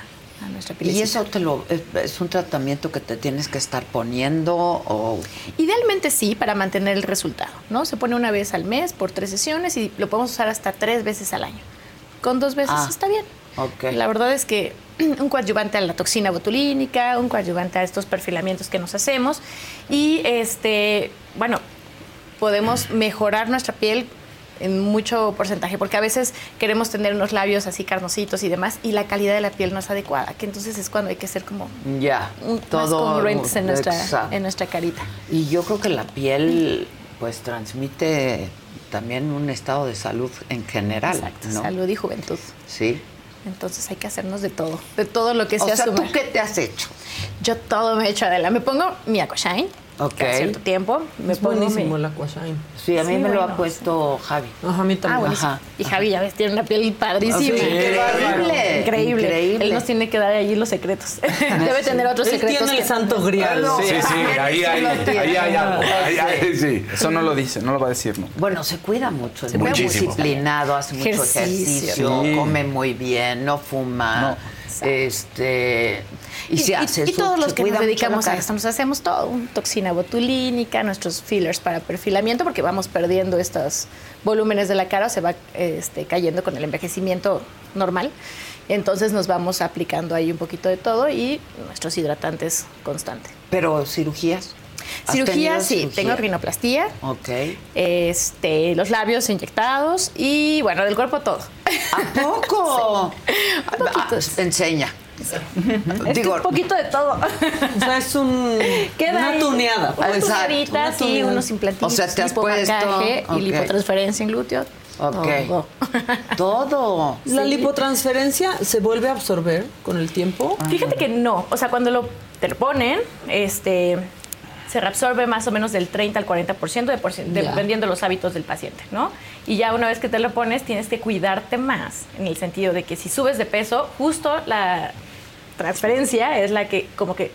a nuestra piel. ¿Y eso te lo, es, es un tratamiento que te tienes que estar poniendo o Idealmente sí, para mantener el resultado, ¿no? Se pone una vez al mes por tres sesiones y lo podemos usar hasta tres veces al año. Con dos veces Ah, está bien. Ok. La verdad es que un coadyuvante a la toxina botulínica, un coadyuvante a estos perfilamientos que nos hacemos y este, bueno, podemos mejorar nuestra piel en mucho porcentaje, porque a veces queremos tener unos labios así carnositos y demás, y la calidad de la piel no es adecuada, que entonces es cuando hay que ser como ya un- más congruentes en nuestra, exacto. en nuestra carita. Y yo creo que la piel pues transmite también un estado de salud en general, Exacto, ¿no? salud y juventud. Sí. Entonces hay que hacernos de todo, de todo lo que O sea sea, ¿tú qué te has hecho? Yo todo me he hecho Adela. Me pongo mi Aquashine Ok. cada cierto tiempo. Me Es pongo buenísimo mi- el Aquashine. Sí, a mí Sí, me lo ha bueno. puesto Javi. Ajá, a mí Ah, también. buenísimo. Ajá. Y Javi ya ves, tiene una piel padrísima. Sí, bárbaro. Increíble. Increíble. Él nos tiene que dar ahí los secretos. Debe tener otros Él secretos. tiene el que- santo grial. Sí, sí, ahí hay, ahí hay algo. Ahí hay, sí. Eso no lo dice, no lo va a decir, ¿no? Bueno, se cuida mucho, es Se muy disciplinado, hace mucho Ejercicio. ejercicio, Sí. come muy bien, no fuma, este y, se hace y todos los que nos dedicamos a esto, nos hacemos todo, un toxina botulínica, nuestros fillers para perfilamiento, porque vamos perdiendo estos volúmenes de la cara, o se va este, cayendo con el envejecimiento normal. Entonces nos vamos aplicando ahí un poquito de todo y nuestros hidratantes constantes. Pero cirugías. ¿Has Cirugía, sí, cirugía? tengo rinoplastía, Ok. este, los labios inyectados y bueno, del cuerpo todo. ¿A poco? Ah, enseña. Es que Digo, un poquito de todo. O sea, es un, Queda una ahí. tuneada. Unas Exacto, tuneaditas, una sí, unos implantitos, O sea, te has puesto- y lipotransferencia en glúteo. Ok. Todo. todo. ¿La Sí. lipotransferencia se vuelve a absorber con el tiempo? Fíjate que no, o sea, cuando lo, te lo ponen, este, se reabsorbe más o menos del 30 al 40% de por dependiendo de los hábitos del paciente, ¿no? Y ya una vez que te lo pones, tienes que cuidarte más, en el sentido de que si subes de peso, justo la transferencia es la que como que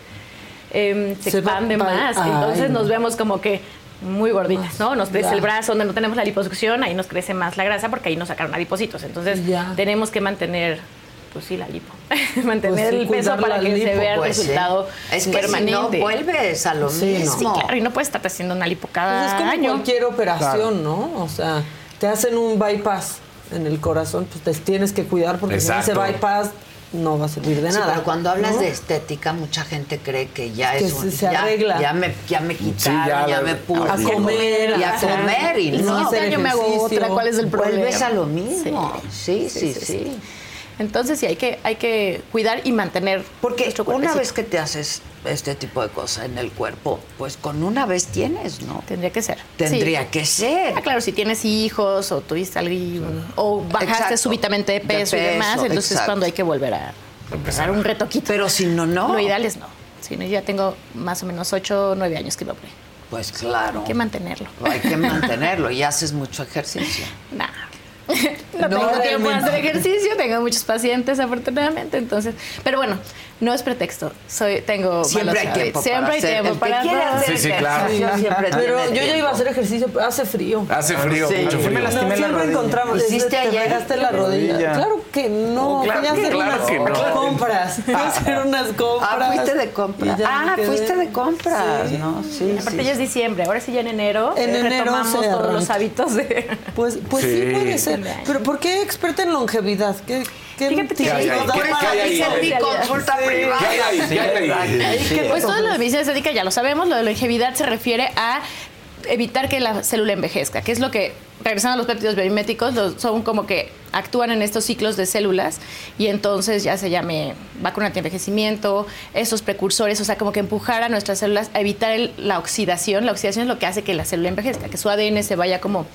em, se, Se va expande pa- más. Ay, Entonces nos no. vemos como que muy gorditas, ¿no? Nos crece el brazo donde no tenemos la liposucción, ahí nos crece más la grasa porque ahí nos sacaron adipositos. Entonces tenemos que mantener Pues sí, la lipo. Mantener Pues sí, el peso para que se vea el pues sí. resultado Es que si permanente. no, vuelves a lo Sí, mismo. claro, y no puedes estar haciendo una lipo cada Pues es como año. cualquier operación, ¿no? O sea, te hacen un bypass en el corazón, pues te tienes que cuidar porque si no ese bypass no va a servir de Sí, nada. pero cuando hablas ¿no? de estética, mucha gente cree que ya Que es un, se- se ya, arregla. Ya me, ya me quitaron, ya ya, la- me puse. a comer, y a comer. Y y no no, hacer Este año me hago otra, ¿cuál es el problema? Vuelves a lo mismo. Sí, sí, sí. Entonces sí, hay que, hay que cuidar y mantener Porque una vez que te haces este tipo de cosas en el cuerpo, pues con una vez tienes, ¿no? Tendría que ser. Tendría Sí. que ser. Ah, claro, si tienes hijos o tuviste algo, o bajaste Exacto. súbitamente de De peso, y demás, peso, entonces es cuando hay que volver a empezar un retoquito. Pero si no, no. Lo ideal es no. Si no, ya tengo más o menos 8 o 9 años que lo operé. Pues claro. Hay que mantenerlo. Hay que mantenerlo y haces mucho ejercicio. Nah. No, No, tengo tiempo de hacer ejercicio, tengo muchos pacientes afortunadamente, entonces, pero bueno, no es pretexto. Soy tengo Siempre hay tiempo. Siempre hay tiempo para hacer Sí, sí, claro. siempre Pero yo ya iba a hacer ejercicio, pero hace frío. Hace frío, Sí. mucho Yo me frío. lastimé No, la siempre encontramos. ¿Hiciste te ayer? pegaste la rodilla. rodilla. Claro que no. Oh, claro que- hacer claro unas que no. compras. A hacer unas compras. Ah, fuiste de compras. Ah, fuiste de compras, Sí. ¿no? Sí, Aparte sí. ya es diciembre, ahora sí ya en enero En eh, enero retomamos todos los hábitos de... Pues, pues sí. Sí. puede ser. Pero ¿por qué experta en longevidad? ¿Qué, qué Fíjate que consulta privada. Pues todo lo de medicina estética ya lo sabemos, lo de longevidad se refiere a evitar que la célula envejezca, que es lo que, regresando a los péptidos biomiméticos, los- son como que actúan en estos ciclos de células y entonces ya se llame vacuna antienvejecimiento, esos precursores, o sea, como que empujar a nuestras células a evitar el- la oxidación. La oxidación es lo que hace que la célula envejezca, que su ADN se vaya como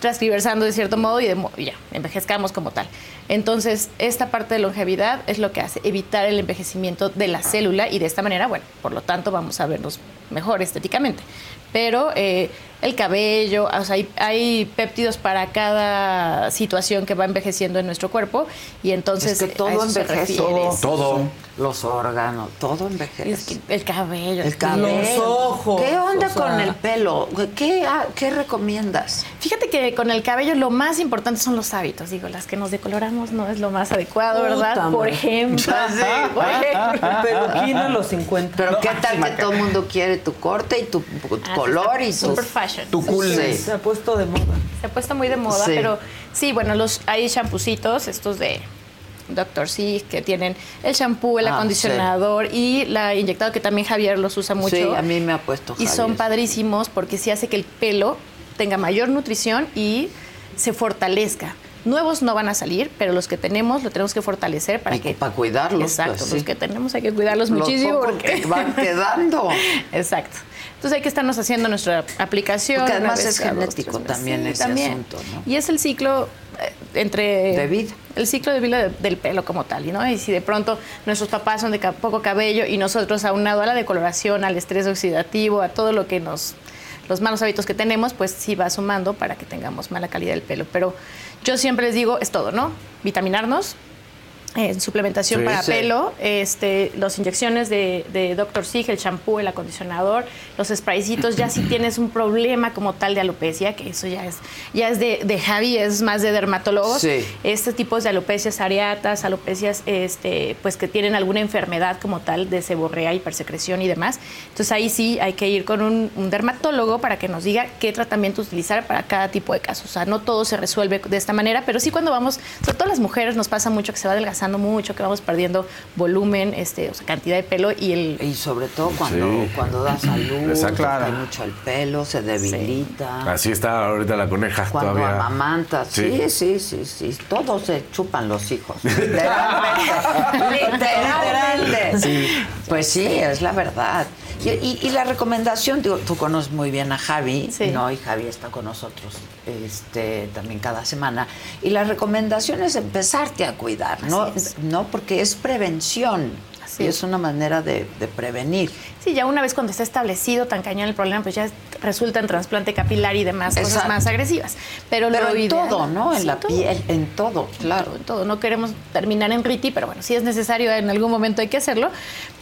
transcriversando de cierto modo y, de y ya, envejezcamos como tal. Entonces, esta parte de longevidad es lo que hace evitar el envejecimiento de la célula y de esta manera, bueno, por lo tanto vamos a vernos mejor estéticamente. Pero eh, el cabello, o sea, hay, hay péptidos para cada situación que va envejeciendo en nuestro cuerpo y entonces Es que a todo envejece. refiere. Todo. Los órganos, todo es envejece. que el cabello. El cabello. Los ojos, ¿Qué onda o sea. con el pelo? ¿Qué, ah, ¿Qué recomiendas? Fíjate que con el cabello lo más importante son los hábitos. Digo, las que nos decoloramos no es lo más adecuado, ¿verdad? Puta Por ejemplo. por ejemplo. Peluquín a los 50. Pero ¿qué tal que todo el mundo quiere tu corte y tu, tu Ah, color y super fashion. Tu Sí, cool. sí. Se ha puesto de moda. Se ha puesto muy de moda, Sí. pero sí, bueno, los hay champucitos, estos de Dr. Sí, que tienen el champú, el Ah, acondicionador y la inyectado, que también Javier los usa mucho. Sí, a mí me ha puesto Y son padrísimos porque sí hace que el pelo tenga mayor nutrición y se fortalezca. Nuevos no van a salir, pero los que tenemos lo tenemos que fortalecer para que para cuidarlos, Exacto, pues, los sí. que tenemos hay que cuidarlos Los muchísimo pocos porque que van quedando. Exacto. Entonces hay que estarnos haciendo nuestra aplicación. Porque además es genético también Sí, ese también. asunto, ¿no? Y es el ciclo eh, entre... De vida. El ciclo de vida de- del pelo como tal, ¿no? Y si de pronto nuestros papás son de poco cabello y nosotros aunado a la decoloración, al estrés oxidativo, a todo lo que nos... los malos hábitos que tenemos, pues sí va sumando para que tengamos mala calidad del pelo. Pero yo siempre les digo, es todo, ¿no? Vitaminarnos, eh, suplementación Sí, para sí. pelo, este, las inyecciones de, de Dr. Sig, el champú, el acondicionador, los spraycitos, ya si tienes un problema como tal de alopecia, que eso ya es, ya es de, de Javi, es más de dermatólogos, Sí. este tipo de alopecias areatas, alopecias este, pues que tienen alguna enfermedad como tal de seborrea, hipersecreción y demás. Entonces ahí sí hay que ir con un, un dermatólogo para que nos diga qué tratamiento utilizar para cada tipo de caso. O sea, no todo se resuelve de esta manera, pero sí cuando vamos, sobre todo las mujeres nos pasa mucho que se va adelgazando mucho, que vamos perdiendo volumen, este, o sea, cantidad de pelo y el... Y sobre todo cuando, Sí. cuando da salud, cae mucho el pelo, se debilita. Así está ahorita la coneja Cuando todavía. amamantas, sí. sí, sí, sí, Todos se chupan los hijos. Literalmente. Literalmente. Pues sí, es la verdad. Y, y- y la recomendación, digo, tú conoces muy bien a Javi, Sí. ¿no? Y Javi está con nosotros este, también cada semana. Y la recomendación es empezarte a cuidar, ¿no? No, porque es prevención. Y es. una manera de, de prevenir. Sí, ya una vez cuando está establecido tan cañón el problema, pues ya resulta en trasplante capilar y demás cosas más agresivas. Pero, Pero lo en ideal- todo, ¿no? En Sí, la todo. piel, en todo, claro. en todo. No queremos terminar en Riti, pero bueno, si es necesario, en algún momento hay que hacerlo.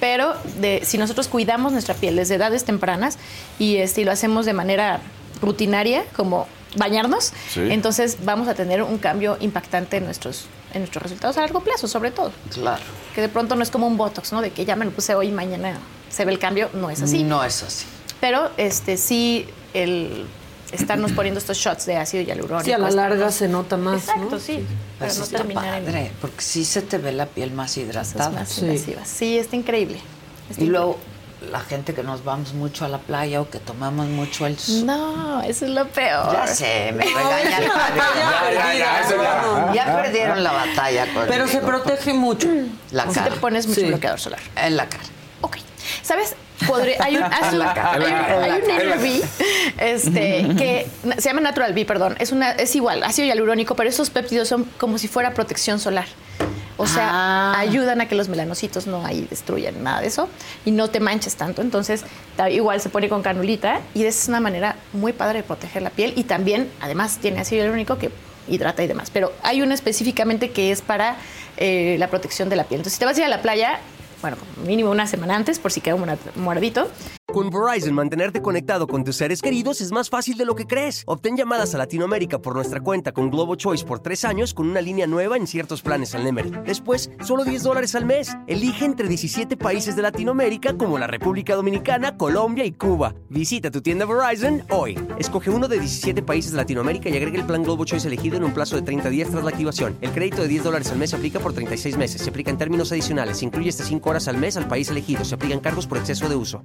Pero de, si nosotros cuidamos nuestra piel desde edades tempranas y este, y lo hacemos de manera rutinaria, como bañarnos, Sí. entonces vamos a tener un cambio impactante en nuestros en nuestros resultados a largo plazo, sobre todo. Claro. Que de pronto no es como un Botox, ¿no? De que ya me lo puse hoy y mañana se ve el cambio. No es así. No es así. Pero este sí, el estarnos poniendo estos shots de ácido hialurónico. Sí, a la larga se nota más, Exacto, ¿no? sí. Para Eso no está terminar en padre, porque sí se te ve la piel más hidratada. más invasivas. Sí, está increíble. Está Y luego, la gente que nos vamos mucho a la playa o que tomamos mucho el sol. No, eso es lo peor. Ya sé, me regañan. Ya, ya, ya, eso ya. perdida. Ya perdieron la batalla con Pero se protege mucho. la Si cara. te pones mucho Sí. bloqueador solar. En la cara. ¿Sabes? Podré- hay un, hay un- hay este, que se llama Natural B, perdón. Es, una, es igual, ácido hialurónico, pero esos péptidos son como si fuera protección solar. O sea, Ah. ayudan a que los melanocitos no ahí destruyan nada de eso y no te manches tanto. Entonces, igual se pone con canulita y es una manera muy padre de proteger la piel y también, además, tiene ácido hialurónico que hidrata y demás. Pero hay uno específicamente que es para eh, la protección de la piel. Entonces, si te vas a ir a la playa, bueno, mínimo una semana antes por si queda un muerdito. Con Verizon, mantenerte conectado con tus seres queridos es más fácil de lo que crees. Obtén llamadas a Latinoamérica por nuestra cuenta con Globo Choice por tres años con una línea nueva en ciertos planes al Nemery. Después, solo 10 dólares al mes. Elige entre 17 países de Latinoamérica como la República Dominicana, Colombia y Cuba. Visita tu tienda Verizon hoy. Escoge uno de 17 países de Latinoamérica y agrega el plan Globo Choice elegido en un plazo de 30 días tras la activación. El crédito de 10 dólares al mes aplica por 36 meses. Se aplica en términos adicionales. Se incluye hasta 5 horas al mes al país elegido. Se aplican cargos por exceso de uso.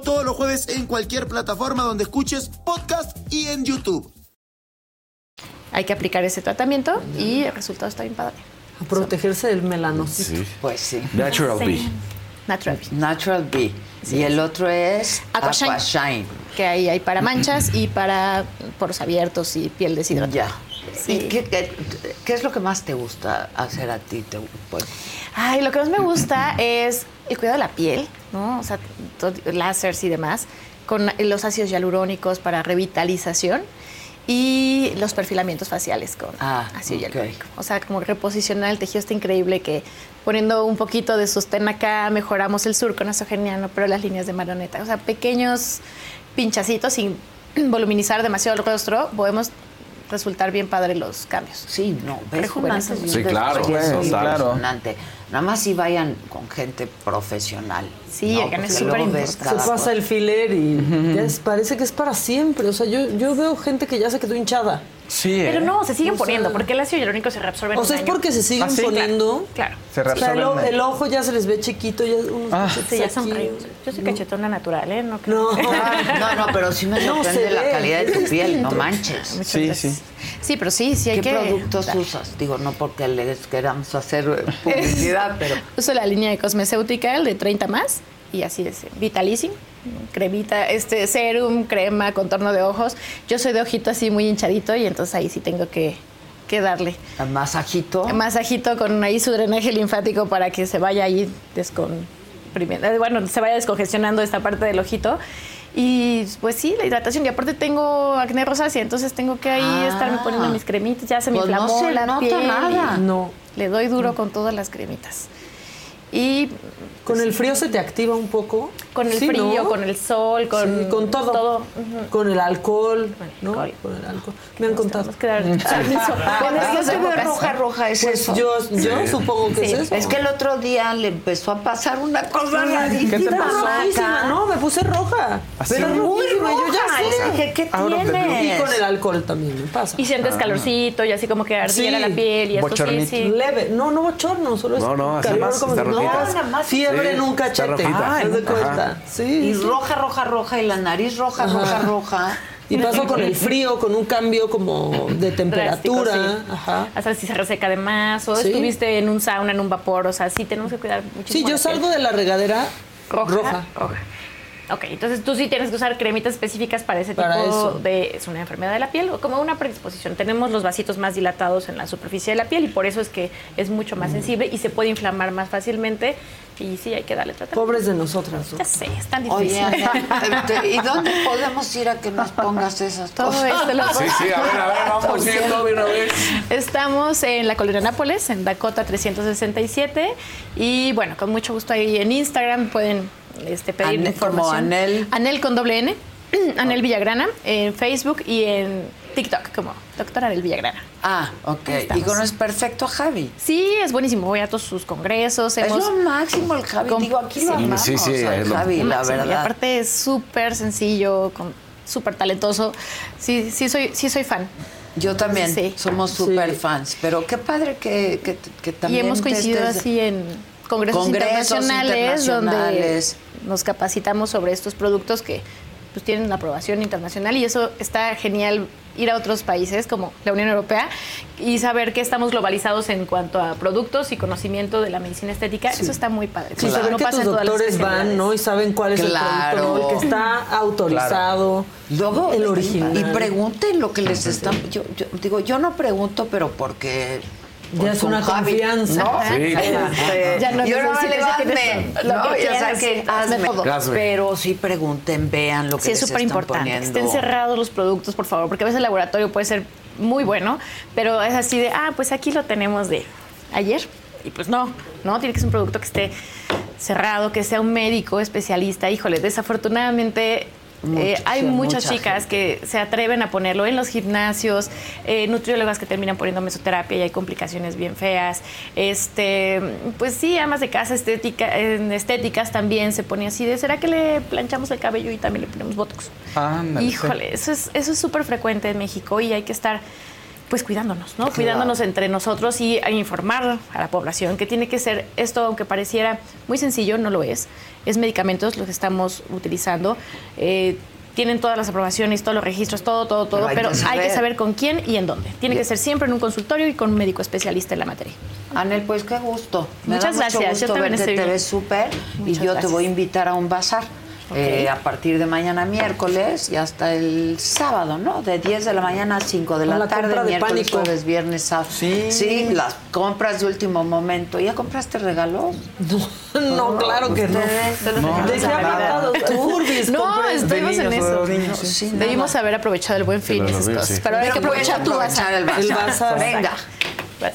todos los jueves en cualquier plataforma donde escuches podcast y en YouTube. Hay que aplicar ese tratamiento y el resultado está bien padre. A protegerse del melanocito. Pues sí. Natural Sí. B. Natural B. Natural B. y el otro es Aquashine. Aquashine. Que ahí hay para manchas y para poros abiertos y piel deshidratada. Ya. ¿Y qué, qué- qué es lo que más te gusta hacer a ti? Te- pues, Ay, lo que más me gusta es el cuidado de la piel, ¿no? O sea, láseres y demás, con los ácidos hialurónicos para revitalización y los perfilamientos faciales con Ah, ácido hialurónico. O sea, como reposicionar el tejido está increíble que poniendo un poquito de sostén acá mejoramos el surco nasogeniano, pero las líneas de marioneta. O sea, pequeños pinchacitos sin voluminizar demasiado el rostro, podemos resultar bien padre los cambios. Sí, no, ves y un Sí, claro, Nada más si vayan con gente profesional. Sí, ¿no? es súper importante. Se cada pasa el filer y ya es- parece que es para siempre. O sea, yo, yo veo gente que ya se quedó hinchada. Sí, Pero ¿eh? no, se siguen O sea- poniendo, porque el ácido hialurónico se reabsorbe en O sea, es porque se siguen Ah, sí, poniendo. Claro. Se O sea, el, el ojo ya se les ve chiquito, ya unos cachetes Sí, ya son aquí. rayos. Yo soy cachetona natural, ¿eh? No, No. No, no, pero sí me No, sorprende se la calidad de tu piel, no manches. Muchas Sí, gracias. sí. Sí, pero sí, sí hay ¿Qué que... productos dar. usas? Digo, no porque les queramos hacer publicidad, pero... Uso la línea de Cosmeceutical de 30 más y así es. Vitalicing, cremita, este serum, crema, contorno de ojos. Yo soy de ojito así muy hinchadito y entonces ahí sí tengo que, que darle. Masajito. Masajito con ahí su drenaje linfático para que se vaya ahí descomprimiendo, eh, bueno, se vaya descongestionando esta parte del ojito. Y pues sí, la hidratación. Y aparte tengo acné rosácea, entonces tengo que ahí Ah. estarme poniendo mis cremitas. Ya se me Pues no inflamó se la nota piel. nada. No. Le doy duro con todas las cremitas. Y Con el frío se te activa un poco. con el Sí, frío, ¿no? con el sol, con, Sí, con todo. Con el alcohol, ¿no? alcohol. Con el alcohol. Me han contado. Dar. Con eso esas se ve épocas. roja, roja, es Pues eso. yo, yo supongo que Sí, es eso. Es que el otro día le empezó a pasar una cosa rarísima. ¿Qué te pasó? rojísima, no, me puse roja. ¿Así? Pero Muy rojísima, yo ya roja. sé. Dije, ¿qué blue. Y tienes? con el alcohol también me pasa. Y sientes calorcito y así como que ardiera Sí. la piel y esto sí, Bochornito. sí. Leve, no, no bochorno, solo es No, no, así calor más, como no, Nada más. fiebre Sí, en un cachete. Haz de cuenta. Sí, Y sí. roja, roja, roja, y la nariz roja, roja, roja. Y pasó con el frío, con un cambio como de temperatura. Drástico, sí. Ajá. Hasta si se reseca de más o Sí. estuviste en un sauna, en un vapor, o sea, sí tenemos que cuidar muchísimo. Sí, yo salgo de la regadera roja. roja. roja. Ok, entonces tú sí tienes que usar cremitas específicas para ese Para tipo eso. de... Es una enfermedad de la piel o como una predisposición. Tenemos los vasitos más dilatados en la superficie de la piel y por eso es que es mucho más sensible y se puede inflamar más fácilmente y sí, hay que darle tratamiento. Pobres de nosotras. ¿no? Ya sé, es tan difícil. Oye, Ana, este, ¿y dónde podemos ir a que nos pongas esas Todo cosas? esto lo Sí, sí, a ver, a ver, vamos viendo de una vez. Estamos en la colonia Nápoles, en Dakota 367. Y bueno, con mucho gusto ahí en Instagram pueden este, pedir Anel, como. Anel. Anel con doble N. Anel Villagrana en Facebook y en TikTok como doctora Anel Villagrana. Ah, ok. Y conoces perfecto a Javi. Sí, es buenísimo. Voy a todos sus congresos. Es hemos- lo máximo el Javi. con- Digo, aquí lo Sí, amamos. sí, sí, al es lo- Javi, la máximo. Y verdad. aparte es súper sencillo, con- súper talentoso. Sí, sí soy, sí soy fan. Yo también. Sí. Somos súper fans. Pero qué padre que, que, que Y también hemos coincidido estés- así en congresos, Congresos internacionales, internacionales. donde nos capacitamos sobre estos productos que pues, tienen una aprobación internacional y eso está genial ir a otros países como la Unión Europea y saber que estamos globalizados en cuanto a productos y conocimiento de la medicina estética. Eso está muy padre. Sí, saber no que tus las doctores van. ¿no? Y saben cuál es Claro. el producto, el que está autorizado. Luego, el original. Y pregunten lo que les están. Yo, yo digo, yo no pregunto, pero porque. Ya es una Javi, confianza. ¿no? Sí. Este, Ya no yo no le hazme, tienes lo ¿no? que Ya quieras, sabes que hazme hazme. todo. Hazme. Pero sí pregunten, vean lo que Sí, es les súper están importante. Estén cerrados los productos, por favor, porque a veces el laboratorio puede ser muy bueno, pero es así de, ah, pues aquí lo tenemos de ayer. Y pues no, no, tiene que ser un producto que esté cerrado, que sea un médico especialista. Híjole, desafortunadamente Eh, hay muchas mucha chicas que se atreven a ponerlo en los gimnasios, eh, nutriólogas que terminan poniendo mesoterapia y hay complicaciones bien feas. Este, pues sí, amas de casa estética, en estéticas también se pone así de, ¿será que le planchamos el cabello y también le ponemos botox? Sí. Híjole, eso es eso es súper frecuente en México y hay que estar pues cuidándonos, ¿no? Cuidándonos entre nosotros y a informar a la población que tiene que ser esto, aunque pareciera muy sencillo, no lo es. Es medicamentos lo que estamos utilizando. Eh, tienen todas las aprobaciones, todos los registros, todo, todo, todo, Pero hay pero que hay que saber. con quién y en dónde. Tiene que ser siempre en un consultorio y con un médico especialista en la materia. Anel, pues qué gusto. Me Muchas da mucho gracias, yo también verte, estoy te ves súper y yo te voy a invitar a un bazar. Eh, a partir de mañana miércoles y hasta el sábado, ¿no? De 10 de la mañana a 5 de la, la tarde, de miércoles, pánico. jueves, viernes, sábado. Sí. las compras de último momento. ¿Ya compraste regalos? No, claro que no. No. regalos ¿De qué de Navidad. apartados? Furbies No, estuvimos en eso. niños, sí. Sí, Debimos haber aprovechado el buen fin y esas cosas. sí. Pero hay que aprovechar tu bazar. el bazar. Venga. Va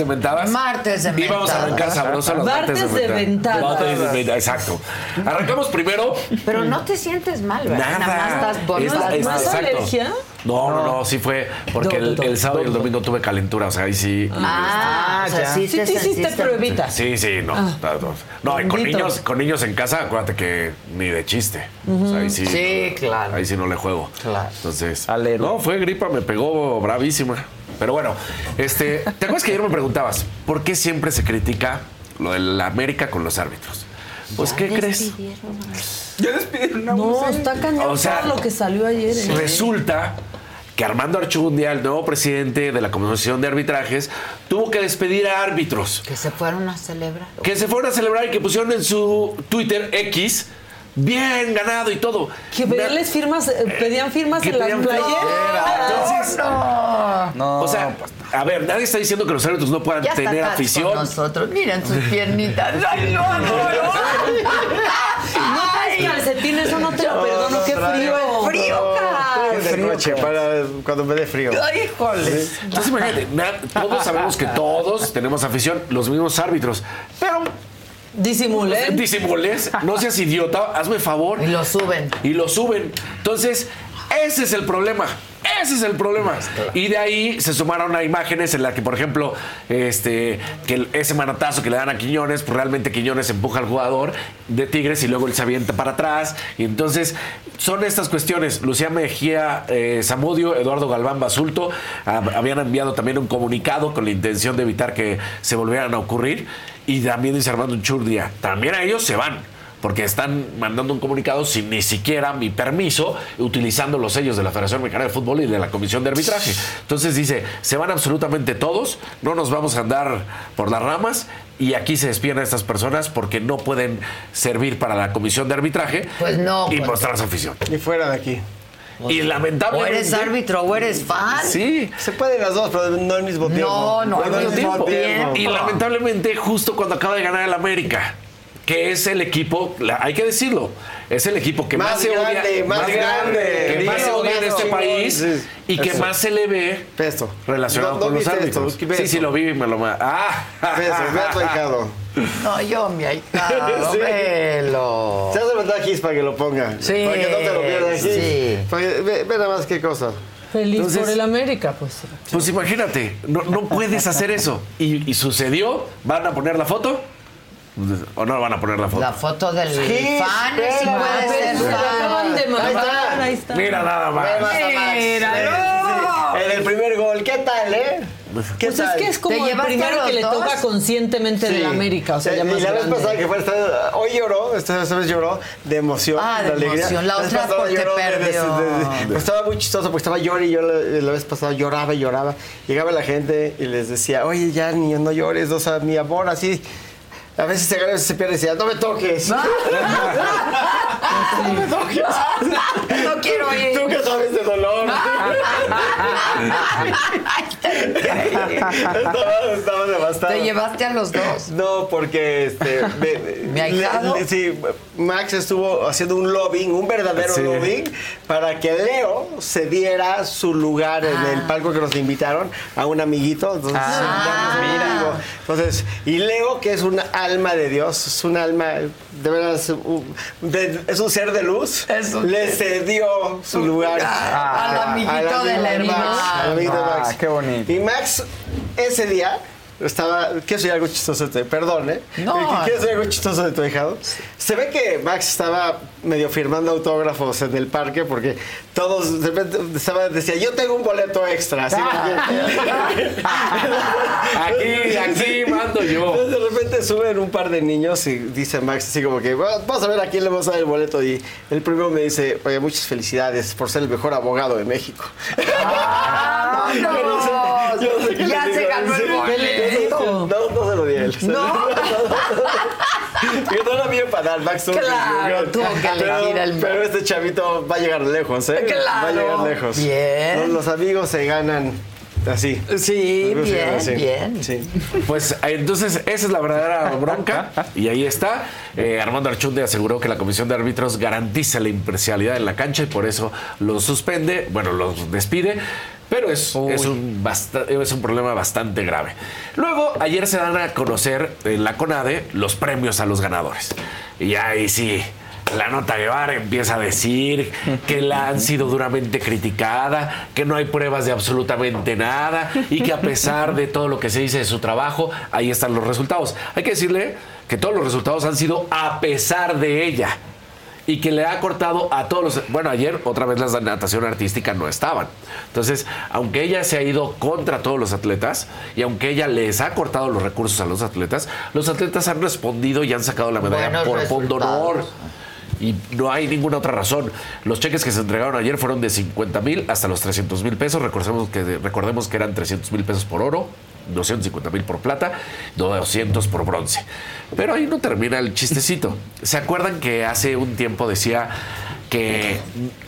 de mentadas. Martes de Y vamos a mentadas. arrancar sabroso los Martes martes de de mentadas. Martes de mentadas, exacto. Arrancamos primero. Pero no te sientes mal, ¿verdad? Nada. más estás por Es- es- ¿No es exacto. alergia? No, no, no, sí fue porque el, el sábado y el domingo tuve calentura, o sea, ahí sí. Ah, o sea, sí, Sí te te hiciste pruebita. Sí, sí, no. Ah. no, no. Y con niños, con niños en casa, acuérdate que ni de chiste. O sea, ahí sí. Sí, claro. Ahí sí no le juego. Claro. Entonces. Alero. No, fue gripa, me pegó bravísima. Pero bueno, este, ¿te acuerdas que ayer me preguntabas por qué siempre se critica lo de la América con los árbitros? Pues, ¿qué crees? Ya despidieron a No, está cañón O sea, lo que salió ayer. ¿eh? Resulta que Armando Archundia, el nuevo presidente de la Comisión de Arbitrajes, tuvo que despedir a árbitros Que se fueron a celebrar. que se fueron a celebrar y que pusieron en su Twitter X bien ganado y todo. Que pedían firmas, eh, pedían firmas en las playeras. Entonces, No, o sea, A ver, nadie está diciendo que los árbitros no puedan Ya tener afición. con nosotros. Miren sus piernitas. Ay, no, no, no. No traes calcetines, eso no te lo perdono. Qué frío. Frío, de noche para cuando me dé frío. Ay, híjole. Entonces, imagínate, na- todos sabemos que todos tenemos afición, los mismos árbitros. Pero Disimulen. disimules, no seas idiota, hazme favor. Y lo suben. Y lo suben. Entonces, ese es el problema. Ese es el problema. Y de ahí se sumaron a imágenes en las que, por ejemplo, este, que ese manotazo que le dan a Quiñones, pues realmente Quiñones empuja al jugador de Tigres y luego él se avienta para atrás. Y entonces son estas cuestiones. Lucía Mejía eh, Zamudio, Eduardo Galván Basulto hab- habían enviado también un comunicado con la intención de evitar que se volvieran a ocurrir. Y también dice Armando Unchurdia, también a ellos se van porque están mandando un comunicado sin ni siquiera mi permiso, utilizando los sellos de la Federación Mexicana de Fútbol y de la Comisión de Arbitraje. Entonces dice, se van absolutamente todos, no nos vamos a andar por las ramas y aquí se despiden a estas personas porque no pueden servir para la Comisión de Arbitraje Pues no, y pues. mostrar su afición. Y fuera de aquí. Y O lamentablemente... eres árbitro o eres fan. Sí. Se pueden las dos, pero no al mismo tiempo. No, no al mismo tiempo. Y lamentablemente, justo cuando acaba de ganar el América, que es el equipo, la- hay que decirlo, es el equipo que más, Más se grande, odia, más grande. que más se odia en este país Sí, y que eso. más se le ve Pesto. relacionado No, no con los esto, árbitros. sí, sí, lo vi y me lo... ¡Ah! Beso, ve a tu ahijado. No, yo, mi ahijado, Sí. velo. Se hace mandar aquí para que lo ponga. Sí, Para que no te lo pierdas aquí. sí. Para que- ve, ve nada más qué cosa. Feliz Entonces- por el América, pues. Pues imagínate, no, no puedes hacer eso. Y, y sucedió, ¿van a poner la foto? ¿O no van a poner la foto? La foto del Sí, fan sí puede ser Pero acaban de fan. mandar, ahí está. Mira nada más. Ve más a Max. Míralo. En el primer gol, ¿qué tal, eh? ¿Qué Pues es que es como ¿Te el primero que le dos? toca conscientemente Sí. del América, o sea, ya y más la vez pasada que fue, esta- hoy lloró, esta vez lloró de emoción, Ah, de alegría. emoción. La vez otra pasada porque lloró de- de- perdió. de- pues estaba muy chistoso porque estaba llorando y yo la, la vez pasada lloraba y lloraba. Llegaba la gente y les decía, oye, ya ni no llores, o sea, mi amor, así. A veces se gana, a veces se pierde y decía, no me toques. Ah. no me toques. No quiero ir. Tú que sabes de dolor. estaba, estaba devastado. Te llevaste a los dos. No, porque este, me- ¿Mi ahijado? le- sí, Max estuvo haciendo un lobbying, un verdadero Sí. lobbying, para que Leo se diera su lugar en el palco que nos invitaron a un amiguito. Entonces, Ah. ya nos amigo. Entonces, y Leo, que es un alma de Dios, es un alma, de veras, un- de- es un ser de luz, Es un- le cedió su lugar al amiguito al del amigo Max, hermano. al amiguito de Max. Ah, qué bonito. Y Max, ese día, estaba. ¿Quieres oír algo chistoso de tu Perdón, ¿eh? No. ¿Quieres oír algo chistoso de tu hijado? Se ve que Max estaba medio firmando autógrafos en el parque porque todos de repente estaba, decía, yo tengo un boleto extra. Así que- Aquí, aquí mando yo. Entonces, de repente suben un par de niños y dice Max así como que "Va- vamos a ver a quién le vamos a dar el boleto y el primero me dice, oye, muchas felicidades por ser el mejor abogado de México. Ah, no sé- yo no sé qué Ya le se digo, ganó el sí. boleto. No, no. Yo no lo vi para dar que- Claro, tuvo que pero, elegir el- pero este chavito va a llegar lejos, ¿eh? Claro. Va a llegar lejos. Bien. Los, los amigos se ganan así. Sí, bien, así. bien. Sí. Pues eh, entonces esa es la verdadera bronca y ahí está. Eh, Armando Archunde aseguró que la comisión de árbitros garantiza la imparcialidad en la cancha y por eso los suspende, bueno, los despide. Pero es, es, un es un problema bastante grave. Luego, ayer se dan a conocer en la CONADE los premios a los ganadores. Y ahí sí, la nota Guevara empieza a decir que la han sido duramente criticada, que no hay pruebas de absolutamente nada y que a pesar de todo lo que se dice de su trabajo, ahí están los resultados. Hay que decirle que todos los resultados han sido a pesar de ella y que le ha cortado a todos los... Bueno, ayer otra vez las de natación artística no estaban. Entonces, aunque ella se ha ido contra todos los atletas y aunque ella les ha cortado los recursos a los atletas, los atletas han respondido y han sacado la medalla Buenos por resultados. honor. Y no hay ninguna otra razón. Los cheques que se entregaron ayer fueron de 50 mil hasta los 300 mil pesos. Recordemos que, recordemos que eran 300 mil pesos por oro, 250 mil por plata, 200 por bronce. Pero ahí no termina el chistecito. ¿Se acuerdan que hace un tiempo decía que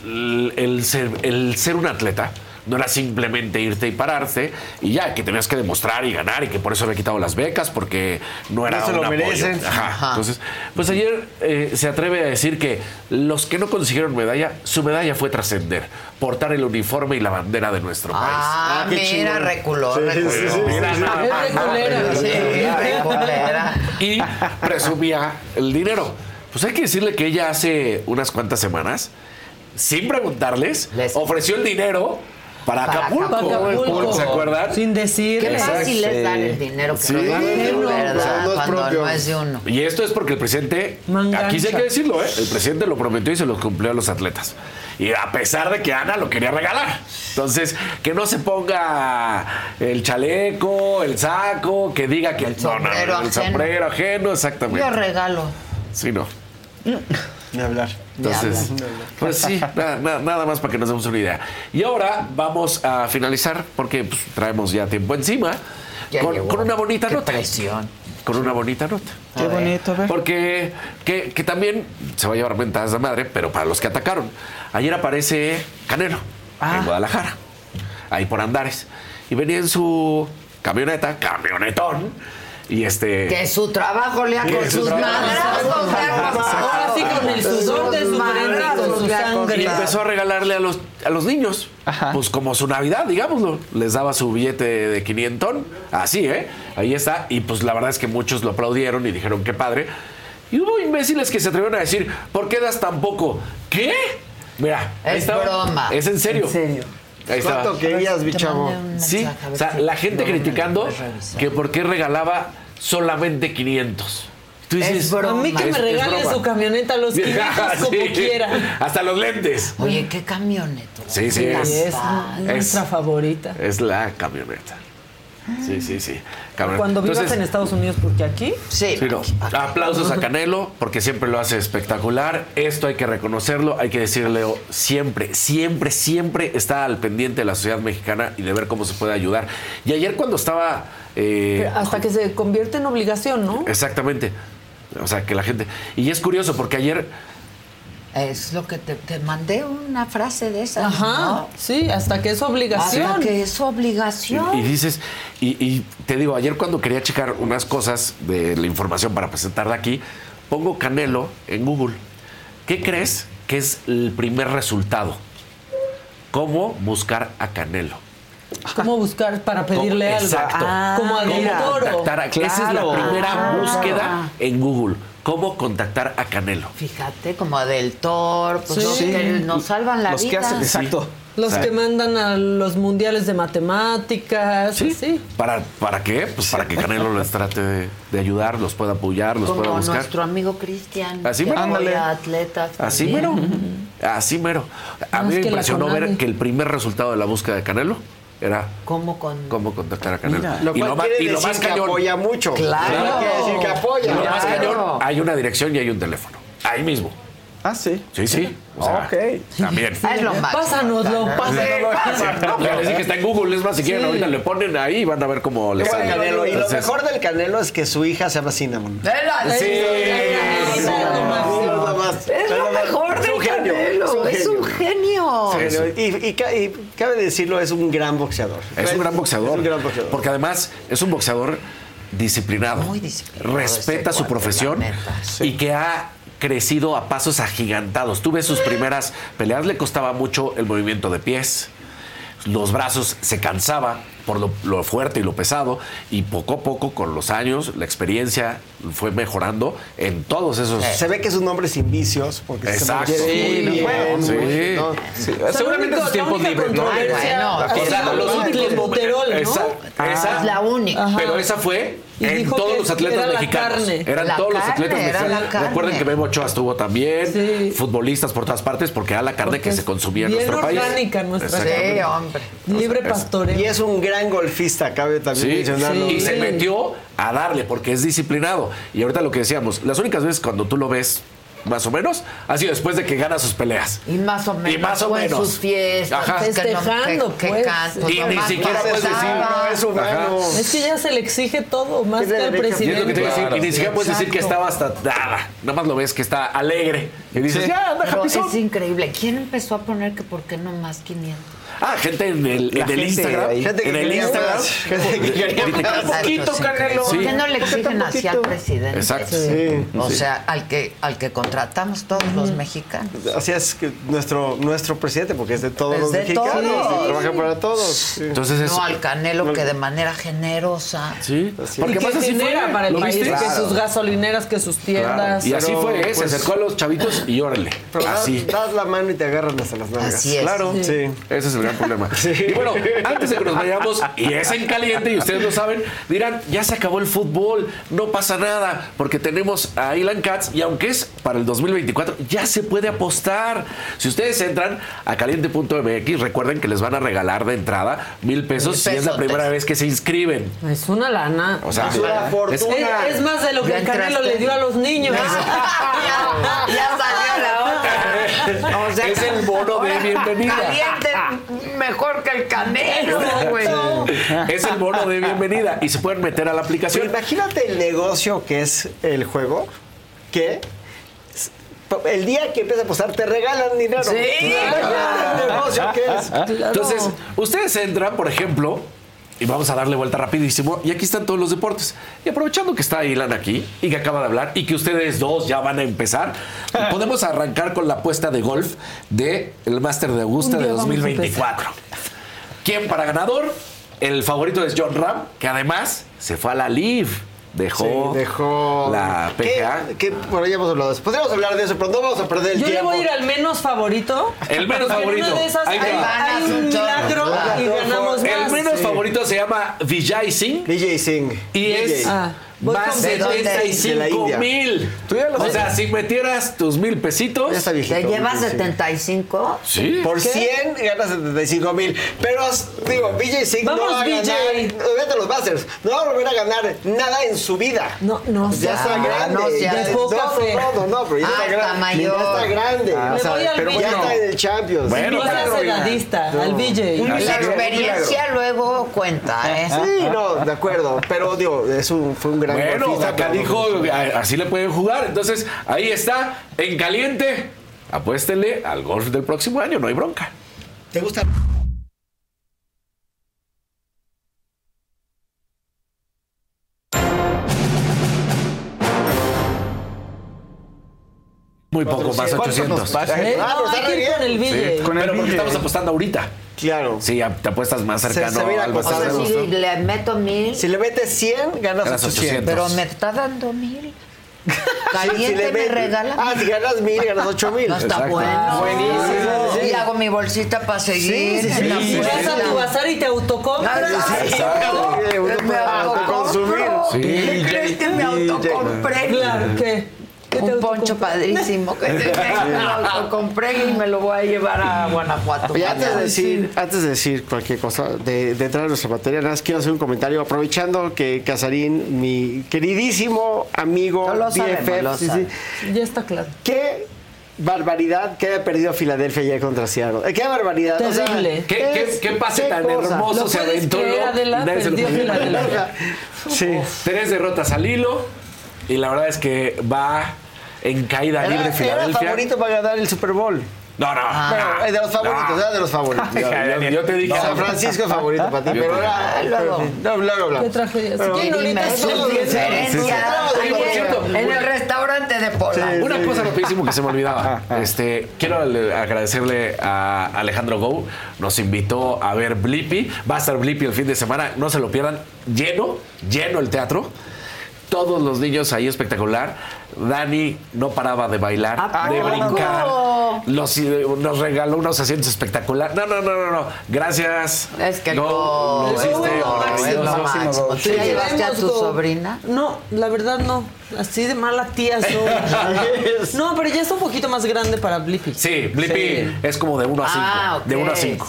el, ser un atleta no era simplemente irte y pararte y ya, que tenías que demostrar y ganar y que por eso había quitado las becas porque no era No se un lo apoyo. merecen. Ajá. Ajá. Entonces, pues ayer eh, se atreve a decir que los que no consiguieron medalla, su medalla fue trascender, portar el uniforme y la bandera de nuestro país. Ah, mira, reculó, reculó. Mira, reculera. Y presumía el dinero. Pues hay que decirle que ella hace unas cuantas semanas, sin preguntarles, ofreció el dinero para, Para Acapulco. Acapulco. ¿Se acuerdan? Sin decir. Qué fácil es dar el dinero que Sí. no es No, ¿verdad? no es Cuando propio. no es de uno. Y esto es porque el presidente, Mangancha. aquí sí hay que decirlo, ¿eh? el presidente lo prometió y se lo cumplió a los atletas. Y a pesar de que Ana lo quería regalar. Entonces, que no se ponga el chaleco, el saco, que diga que el sombrero el ajeno. sombrero ajeno, exactamente. Yo regalo. Sí, no. Ni hablar. Entonces, pues sí, na- na- nada más para que nos demos una idea. Y ahora vamos a finalizar, porque pues, traemos ya tiempo encima, Ya con, llegó. con una bonita Qué nota. presión. Con una bonita nota. Qué bonito, a ver. Porque que, que también se va a llevar mentadas de madre, pero para los que atacaron. Ayer aparece Canelo Ah. en Guadalajara, ahí por Andares. Y venía en su camioneta, camionetón. Y este. Que su trabajo le ha con su sus costado. Ahora sí, con el sudor de su frente y con su Y sangre. empezó a regalarle a los, a los niños, pues como su Navidad, digámoslo. Les daba su billete de 500, así, ¿eh? Ahí está. Y pues la verdad es que muchos lo aplaudieron y dijeron, qué padre. Y hubo imbéciles que se atrevieron a decir, ¿por qué das tan poco? ¿Qué? Mira, ahí Es broma. Es en serio. En serio. Ahí estaba. ¿Cuánto querías, mi chavo? Sí, o sea, la gente criticando que por qué regalaba solamente 500. Tú dices, A mí que es- me es regale broma. su camioneta a los 500 como Sí, quiera. Hasta los lentes. Oye, qué camioneta. Sí, sí, Sí, es, es nuestra favorita. es la camioneta. Sí, sí, sí. Cuando vivas Entonces, en Estados Unidos, porque aquí. Sí. sí, no. Aplausos a Canelo porque siempre lo hace espectacular. Esto hay que reconocerlo, hay que decirle siempre, siempre, siempre está al pendiente de la sociedad mexicana y de ver cómo se puede ayudar. Y ayer cuando estaba eh, Hasta que se convierte en obligación, ¿no? Exactamente. O sea, que la gente... Y es curioso porque ayer... Es lo que te, te mandé una frase de esa. Ajá, sí, hasta que es obligación. Hasta que es obligación. Y dices, y, y te digo, ayer cuando quería checar unas cosas de la información para presentarla aquí, pongo Canelo en Google. ¿Qué crees que es el primer resultado? ¿Cómo buscar a Canelo? ¿Cómo buscar para pedirle ¿Cómo? algo? Exacto. Ah, como al ¿Cómo del toro. a- Esa es la Claro. primera Ah. búsqueda en Google. ¿Cómo contactar a Canelo? Fíjate, como a Del Toro, pues Sí. los que nos salvan la Los que vida. hacen- exacto. Los O sea, que mandan a los mundiales de matemáticas. Sí. ¿Para, ¿Para qué? Pues para que Canelo les trate de, de ayudar, los pueda apoyar, los pueda Como buscar. nuestro amigo Cristian. Así que mero. Ándale. atletas. Así mero. Así mero. A Más mí me que impresionó ver que el primer resultado de la búsqueda de Canelo era ¿Cómo con.? cómo contactar a Canelo. Mira, lo y lo, más- y lo más que cañón. apoya mucho. Claro. Claro, quiere decir que apoya. Y lo más cañón, hay una dirección y hay un teléfono. Ahí mismo. Ah, sí. Sí, sí. O sea, Ok. También. Es lo. Pásanoslo, pásanoslo. Dije que está en Google, es más, si quieren Sí. ahorita le ponen ahí y van a ver cómo les sale. Canelo. Y lo Entonces, mejor del Canelo es que su hija se llama Cinnamon. Sí. Es lo más- Es lo mejor del Canelo. Es un genio. Y, y ca- y cabe decirlo, es un gran boxeador. Es un gran boxeador. Es un gran boxeador. Porque además es un boxeador disciplinado. Muy disciplinado Respeta su cuate, profesión y que ha crecido a pasos agigantados. Tú ves sus primeras peleas, le costaba mucho el movimiento de pies. Los brazos se cansaba por lo, lo fuerte y lo pesado y poco a poco con los años la experiencia fue mejorando en todos esos Se ve que es un hombre sin vicios porque Exacto. se Sí, muy bien. sí. muy- no, sí. Seguramente sus tiempos libres, ¿no? Ay, bueno, O sí, sea, sí, los sí, Clenbuterol, ¿no? Esa, Ah, esa- es la única. Ajá. Pero esa fue Y en dijo todos que los atletas era la mexicanos. carne. Eran La todos los atletas mexicanos. la carne. Recuerden que Memo Ochoa estuvo también, Sí. futbolistas por todas partes, porque era la carne que se consumía en nuestro país. orgánica nuestra. Sí, hombre. Libre pastoreo. Y es un gran golfista, cabe también Sí, mencionarlo. y Sí. se metió a darle porque es disciplinado. Y ahorita lo que decíamos, las únicas veces cuando tú lo ves más o menos ha sido después de que gana sus peleas. Y más o menos. Y más o o en menos. sus fiestas. Ajá. que no- Festejando, que- que pues. can- Y ni siquiera puedes decir, No, es humano. Es que ya se le exige todo, más que al derecho. Y es presidente. lo que te iba a decir, y ni siquiera puedes decir que estaba hasta nada. Nada más lo ves que está alegre. Y dices, Sí. ya, anda, Pero Japizón". es increíble. ¿Quién empezó a poner que por qué no más 500? Ah, gente en el, en el gente Instagram. ahí. Gente que en el Instagram. más. Gente que quería más. "Un poquito, Canelo. ¿Por qué no le exigen así al presidente? Exacto. Sí. O Sí. sea, al que, al que contratamos todos los mexicanos. Así es que nuestro, nuestro presidente, porque es de todos Es los de mexicanos, todos. y trabaja para todos. sí. Entonces es. No al Canelo que de manera generosa. Sí, y que genera para el ¿Lo país, viste? que Claro. sus gasolineras, que sus tiendas. Y así Pero, fue, ¿eh? se pues- acercó a los chavitos y órale. Así. Das, la mano y te agarran hasta las nalgas. Así es. Claro, Sí. Ese es el gran problema. Y bueno, antes de que nos vayamos, y es en caliente, y ustedes lo saben, dirán, ya se acabó el fútbol, no pasa nada, porque tenemos a Ilan Katz, y aunque es para el 2024, ya se puede apostar. Si ustedes entran a caliente.mx, recuerden que les van a regalar de entrada mil pesos si es la primera vez que se inscriben. Es una lana. O sea, Es una fortuna. Es, es más de lo que el Canelo le dio a los niños. ya salió la otra. O sea, es el bono de bienvenida. Caliente mejor que el Canelo, güey. Es el bono de bienvenida y se pueden meter a la Pero aplicación. imagínate el negocio que es el juego, que el día que empieza a apostar te regalan dinero. Sí. Imagínate el negocio que es. Entonces, ustedes entran, por ejemplo, y vamos a darle vuelta rapidísimo, y aquí están todos los deportes. Y aprovechando que está Ilan aquí y que acaba de hablar y que ustedes dos ya van a empezar, podemos arrancar con la apuesta de golf del el Master de Augusta de día vamos a 2024. ¿Quién para ganador? El favorito es John Ram, que además se fue a la Live. Dejó, Sí, dejó la PGA. Que, que por ahí hemos hablado. de eso. Podríamos hablar de eso, pero no vamos a perder el Yo le tiempo. voy a ir al menos favorito. El menos en favorito. una de esas Ahí te hay, un milagro y ganamos El más. menos favorito se llama Vijay Singh. DJ Singh. Y DJ. es Ah, más con de ¿De dónde? De la 75 India. mil. Tú ya lo O sea, si metieras tus mil pesitos. Ya está viejito. ¿Te llevas Sí. 75? Sí. Por ¿Qué? 100 ganas 75 mil. Pero, digo, BJ Singh no Vamos, va a BJ. ganar. Vete a los Masters. No va a volver a ganar nada en su vida. No, no, Ya sea- está grande. no sea- ya, de poca no, fe. no, no, no, pero ya Ah, está mayor. Ya está grande. Le O sea, pero ya está en el Champions. Bueno, no seas edadista, No. al BJ. La experiencia luego cuenta, ¿eh? Sí, no, de acuerdo. Pero, digo, es un, fue un gran Bueno, acá dijo, así le pueden jugar. Entonces, ahí está, en caliente. Apuéstenle al golf del próximo año, no hay bronca. ¿Te gusta? Muy poco, más 800. Ah, pero ¿Eh? No, está hay que re ir con el. Sí, pero porque estamos apostando ahorita. Claro. Sí, te apuestas más cercano se O sea, Pasado. si le meto mil, Si le metes 100, ganas, Ganas 800. 800. pero me está dando mil. Si Caliente le me regala. Ah, si ganas 1000, ganas 8000. No está Exacto. bueno. Buenísimo. Y hago mi bolsita para seguir. Sí, sí. Vas a tu bazar y te autocompras. Exacto. me autoconsumir. Sí. ¿Crees que me autocompré? Claro, ¿qué? ¿Qué te Un poncho padrísimo que me lo autocompré y me lo voy a llevar a Guanajuato. Oye, antes de, decir, antes de decir cualquier cosa, de, de entrar a nuestra materia, nada más quiero hacer un comentario. Aprovechando que Casarín, mi queridísimo amigo No lo sabemos, BFF, lo sí, sí, sabemos. Ya está claro. qué barbaridad que haya perdido Filadelfia ayer contra Seattle. Eh, Qué barbaridad. o sea, Terrible. ¿Qué, qué, pase qué tan cosa. hermoso ¿Lo se aventó? Sí. Tres derrotas al hilo. Y la verdad es que va en caída libre Era, era Filadelfia. favorito para ganar el Super Bowl. No, no. Bueno, eh, de los favoritos, No. era de los favoritos. Yo, yo- yo te dije. San Francisco es favorito para ti, Yo pero te- era. luego. No, luego hablamos. Qué tragedia. Pero-. Sí, en el restaurante de Pola. Una cosa rapidísimo que se me olvidaba. Este, quiero le- agradecerle a Alejandro Gou. Nos invitó a ver Blippi. Va a estar Blippi el fin de semana. No se lo pierdan. Lleno, lleno el teatro. Todos los niños ahí espectacular. Dani no paraba de bailar, ¿A de brincar. Los- nos regaló unos asientos espectaculares. No, no, no, no, no. Gracias. Es que. Go Lo hiciste es lo maravilloso. máximo. ¿Tú ya llevaste a tu Queremos, Go. sobrina? No, la verdad no. Así de mala tía soy. no, pero ya es un poquito más grande para Blippi. Sí, Blippi Sí. es como de 1 a 5. Ah, ok. De 1 a 5.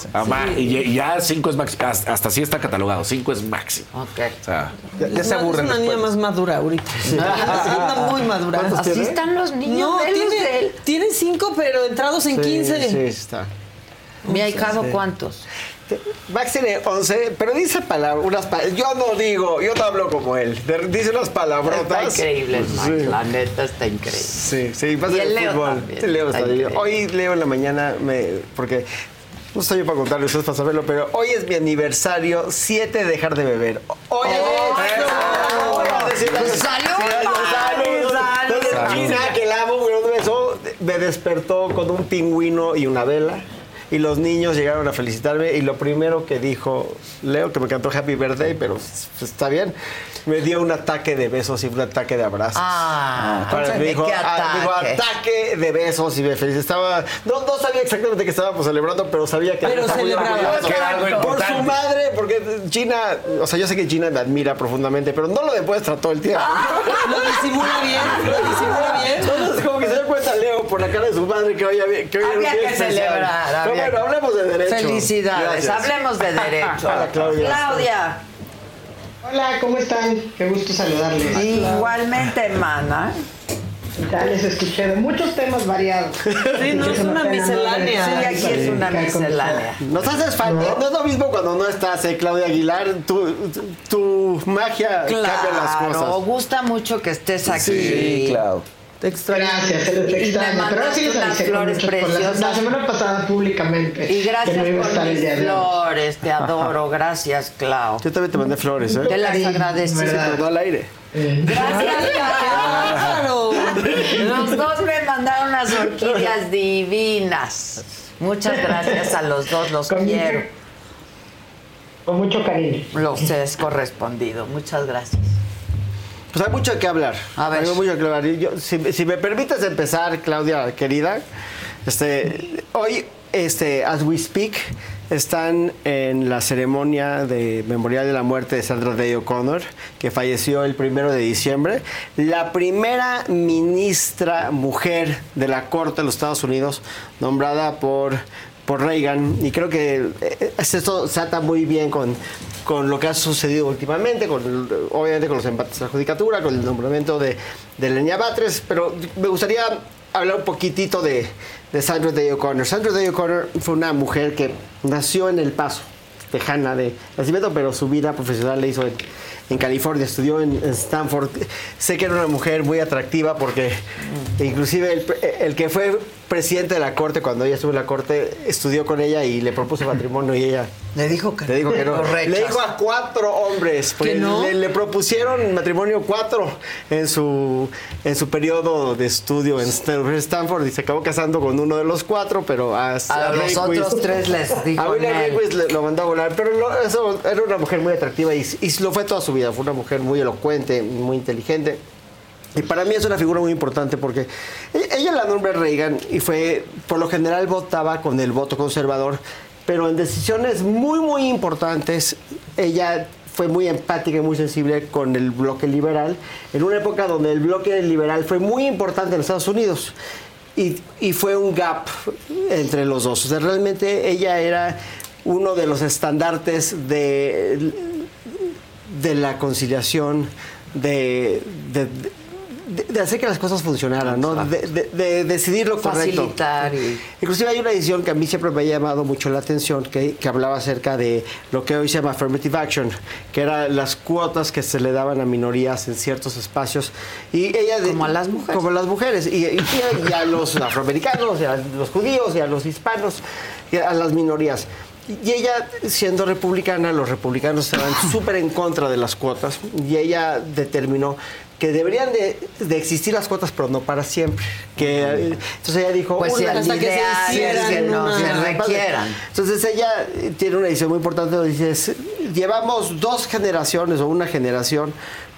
Sí. Y ya 5 es máximo. Hasta, hasta sí está catalogado. 5 es máximo. Ok. O sea, Ya, ya Es se una- aburren Es una niña después. más madura ahorita. Anda muy madura. ¿Cuántos Así tiene? están los niños. No, velos de tiene, él. tiene cinco, pero entrados en Sí, 15. Sí, está. Mi ahijado, ¿cuántos? Max tiene 11, pero dice palabras, unas pa- Yo no digo, yo no hablo como él. Dice unas palabrotas. Está increíble, Max. Sí. La neta está increíble. Sí, sí, pasa Y el fútbol. también, Leo está está. Hoy Leo en la mañana me porque no estoy yo para contarles, ustedes para saberlo, pero hoy es mi aniversario 7 de dejar de beber. Hoy ¡Salud, Entonces, China, que la amo, bueno, un beso, me despertó con un pingüino y una vela. Y los niños llegaron a felicitarme y lo primero que dijo Leo, que me cantó Happy Birthday, pero pues, está bien, me dio un ataque de besos y un ataque de abrazos. Ah, Para- me ¿de dijo, qué ah, dijo, ataque? ataque de besos y me felicitaba. No, no sabía exactamente qué estábamos celebrando, pero sabía que Pero estaba celebraba. Que Por su madre, porque Gina, o sea, yo sé que Gina me admira profundamente, pero no lo demuestra todo el tiempo. Lo disimula bien, lo disimula bien. Entonces, como que se cuenta Leo por la cara de su madre que hoy había, que hoy era un Había día que especial. celebrar. Pero bueno, hablemos de derecho. Felicidades, Gracias. hablemos de derecho. Hola, Claudia. Claudia, Hola, ¿cómo están? Qué gusto saludarles. igualmente, mana. Ya les escuché de muchos temas variados. Sí, no, es una miscelánea. Sí, aquí es una miscelánea. Nos haces falta. No. es lo mismo cuando no estás, eh, Claudia Aguilar. Tu, tu, tu magia cambia las Claro, cosas. gusta mucho que estés aquí. Sí, claro. Te extraño. Gracias, se me extraña. Pero ahora sí les avisé flores preciosas. La semana pasada públicamente. Y gracias que no iba a por estar el día flores, te adoro, gracias, Clau. Yo también te mandé flores, ¿eh? Te las agradezco. Sí, pero no al aire. Gracias, Clau. Los dos me mandaron unas orquídeas divinas. Muchas gracias a los dos, los quiero. Con mucho cariño. Los es correspondido. Muchas gracias. Pues hay mucho que hablar. A ver. Hay mucho que hablar. Yo- si, si me permites empezar, Claudia, querida, este, hoy, este, as we speak, están en la ceremonia de memorial de la muerte de Sandra Day O'Connor, que falleció el primero de diciembre. La primera ministra mujer de la Corte de los Estados Unidos, nombrada por por Reagan y creo que eh, esto se ata muy bien con, con lo que ha sucedido últimamente, con obviamente con los empates de la judicatura, con el nombramiento de, de Batres, pero me gustaría hablar un poquitito de, de Sandra Day O'Connor. Sandra Day O'Connor fue una mujer que nació en El Paso, tejana de nacimiento, pero su vida profesional la hizo en, en California, estudió en, en Stanford. Sé que era una mujer muy atractiva porque inclusive el, el que fue presidente de la corte cuando ella estuvo en la corte estudió con ella y le propuso matrimonio y ella le dijo que le dijo que no. Le dijo a cuatro hombres, porque ¿Que no? le, le propusieron matrimonio cuatro en su en su periodo de estudio en Stan- Stanford y se acabó casando con uno de los cuatro, pero a, A los Rehnquist- otros tres les dijo a William. Rehnquist le- lo mandó a volar, pero lo- eso, era una mujer muy atractiva y, y lo fue toda su vida. Fue una mujer muy elocuente, muy inteligente. Y para mí es una figura muy importante porque e- ella la nombra Reagan y fue, por lo general votaba con el voto conservador, pero en decisiones muy, muy importantes, ella fue muy empática y muy sensible con el bloque liberal, en una época donde el bloque liberal fue muy importante en Estados Unidos. Y, y fue un gap entre los dos. O sea, realmente ella era uno de los estandartes de, de la conciliación, de, de- de- de hacer que las cosas funcionaran, ¿no? De, de- de decidir lo correcto. Facilitar y- Inclusive hay una edición que a mí siempre me ha llamado mucho la atención, que, que hablaba acerca de lo que hoy se llama affirmative action, que eran las cuotas que se le daban a minorías en ciertos espacios. Y ella Como a las mujeres. Como a las mujeres. Y, y- y a los afroamericanos, y a los judíos, y a los hispanos, y a las minorías. Y ella, siendo republicana, los republicanos estaban súper en contra de las cuotas y ella determinó que deberían de, de existir las cuotas, pero no para siempre. Que, entonces ella dijo... Pues una- hasta que se hicieran que no una- se se requieran. Entonces ella tiene una edición muy importante donde dice, "Es- llevamos dos generaciones o una generación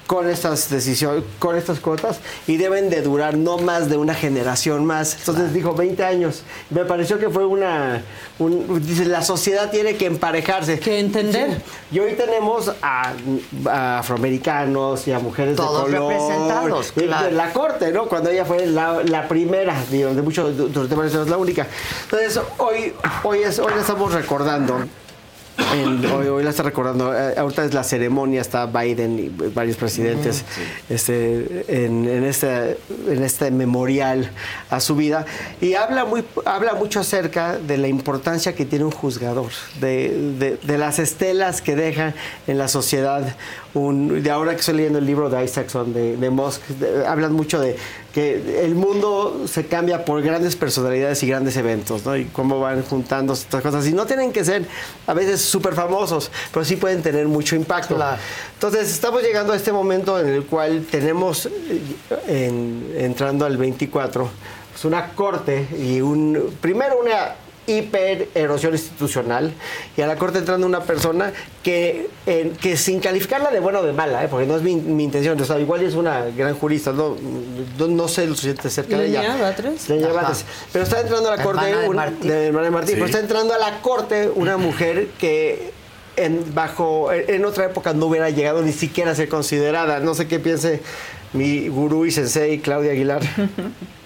con estas decisiones, con estas cuotas y deben de durar no más de una generación más. Entonces dijo 20 años. Me pareció que fue una, un- dice, la sociedad tiene que emparejarse. Que entender. Y hoy tenemos a, a afroamericanos y a mujeres Todos de color. representados, claro. la corte, ¿no? Cuando ella fue la, la primera, digo, de muchos de los temas es la única. Entonces, hoy, hoy, es, hoy estamos recordando. En- hoy, hoy la está recordando. eh, ahorita es la ceremonia, está Biden y varios presidentes este, en, en este, en este memorial a su vida. Y habla, muy, habla mucho acerca de la importancia que tiene un juzgador, de, de- de las estelas que deja en la sociedad. Un, de ahora que estoy leyendo el libro de Isaacson, de, de Musk, de- hablan mucho de que el mundo se cambia por grandes personalidades y grandes eventos, ¿no? Y cómo van juntando estas cosas. Y no tienen que ser a veces súper famosos, pero sí pueden tener mucho impacto. Entonces, estamos llegando a este momento en el cual tenemos, eh, en- entrando al 24, pues una corte y un, primero una hiper erosión institucional y a la corte entrando una persona que, eh, que sin calificarla de buena o de mala, ¿eh? porque no es mi, mi intención, o sea, igual es una gran jurista, no, no, no sé lo suficiente cerca de ella. Leña Batres. Leña Ajá. Batres. Pero está entrando a la corte Hermana de un- Martí. de hermana de Martí, Sí. pero está entrando a la corte una mujer que en, bajo, en otra época no hubiera llegado ni siquiera a ser considerada. No sé qué piense mi gurú y sensei Claudia Aguilar.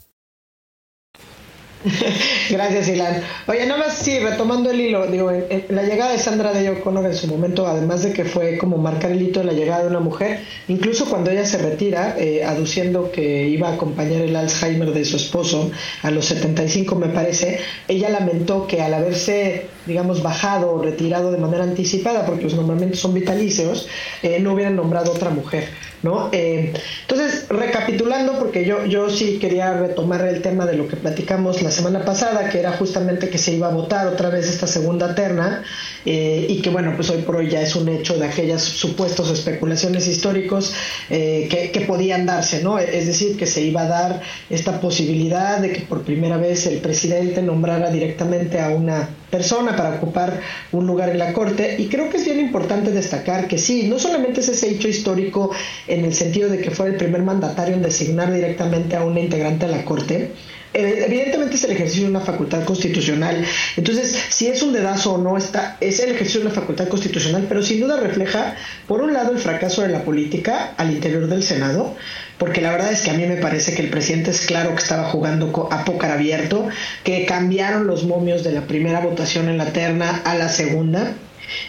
Gracias, Ilan. Oye, nada más, sí, retomando el hilo, digo, en- en la llegada de Sandra Day O'Connor en su momento, además de que fue como marcar el hito de la llegada de una mujer, incluso cuando ella se retira, eh, aduciendo que iba a acompañar el Alzheimer de su esposo a los 75, me parece, ella lamentó que al haberse, digamos, bajado o retirado de manera anticipada, porque los normalmente son vitalíceos, eh, no hubieran nombrado otra mujer, ¿no? Eh, entonces, recapitulando, porque yo, yo sí quería retomar el tema de lo que platicamos la semana pasada, que era justamente que se iba a votar otra vez esta segunda terna, eh, y que bueno, pues hoy por hoy ya es un hecho de aquellas supuestos especulaciones históricos eh, que, que podían darse, ¿no? Es decir, que se iba a dar esta posibilidad de que por primera vez el presidente nombrara directamente a una persona para ocupar un lugar en la Corte y creo que es bien importante destacar que sí, no solamente es ese hecho histórico en el sentido de que fue el primer mandatario en designar directamente a una integrante de la Corte, eh, Evidentemente es el ejercicio de una facultad constitucional. Entonces, si es un dedazo o no, está, es el ejercicio de una facultad constitucional, pero sin duda refleja, por un lado, el fracaso de la política al interior del Senado, porque la verdad es que a mí me parece que el presidente es claro que estaba jugando a pócar abierto, que cambiaron los momios de la primera votación en la terna a la segunda.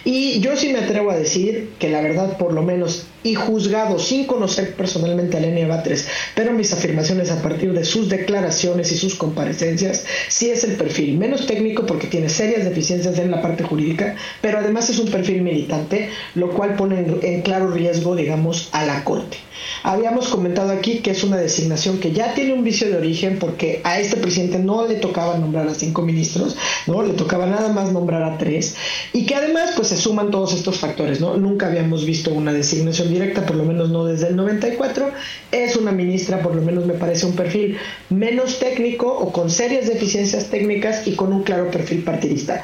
Y yo sí me atrevo a decir que la verdad, por lo menos, y juzgado sin conocer personalmente a Lenia Batres, pero mis afirmaciones a partir de sus declaraciones y sus comparecencias, sí es el perfil menos técnico porque tiene serias deficiencias en la parte jurídica, pero además es un perfil militante, lo cual pone en, claro riesgo, digamos, a la Corte. Habíamos comentado aquí que es una designación que ya tiene un vicio de origen porque a este presidente no le tocaba nombrar a cinco ministros, no le tocaba nada más nombrar a tres y que además pues se suman todos estos factores, ¿no? Nunca habíamos visto una designación directa, por lo menos no desde el 94. Es una ministra, por lo menos me parece un perfil menos técnico o con serias deficiencias técnicas y con un claro perfil partidista.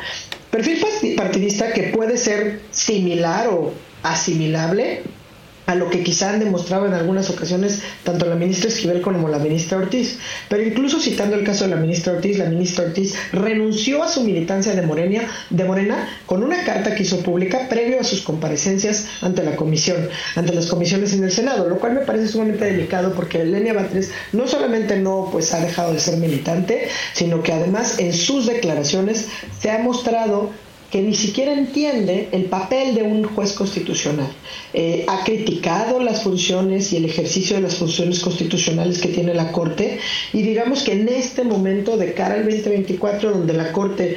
Perfil parti- partidista que puede ser similar o asimilable a lo que quizá han demostrado en algunas ocasiones tanto la ministra Esquivel como la ministra Ortiz. Pero incluso citando el caso de la ministra Ortiz, la ministra Ortiz renunció a su militancia de Morena, de Morena con una carta que hizo pública previo a sus comparecencias ante la comisión, ante las comisiones en el Senado, lo cual me parece sumamente delicado porque Lenia Batres no solamente no pues ha dejado de ser militante, sino que además en sus declaraciones se ha mostrado que ni siquiera entiende el papel de un juez constitucional. Eh, ha criticado las funciones y el ejercicio de las funciones constitucionales que tiene la Corte y digamos que en este momento de cara al 2024, donde la Corte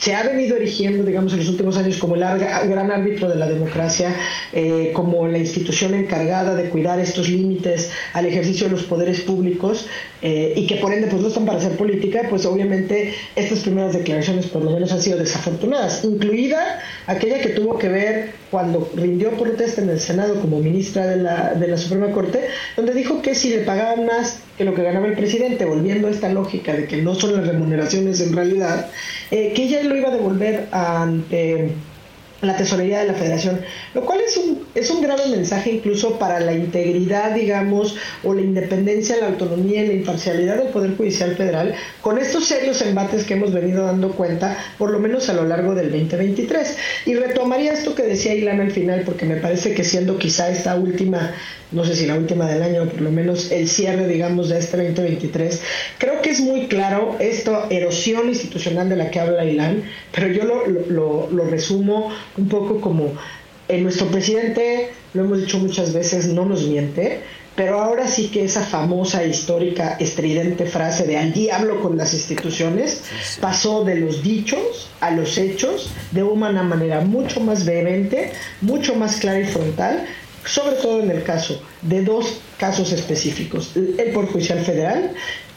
se ha venido erigiendo, digamos, en los últimos años como el gran árbitro de la democracia, eh, como la institución encargada de cuidar estos límites al ejercicio de los poderes públicos eh, y que por ende pues no están para hacer política, pues obviamente estas primeras declaraciones por lo menos han sido desafortunadas, incluida aquella que tuvo que ver cuando rindió protesta en el Senado como ministra de la, de la Suprema Corte, donde dijo que si le pagaban más que lo que ganaba el presidente, volviendo a esta lógica de que no son las remuneraciones en realidad, eh, que ella lo iba a devolver ante la tesorería de la federación, lo cual es un, es un grave mensaje incluso para la integridad, digamos, o la independencia, la autonomía y la imparcialidad del Poder Judicial Federal, con estos serios embates que hemos venido dando cuenta, por lo menos a lo largo del 2023. Y retomaría esto que decía Ilana al final, porque me parece que siendo quizá esta última, no sé si la última del año, por lo menos el cierre, digamos, de este 2023, creo que es muy claro esta erosión institucional de la que habla Ilan, pero yo lo, lo, lo resumo un poco como eh, nuestro presidente, lo hemos dicho muchas veces, no nos miente, pero ahora sí que esa famosa, histórica, estridente frase de al diablo con las instituciones pasó de los dichos a los hechos de una manera mucho más vehemente, mucho más clara y frontal, sobre todo en el caso de dos casos específicos, el Poder Judicial Federal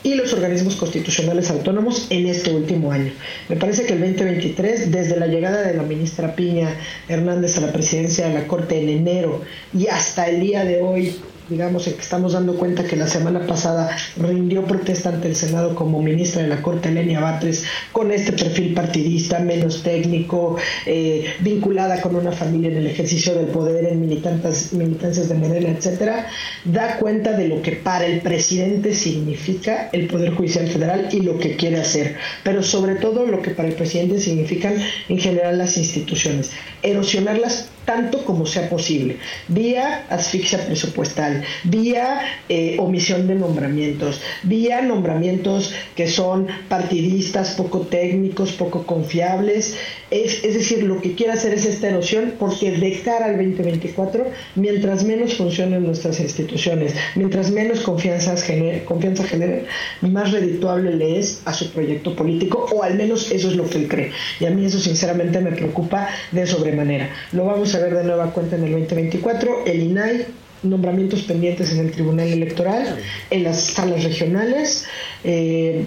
y los organismos constitucionales autónomos en este último año. Me parece que el 2023, desde la llegada de la ministra Piña Hernández a la presidencia de la Corte en enero y hasta el día de hoy, digamos, que estamos dando cuenta que la semana pasada rindió protesta ante el Senado como ministra de la Corte, Elenia Batres, con este perfil partidista, menos técnico, eh, vinculada con una familia en el ejercicio del poder, en militantes, militancias de Morena, etcétera, da cuenta de lo que para el presidente significa el Poder Judicial Federal y lo que quiere hacer, pero sobre todo lo que para el presidente significan en general las instituciones, erosionarlas tanto como sea posible, vía asfixia presupuestal, vía eh, omisión de nombramientos, vía nombramientos que son partidistas, poco técnicos, poco confiables. Es, es decir, lo que quiere hacer es esta erosión porque de cara al 2024, mientras menos funcionen nuestras instituciones, mientras menos confianza genere, confianza genere, más redituable le es a su proyecto político, o al menos eso es lo que él cree. Y a mí eso sinceramente me preocupa de sobremanera. Lo vamos a ver de nueva cuenta en el 2024. El INAI, nombramientos pendientes en el Tribunal Electoral, en las salas regionales. Eh,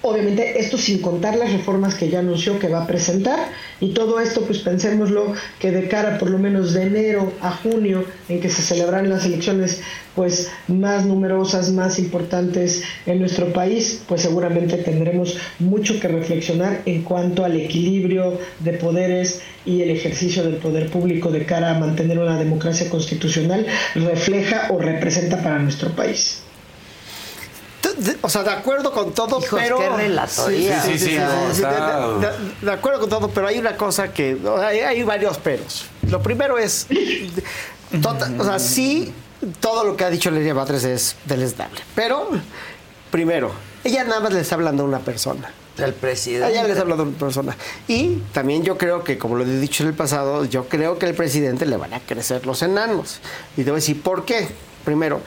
Obviamente esto sin contar las reformas que ya anunció que va a presentar y todo esto pues pensémoslo que de cara por lo menos de enero a junio en que se celebran las elecciones pues más numerosas, más importantes en nuestro país, pues seguramente tendremos mucho que reflexionar en cuanto al equilibrio de poderes y el ejercicio del poder público de cara a mantener una democracia constitucional refleja o representa para nuestro país. O sea, de acuerdo con todo, Hijos, pero. qué relatoría. Sí, sí, sí, de, está- de- de- de acuerdo con todo, pero hay una cosa que. Hay, hay varios peros. Lo primero es. tota- o sea, sí, todo lo que ha dicho Lelia Batres es deleznable. Pero, primero, ella nada más le está hablando a una persona. El presidente. Ella le está hablando a una persona. Y también yo creo que, como lo he dicho en el pasado, yo creo que al presidente le van a crecer los enanos. Y te voy a decir, ¿por qué? Primero,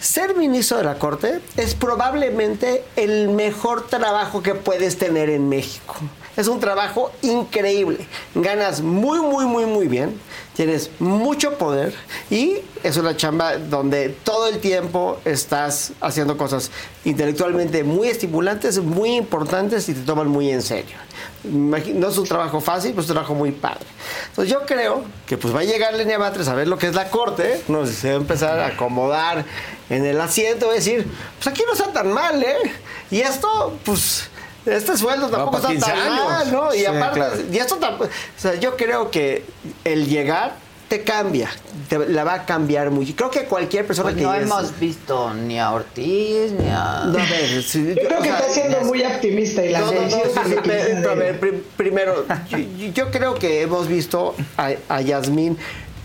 ser ministro de la Corte es probablemente el mejor trabajo que puedes tener en México. Es un trabajo increíble. Ganas muy, muy, muy, muy bien. Tienes mucho poder y es una chamba donde todo el tiempo estás haciendo cosas intelectualmente muy estimulantes, muy importantes y te toman muy en serio. No es un trabajo fácil, pero es un trabajo muy padre. Entonces yo creo que pues va a llegar Lenia Batres a ver lo que es la corte, ¿no? se va a empezar a acomodar en el asiento, va decir, pues aquí no está tan mal, ¿eh? Y esto, pues, este sueldo tampoco está 15 tan años. mal, ¿no? Y Sí, aparte, claro. y esto tampoco, o sea, yo creo que el llegar te cambia, te, la va a cambiar mucho. Creo que cualquier persona Pues que no llegue- hemos visto ni a Ortiz, ni a... No, a ver, sí, Yo creo que sea, está siendo muy optimista y la no, no, no, a ver, pri- primero, yo, yo creo que hemos visto a, a Yasmín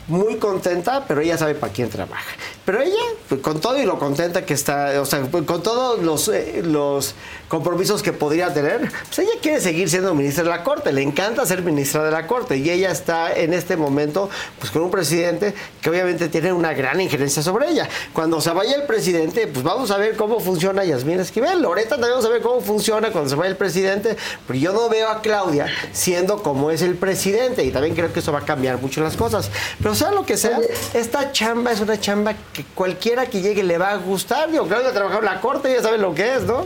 muy contenta, pero ella sabe para quién trabaja. Pero ella, pues, con todo y lo contenta que está, o sea, pues, con todos los, eh, los compromisos que podría tener, pues ella quiere seguir siendo ministra de la Corte, le encanta ser ministra de la Corte y ella está en este momento pues con un presidente que obviamente tiene una gran injerencia sobre ella. Cuando se vaya el presidente, pues vamos a ver cómo funciona Yasmín Esquivel. Loreta también vamos a ver cómo funciona cuando se vaya el presidente, pero yo no veo a Claudia siendo como es el presidente y también creo que eso va a cambiar mucho las cosas. Pero sea lo que sea, esta chamba es una chamba que cualquiera que llegue le va a gustar. Digo, Claudia ha trabajado en la corte, ya sabe lo que es, ¿no?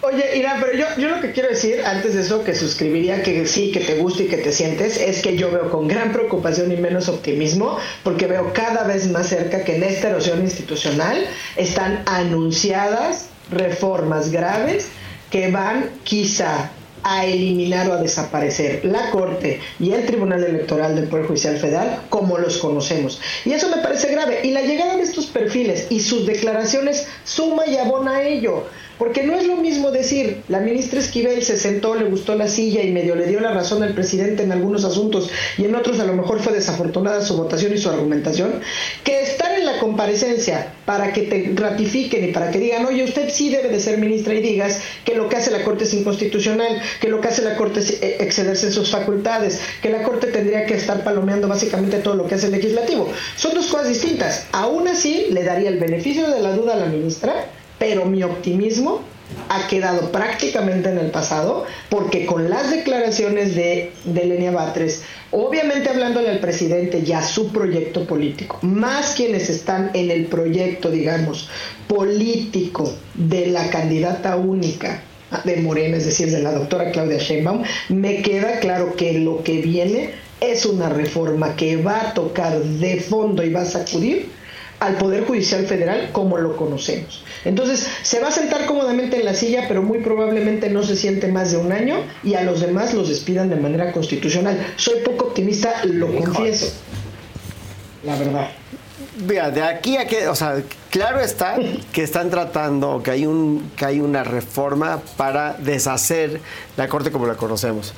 Oye, Irán, pero yo, yo lo que quiero decir, antes de eso, que suscribiría que sí, que te guste y que te sientes, es que yo veo con gran preocupación y menos optimismo, porque veo cada vez más cerca que en esta erosión institucional están anunciadas reformas graves que van quizá a eliminar o a desaparecer la Corte y el Tribunal Electoral del Poder Judicial Federal como los conocemos. Y eso me parece grave. Y la llegada de estos perfiles y sus declaraciones suma y abona a ello. Porque no es lo mismo decir, la ministra Esquivel se sentó, le gustó la silla y medio le dio la razón al presidente en algunos asuntos y en otros a lo mejor fue desafortunada su votación y su argumentación, que estar en la comparecencia para que te ratifiquen y para que digan, oye, usted sí debe de ser ministra y digas que lo que hace la Corte es inconstitucional, que lo que hace la Corte es eh, excederse en sus facultades, que la Corte tendría que estar palomeando básicamente todo lo que hace el legislativo. Son dos cosas distintas. Aún así, le daría el beneficio de la duda a la ministra pero mi optimismo ha quedado prácticamente en el pasado, porque con las declaraciones de, de Lenia Batres, obviamente hablándole al presidente y a su proyecto político, más quienes están en el proyecto, digamos, político de la candidata única de Morena, es decir, de la doctora Claudia Sheinbaum, me queda claro que lo que viene es una reforma que va a tocar de fondo y va a sacudir al Poder Judicial Federal como lo conocemos. Entonces, se va a sentar cómodamente en la silla, pero muy probablemente no se siente más de un año y a los demás los despidan de manera constitucional. Soy poco optimista, lo confieso. La verdad. Mira, de aquí a que, o sea, claro está que están tratando, que hay un, que hay una reforma para deshacer la corte como la conocemos.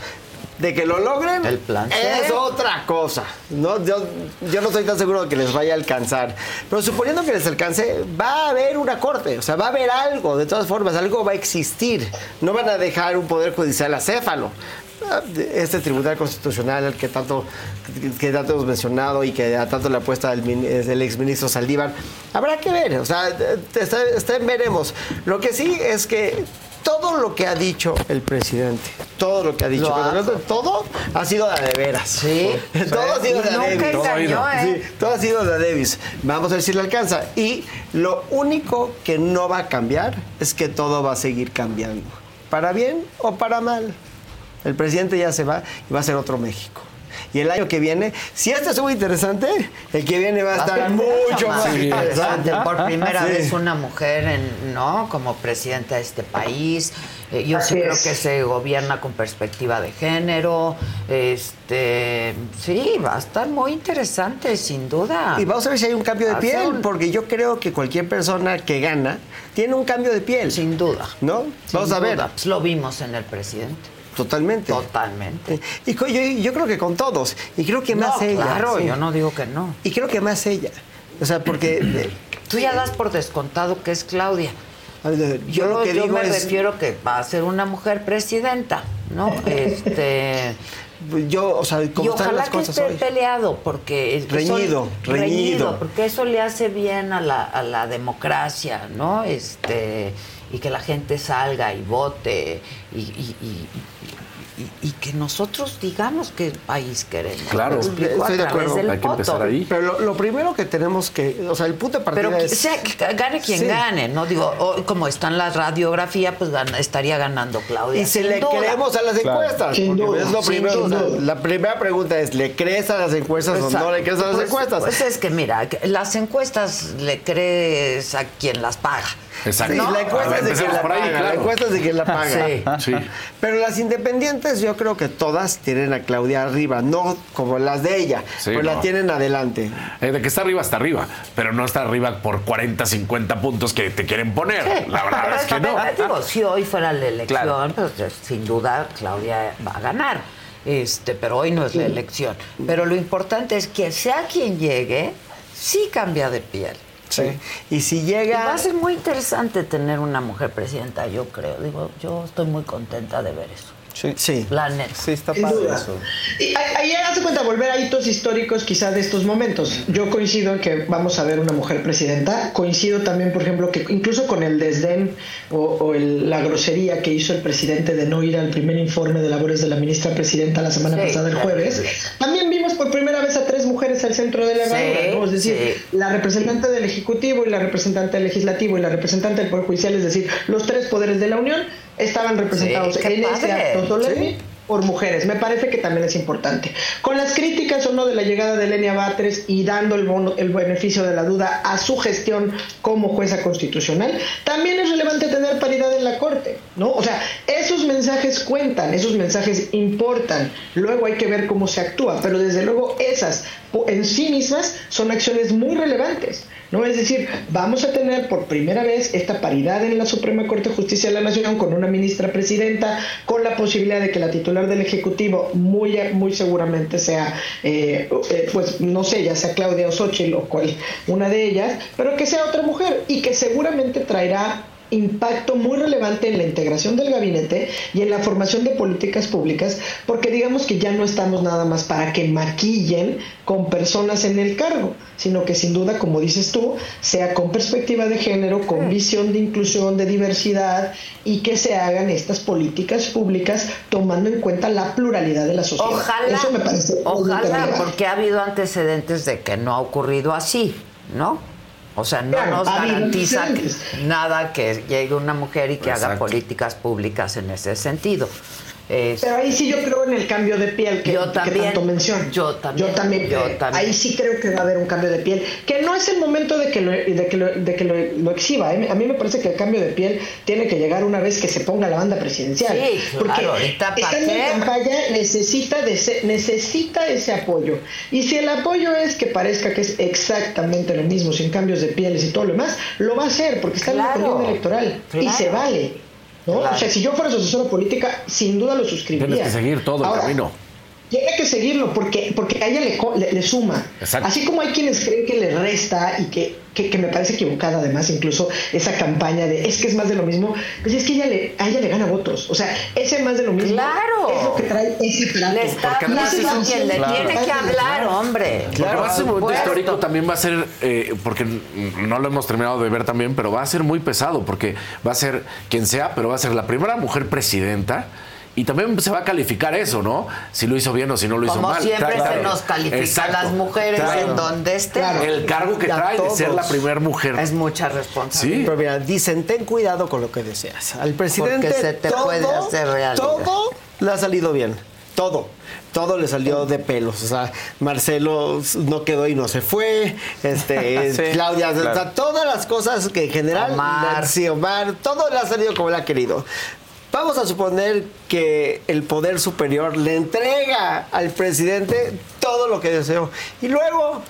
De que lo logren El plan es C. otra cosa. ¿no? Yo, yo no estoy tan seguro de que les vaya a alcanzar. Pero suponiendo que les alcance, va a haber una corte. O sea, va a haber algo. De todas formas, algo va a existir. No van a dejar un poder judicial acéfalo. Este Tribunal Constitucional al que tanto, que tanto hemos mencionado y que a tanto le apuesta el, min- el exministro Saldívar, habrá que ver, o sea, está, está en veremos. Lo que sí es que todo lo que ha dicho el presidente, todo lo que ha dicho, Lo todo ha sido de veras. Sí. todo ha sido de Davis. ¿eh? Sí, todo ha sido de Davis. Vamos a ver si le alcanza. Y lo único que no va a cambiar es que todo va a seguir cambiando. Para bien o para mal. El presidente ya se va y va a ser otro México. Y el año que viene, si este estuvo interesante, el que viene va a estar mucho más interesante. Por primera Sí. vez una mujer, en, ¿no? Como presidenta de este país. Eh, yo Así sí creo es. que se gobierna con perspectiva de género. Este, sí, va a estar muy interesante, sin duda. Y vamos a ver si hay un cambio de Hace piel, un- porque yo creo que cualquier persona que gana tiene un cambio de piel. Sin duda. ¿No? Vamos a ver. duda. Pues lo vimos en el presidente. Totalmente. Totalmente. Y yo, yo creo que con todos. Y creo que más ella. claro, sí. yo no digo que no. Y creo que más ella. O sea, porque Tú ya das por descontado que es Claudia. yo lo que yo digo me es. refiero que va a ser una mujer presidenta, ¿no? Este. Yo, o sea, y como están ojalá las que cosas esté hoy. peleado, porque eso- Reñido, reñido. porque eso le hace bien a la, a la democracia, ¿no? Este y que la gente salga y vote y, y- y- y- y que nosotros digamos qué país queremos. Claro. Estoy de través acuerdo. del Hay que voto. empezar ahí. Pero lo, lo primero que tenemos que. O sea, el punto de partida Pero que es. sea, que gane quien Sí. gane, ¿no? Digo, como está en la radiografía, pues gana- estaría ganando Claudia. Y si le duda. creemos a las encuestas. Sin porque duda, es lo primero. duda. o sea, La primera pregunta es: ¿le crees a las encuestas o no le crees a las Pues- encuestas? Pues es que mira, las encuestas le crees a quien las paga. Exacto. Sí, ¿No? la encuesta es de quien la ahí, paga. La encuesta es de quien la paga. Sí. Sí. Pero las independientes, yo creo que todas tienen a Claudia arriba, no como las de ella, Sí, no. la tienen adelante. Eh, de que está arriba, está arriba. Pero no está arriba por 40, 50 puntos que te quieren poner. La verdad Pero es que no. Digo, si hoy fuera la elección, Claro. pues eh, sin duda Claudia va a ganar. Este, pero hoy no es la elección. Pero lo importante es que sea quien llegue, sí cambia de piel. Sí. Y si Y llega... va a ser muy interesante tener una mujer presidenta, yo creo. Digo, yo estoy muy contenta de ver eso. Sí. Sí. La neta. Sí, está Sin duda. Y ahí- hace cuenta volver a hitos históricos quizás de estos momentos. Yo coincido en que vamos a ver una mujer presidenta. Coincido también, por ejemplo, que incluso con el desdén o, o el- la grosería que hizo el presidente de no ir al primer informe de labores de la ministra presidenta la semana Sí, pasada, el jueves, también vimos por primera vez a tres mujeres al centro de la Sí, herradura, ¿no? Es decir, sí. la representante del Ejecutivo y la representante del Legislativo y la representante del Poder Judicial, es decir, los tres poderes de la Unión, estaban representados Sí, en este padre. acto solemne Sí. por mujeres. Me parece que también es importante. Con las críticas o no de la llegada de Elenia Batres y dando el, bono- el beneficio de la duda a su gestión como jueza constitucional, también es relevante tener paridad en la Corte, ¿no? O sea, esos mensajes cuentan, esos mensajes importan. Luego hay que ver cómo se actúa, pero desde luego esas po- en sí mismas son acciones muy relevantes. ¿No? Es decir, vamos a tener por primera vez esta paridad en la Suprema Corte de Justicia de la Nación con una ministra presidenta, con la posibilidad de que la titular del Ejecutivo muy, muy seguramente sea, eh, eh, pues no sé, ya sea Claudia o Xochitl o cual, una de ellas, pero que sea otra mujer y que seguramente traerá impacto muy relevante en la integración del gabinete y en la formación de políticas públicas, porque digamos que ya no estamos nada más para que maquillen con personas en el cargo, sino que sin duda, como dices tú, sea con perspectiva de género, con visión de inclusión, de diversidad y que se hagan estas políticas públicas tomando en cuenta la pluralidad de la sociedad. Ojalá, Eso me parece ojalá, porque ha habido antecedentes de que no ha ocurrido así, ¿no? O sea, no Claro, nos garantiza que- nada que llegue una mujer y que haga políticas públicas en ese sentido. Es- Pero ahí sí yo creo en el cambio de piel que, Yo que también, tanto menciono. Yo también. Yo también, yo creo. también. Ahí sí creo que va a haber un cambio de piel, que no es el momento de que lo, de que lo, de que lo, lo exhiba. ¿eh? A mí me parece que el cambio de piel tiene que llegar una vez que se ponga la banda presidencial. Sí, claro, porque en campaña necesita, de ese, necesita ese apoyo. Y si el apoyo es que parezca que es exactamente lo mismo, sin cambios de pieles y todo lo demás, lo va a hacer porque está en la Claro, periodo electoral. Y claro. se vale. ¿No? Claro. O sea, si yo fuera su asesora política, sin duda lo suscribiría. Tienes que seguir todo el Ahora, camino. Tiene que seguirlo porque, porque a ella le, co- le- le suma. Exacto. Así como hay quienes creen que le resta y que, que, que me parece equivocada además incluso esa campaña de es que es más de lo mismo, pues es que ella le, a ella le gana votos. O sea, ese más de lo mismo Claro. es lo que trae ese trato. Le está hablando esa es quien le tiene que hablar, hombre. Porque a ser un momento histórico, también va a ser, eh, porque no lo hemos terminado de ver también, pero va a ser muy pesado, porque va a ser quien sea, pero va a ser la primera mujer presidenta. Y también se va a calificar eso, ¿no? Si lo hizo bien o si no lo hizo Como mal. siempre Claro. se nos califica a las mujeres Claro. en donde estén. El cargo que trae de ser la primera mujer. Es mucha responsabilidad. Sí. Pero mira, dicen, ten cuidado con lo que deseas. Al presidente Porque se te todo, puede hacer realidad. todo le ha salido bien. Todo. Todo le salió de pelos. O sea, Marcelo no quedó y no se fue. Este, Sí, Claudia, o sea, claro. todas las cosas que en general. Omar. Sí, Omar, todo le ha salido como le ha querido. Vamos a suponer que el poder superior le entrega al presidente todo lo que deseó. Y luego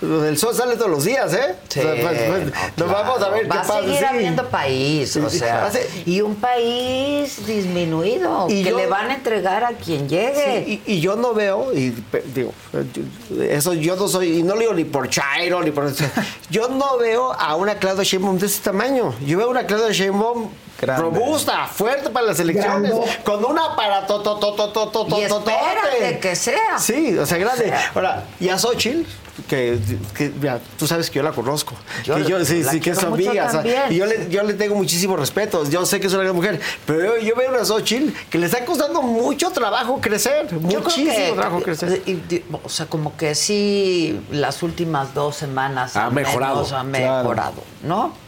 el sol sale todos los días, ¿eh? Sí, O sea, pues, pues, no, nos claro. vamos a ver qué Va pasa. a seguir sí. habiendo país, o sea, y un país disminuido, Y que yo- le van a entregar a quien llegue. Sí, y, y yo no veo, y digo, eso yo no soy, y no lo digo ni por Chairo, ni por... yo no veo a una Claudia Sheinbaum de ese tamaño. Yo veo una Claudia Sheinbaum Grande. robusta, fuerte para las elecciones, Grande. con un aparato to, to, to, to, to, Y espérate que sea. Sí, o sea, grande. sea. Ahora, y a Xochitl, que, que mira, tú sabes que yo la conozco. Yo que yo, sí, la sí, que es amiga. o sea, y yo le, yo le tengo muchísimo respeto. Yo sé que es una gran mujer. Pero yo, yo veo a una Xochitl que le está costando mucho trabajo crecer. Muchísimo que, trabajo crecer. y- y- o sea, como que sí, las últimas dos semanas Ha mejorado. menos ha Claro. mejorado, ¿no?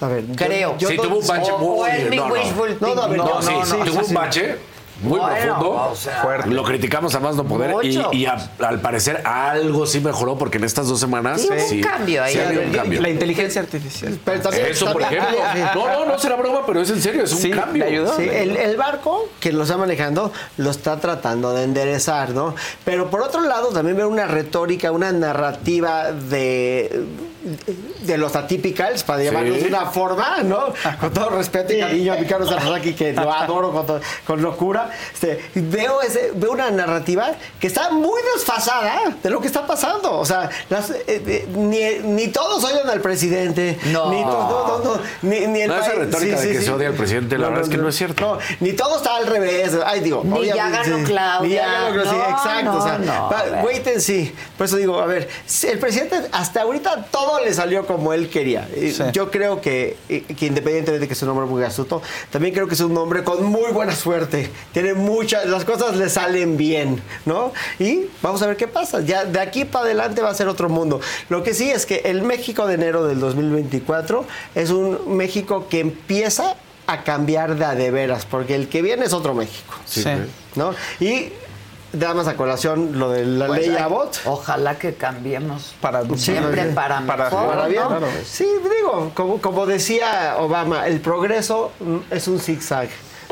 A ver, Creo. yo Sí, no- tuvo un bache o- muy... no, no. wishful No, no, sí, no, sí, no, tuvo sí, un sí. bache muy Bueno, profundo. o sea, Fuerte. Lo criticamos a más no poder y, Mucho. y a- al parecer algo sí mejoró porque en estas dos semanas Sí, hubo un cambio ahí. sí ha habido un cambio. La inteligencia artificial. Pero también- Eso, por ejemplo. No, no, no será broma, pero es en serio, es un Sí, cambio. ayudó. Sí, el, el barco que lo está manejando lo está tratando de enderezar, ¿no? Pero por otro lado también veo una retórica, una narrativa de de los atypicals, para llamarlos de una forma, ¿no? Con todo respeto y cariño a mi Carlos Arzaki, que lo adoro con, locura. Este, veo, ese, veo una narrativa que está muy desfasada de lo que está pasando. O sea, las, eh, eh, ni, ni todos odian al presidente. No. Ni, to- no, no, no, ni, ni el No, esa retórica de que se odia al presidente, la verdad es que no es cierto. No, ni todo está al revés. Ay, digo, Ni ya ganó sí. Claudia. Ni ya ganó Claudia, exacto. o sea, wait and see. Por eso digo, a ver, el presidente hasta ahorita todo le salió como él quería. Yo creo que, que independientemente de que es un hombre muy astuto, también creo que es un hombre con muy buena suerte. Tiene muchas, las cosas le salen bien, ¿no? Y vamos a ver qué pasa. Ya de aquí para adelante va a ser otro mundo. Lo que sí es que el México de enero del 2024 es un México que empieza a cambiar de a de veras, porque el que viene es otro México. Sí. ¿No? Y damas a colación lo de la Pues ley hay- Abbott. Ojalá que cambiemos para siempre para mejor, para bien. ¿no? Sí, digo, como, como decía Obama, el progreso es un zigzag,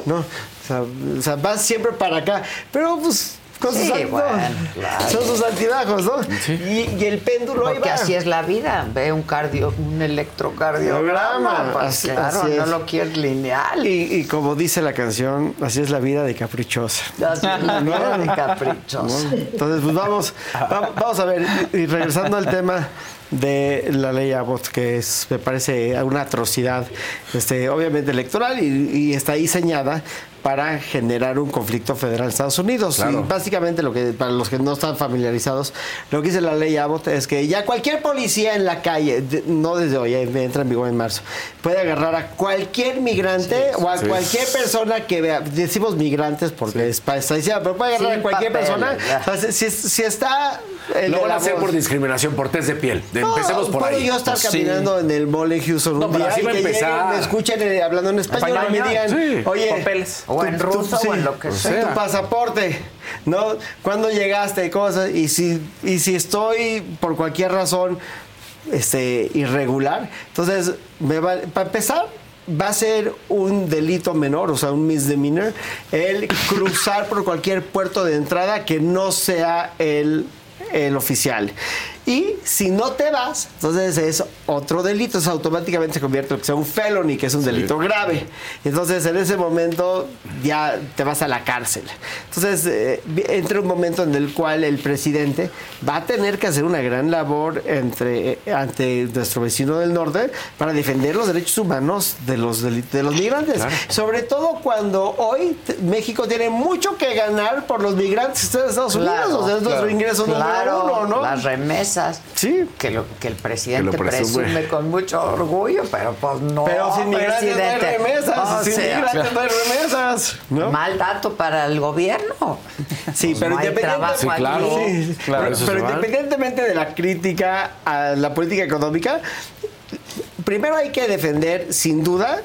¿no? O sea, o sea, vas siempre para acá, pero pues con sus, Sí, alt- bueno, no, claro. son sus altibajos, ¿no? Y, y el péndulo ahí Porque va. así es la vida. Ve un cardio, un electrocardiograma. Pues, así- claro, así no lo quieres lineal. Y, y como dice la canción, así es la vida de caprichosa. Así es la vida de caprichosa. ¿No? Entonces, pues vamos, va- vamos a ver, y regresando al tema de la ley Abbott, que es, me parece una atrocidad, este, obviamente electoral, y, y está diseñada para generar un conflicto federal en Estados Unidos. Claro. Y básicamente lo que, para los que no están familiarizados, lo que dice la ley Abbott es que ya cualquier policía en la calle, no desde hoy, eh, entra en vigor en marzo, puede agarrar a cualquier migrante o a Sí. cualquier persona que vea, decimos migrantes porque es para estadística, pero puede agarrar Sin a cualquier papeles, persona. O sea, si, si está. el Lo van a la hacer voz. por discriminación, por test de piel. De- No, Empecemos por ahí. yo estar Pues sí. caminando en el mall en Houston No, un día así y va a que empezar. lleguen, me escuchen eh, hablando en español y me digan, Sí. oye, Papeles. O en ruso o en lo que tu sea. pasaporte, ¿no? ¿Cuándo llegaste? Cosas. Y si, y si estoy por cualquier razón este, irregular, entonces, me va, para empezar, va a ser un delito menor, o sea, un misdemeanor, el cruzar por cualquier puerto de entrada que no sea el, el oficial. Y si no te vas, entonces es otro delito, eso automáticamente se convierte en lo que sea un felony, que es un delito grave. Entonces en ese momento ya te vas a la cárcel. Entonces eh, entra un momento en el cual el presidente va a tener que hacer una gran labor entre, eh, ante nuestro vecino del norte para defender los derechos humanos de los, de los migrantes. Claro. Sobre todo cuando hoy México tiene mucho que ganar por los migrantes que están en Estados Unidos. O sea, es nuestro ingreso claro, número uno, ¿no? Las remesas. Sí. Que, lo, que el presidente Que lo presume. presume. con mucho orgullo, pero pues no. Pero sin migrantes no hay remesas. O sin sea, migrantes no hay remesas. ¿no? Mal dato para el gobierno. Sí, Pues pero no trabajo Sí, claro. Sí, Claro, pero, pero independientemente de la crítica a la política económica, primero hay que defender, sin duda,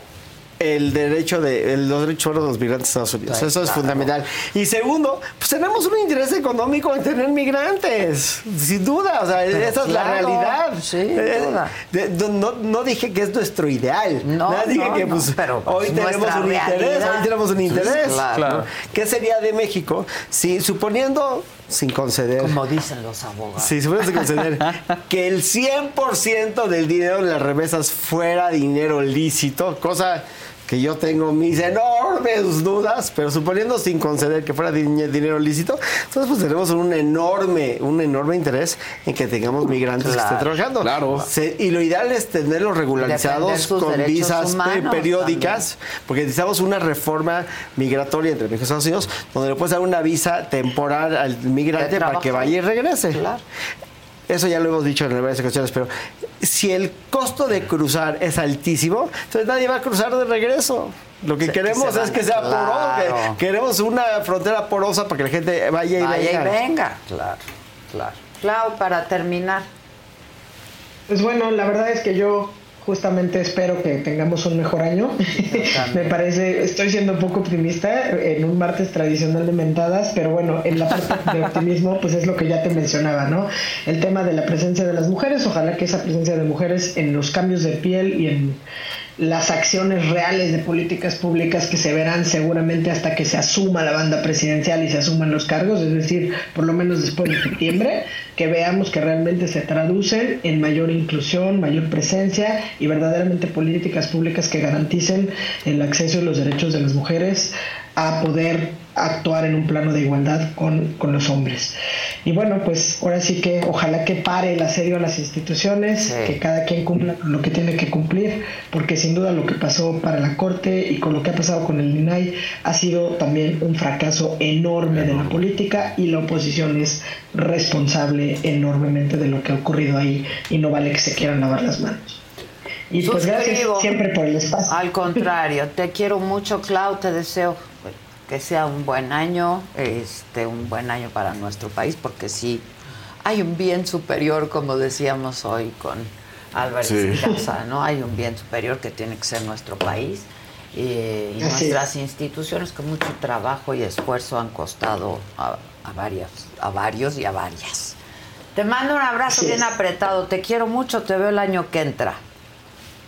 el derecho de el- los derechos de los migrantes de Estados Unidos. Ay, Eso es fundamental. Y segundo, pues tenemos un interés económico en tener migrantes, sin duda. O sea, esa es la realidad. sin Eh, duda. de- no, no- no dije que es nuestro ideal. No, dije no, que no, pues, pero, pues, hoy tenemos un interés. Hoy tenemos un interés. claro. ¿Qué sería de México si suponiendo sin conceder Como dicen los abogados. si se fuera a conceder que el 100% del dinero de las remesas fuera dinero lícito, cosa que yo tengo mis enormes dudas, pero suponiendo sin conceder que fuera di- dinero lícito, entonces pues tenemos un enorme, un enorme interés en que tengamos migrantes que Claro. estén trabajando. Claro. Se- y lo ideal es tenerlos regularizados con visas periódicas, porque necesitamos una reforma migratoria entre México y Estados Unidos, donde le puedes dar una visa temporal al migrante para que vaya y regrese. Claro. Eso ya lo hemos dicho en varias ocasiones, pero si el costo de cruzar es altísimo, entonces nadie va a cruzar de regreso. Lo que Se- queremos es que sea claro. poroso, que queremos una frontera porosa para que la gente vaya y Vaya y venga. venga. Claro, claro. Clau, para terminar. Pues bueno, la verdad es que yo justamente espero que tengamos un mejor año. Me parece, estoy siendo un poco optimista en un martes tradicional de mentadas, pero bueno, en la parte de optimismo, pues es lo que ya te mencionaba, ¿no? El tema de la presencia de las mujeres, ojalá que esa presencia de mujeres en los cambios de piel y en las acciones reales de políticas públicas que se verán seguramente hasta que se asuma la banda presidencial y se asuman los cargos, es decir, por lo menos después de septiembre, que veamos que realmente se traducen en mayor inclusión, mayor presencia y verdaderamente políticas públicas que garanticen el acceso y los derechos de las mujeres a poder actuar en un plano de igualdad con, con, los hombres. Y bueno, pues ahora sí que ojalá que pare el asedio a las instituciones, que cada quien cumpla con lo que tiene que cumplir, porque sin duda lo que pasó para la Corte y con lo que ha pasado con el INAI ha sido también un fracaso enorme de la política y la oposición es responsable enormemente de lo que ha ocurrido ahí y no vale que se quieran lavar las manos. Y pues gracias siempre por el espacio. Al contrario, te quiero mucho, Clau, te deseo que sea un buen año, este, un buen año para nuestro país, porque sí hay un bien superior, como decíamos hoy con Álvarez Sí. Casa, ¿no? Hay un bien superior que tiene que ser nuestro país eh, y Así nuestras instituciones con mucho trabajo y esfuerzo han costado a, a varias, a varios y a varias. Te mando un abrazo Así bien es. apretado, te quiero mucho, te veo el año que entra.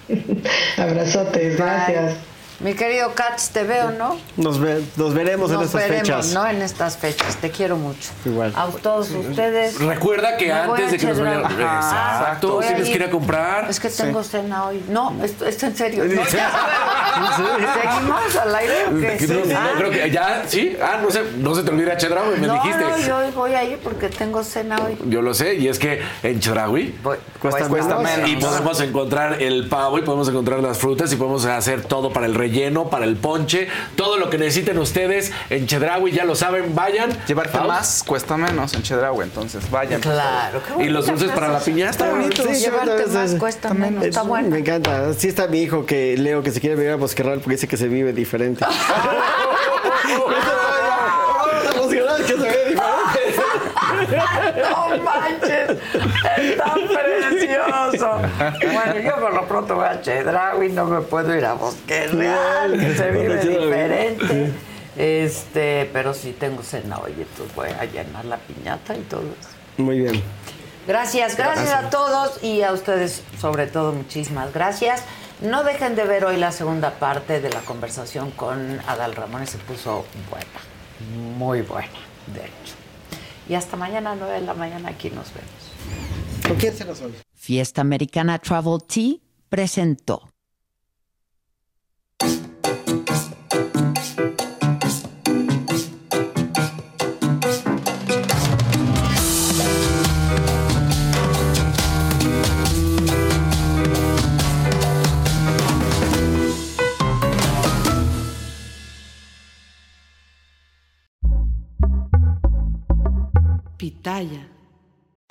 Abrazotes, gracias. Mi querido Katz, te veo, ¿no? Nos, ve- nos veremos en Nos estas veremos, fechas. ¿no? En estas fechas. Te quiero mucho. Igual. A todos ustedes. Recuerda que antes de que nos vayan. Ajá. Exacto, Voy a tienes que ir ir. a comprar. Es que tengo cena hoy. No, esto es en serio. No, ya. ¿Seguimos al aire o qué? No, no, Ah. creo que ya, ¿sí? Ah, no sé, no se te olvida Chedraui, me no, dijiste. no, yo hoy voy a ir porque tengo cena hoy. Yo lo sé, y es que en Chedraui Cuesta cuesta menos. Y podemos encontrar el pavo y podemos encontrar las frutas y podemos hacer todo para el relleno, para el ponche, todo lo que necesiten ustedes en Chedraui, ya lo saben, vayan. Llevarte Vamos. más cuesta menos en Chedraui, entonces vayan. Claro, qué Y los dulces para la piñata. Está bonito. Sí, llevarte más cuesta menos. Está es- bueno. Me encanta. Sí está mi hijo que Leo que se quiere vivir a Bosquerral porque dice que se vive diferente. Bosquerral que se vive diferente. No manches, está precioso. Bueno, yo por lo pronto voy a Chedraui, no me puedo ir a Bosque Real, que se vive diferente. Este, pero sí tengo cena hoy, entonces voy a llenar la piñata y todo eso. Muy bien. Gracias, gracias a todos y a ustedes sobre todo muchísimas gracias. No dejen de ver hoy la segunda parte de la conversación con Adal Ramones, se puso buena, muy buena, de hecho. Y hasta mañana a 9 de la mañana aquí nos vemos. ¿Con quién se nos hoy? Fiesta Americana Travel Tea presentó. Pitaya.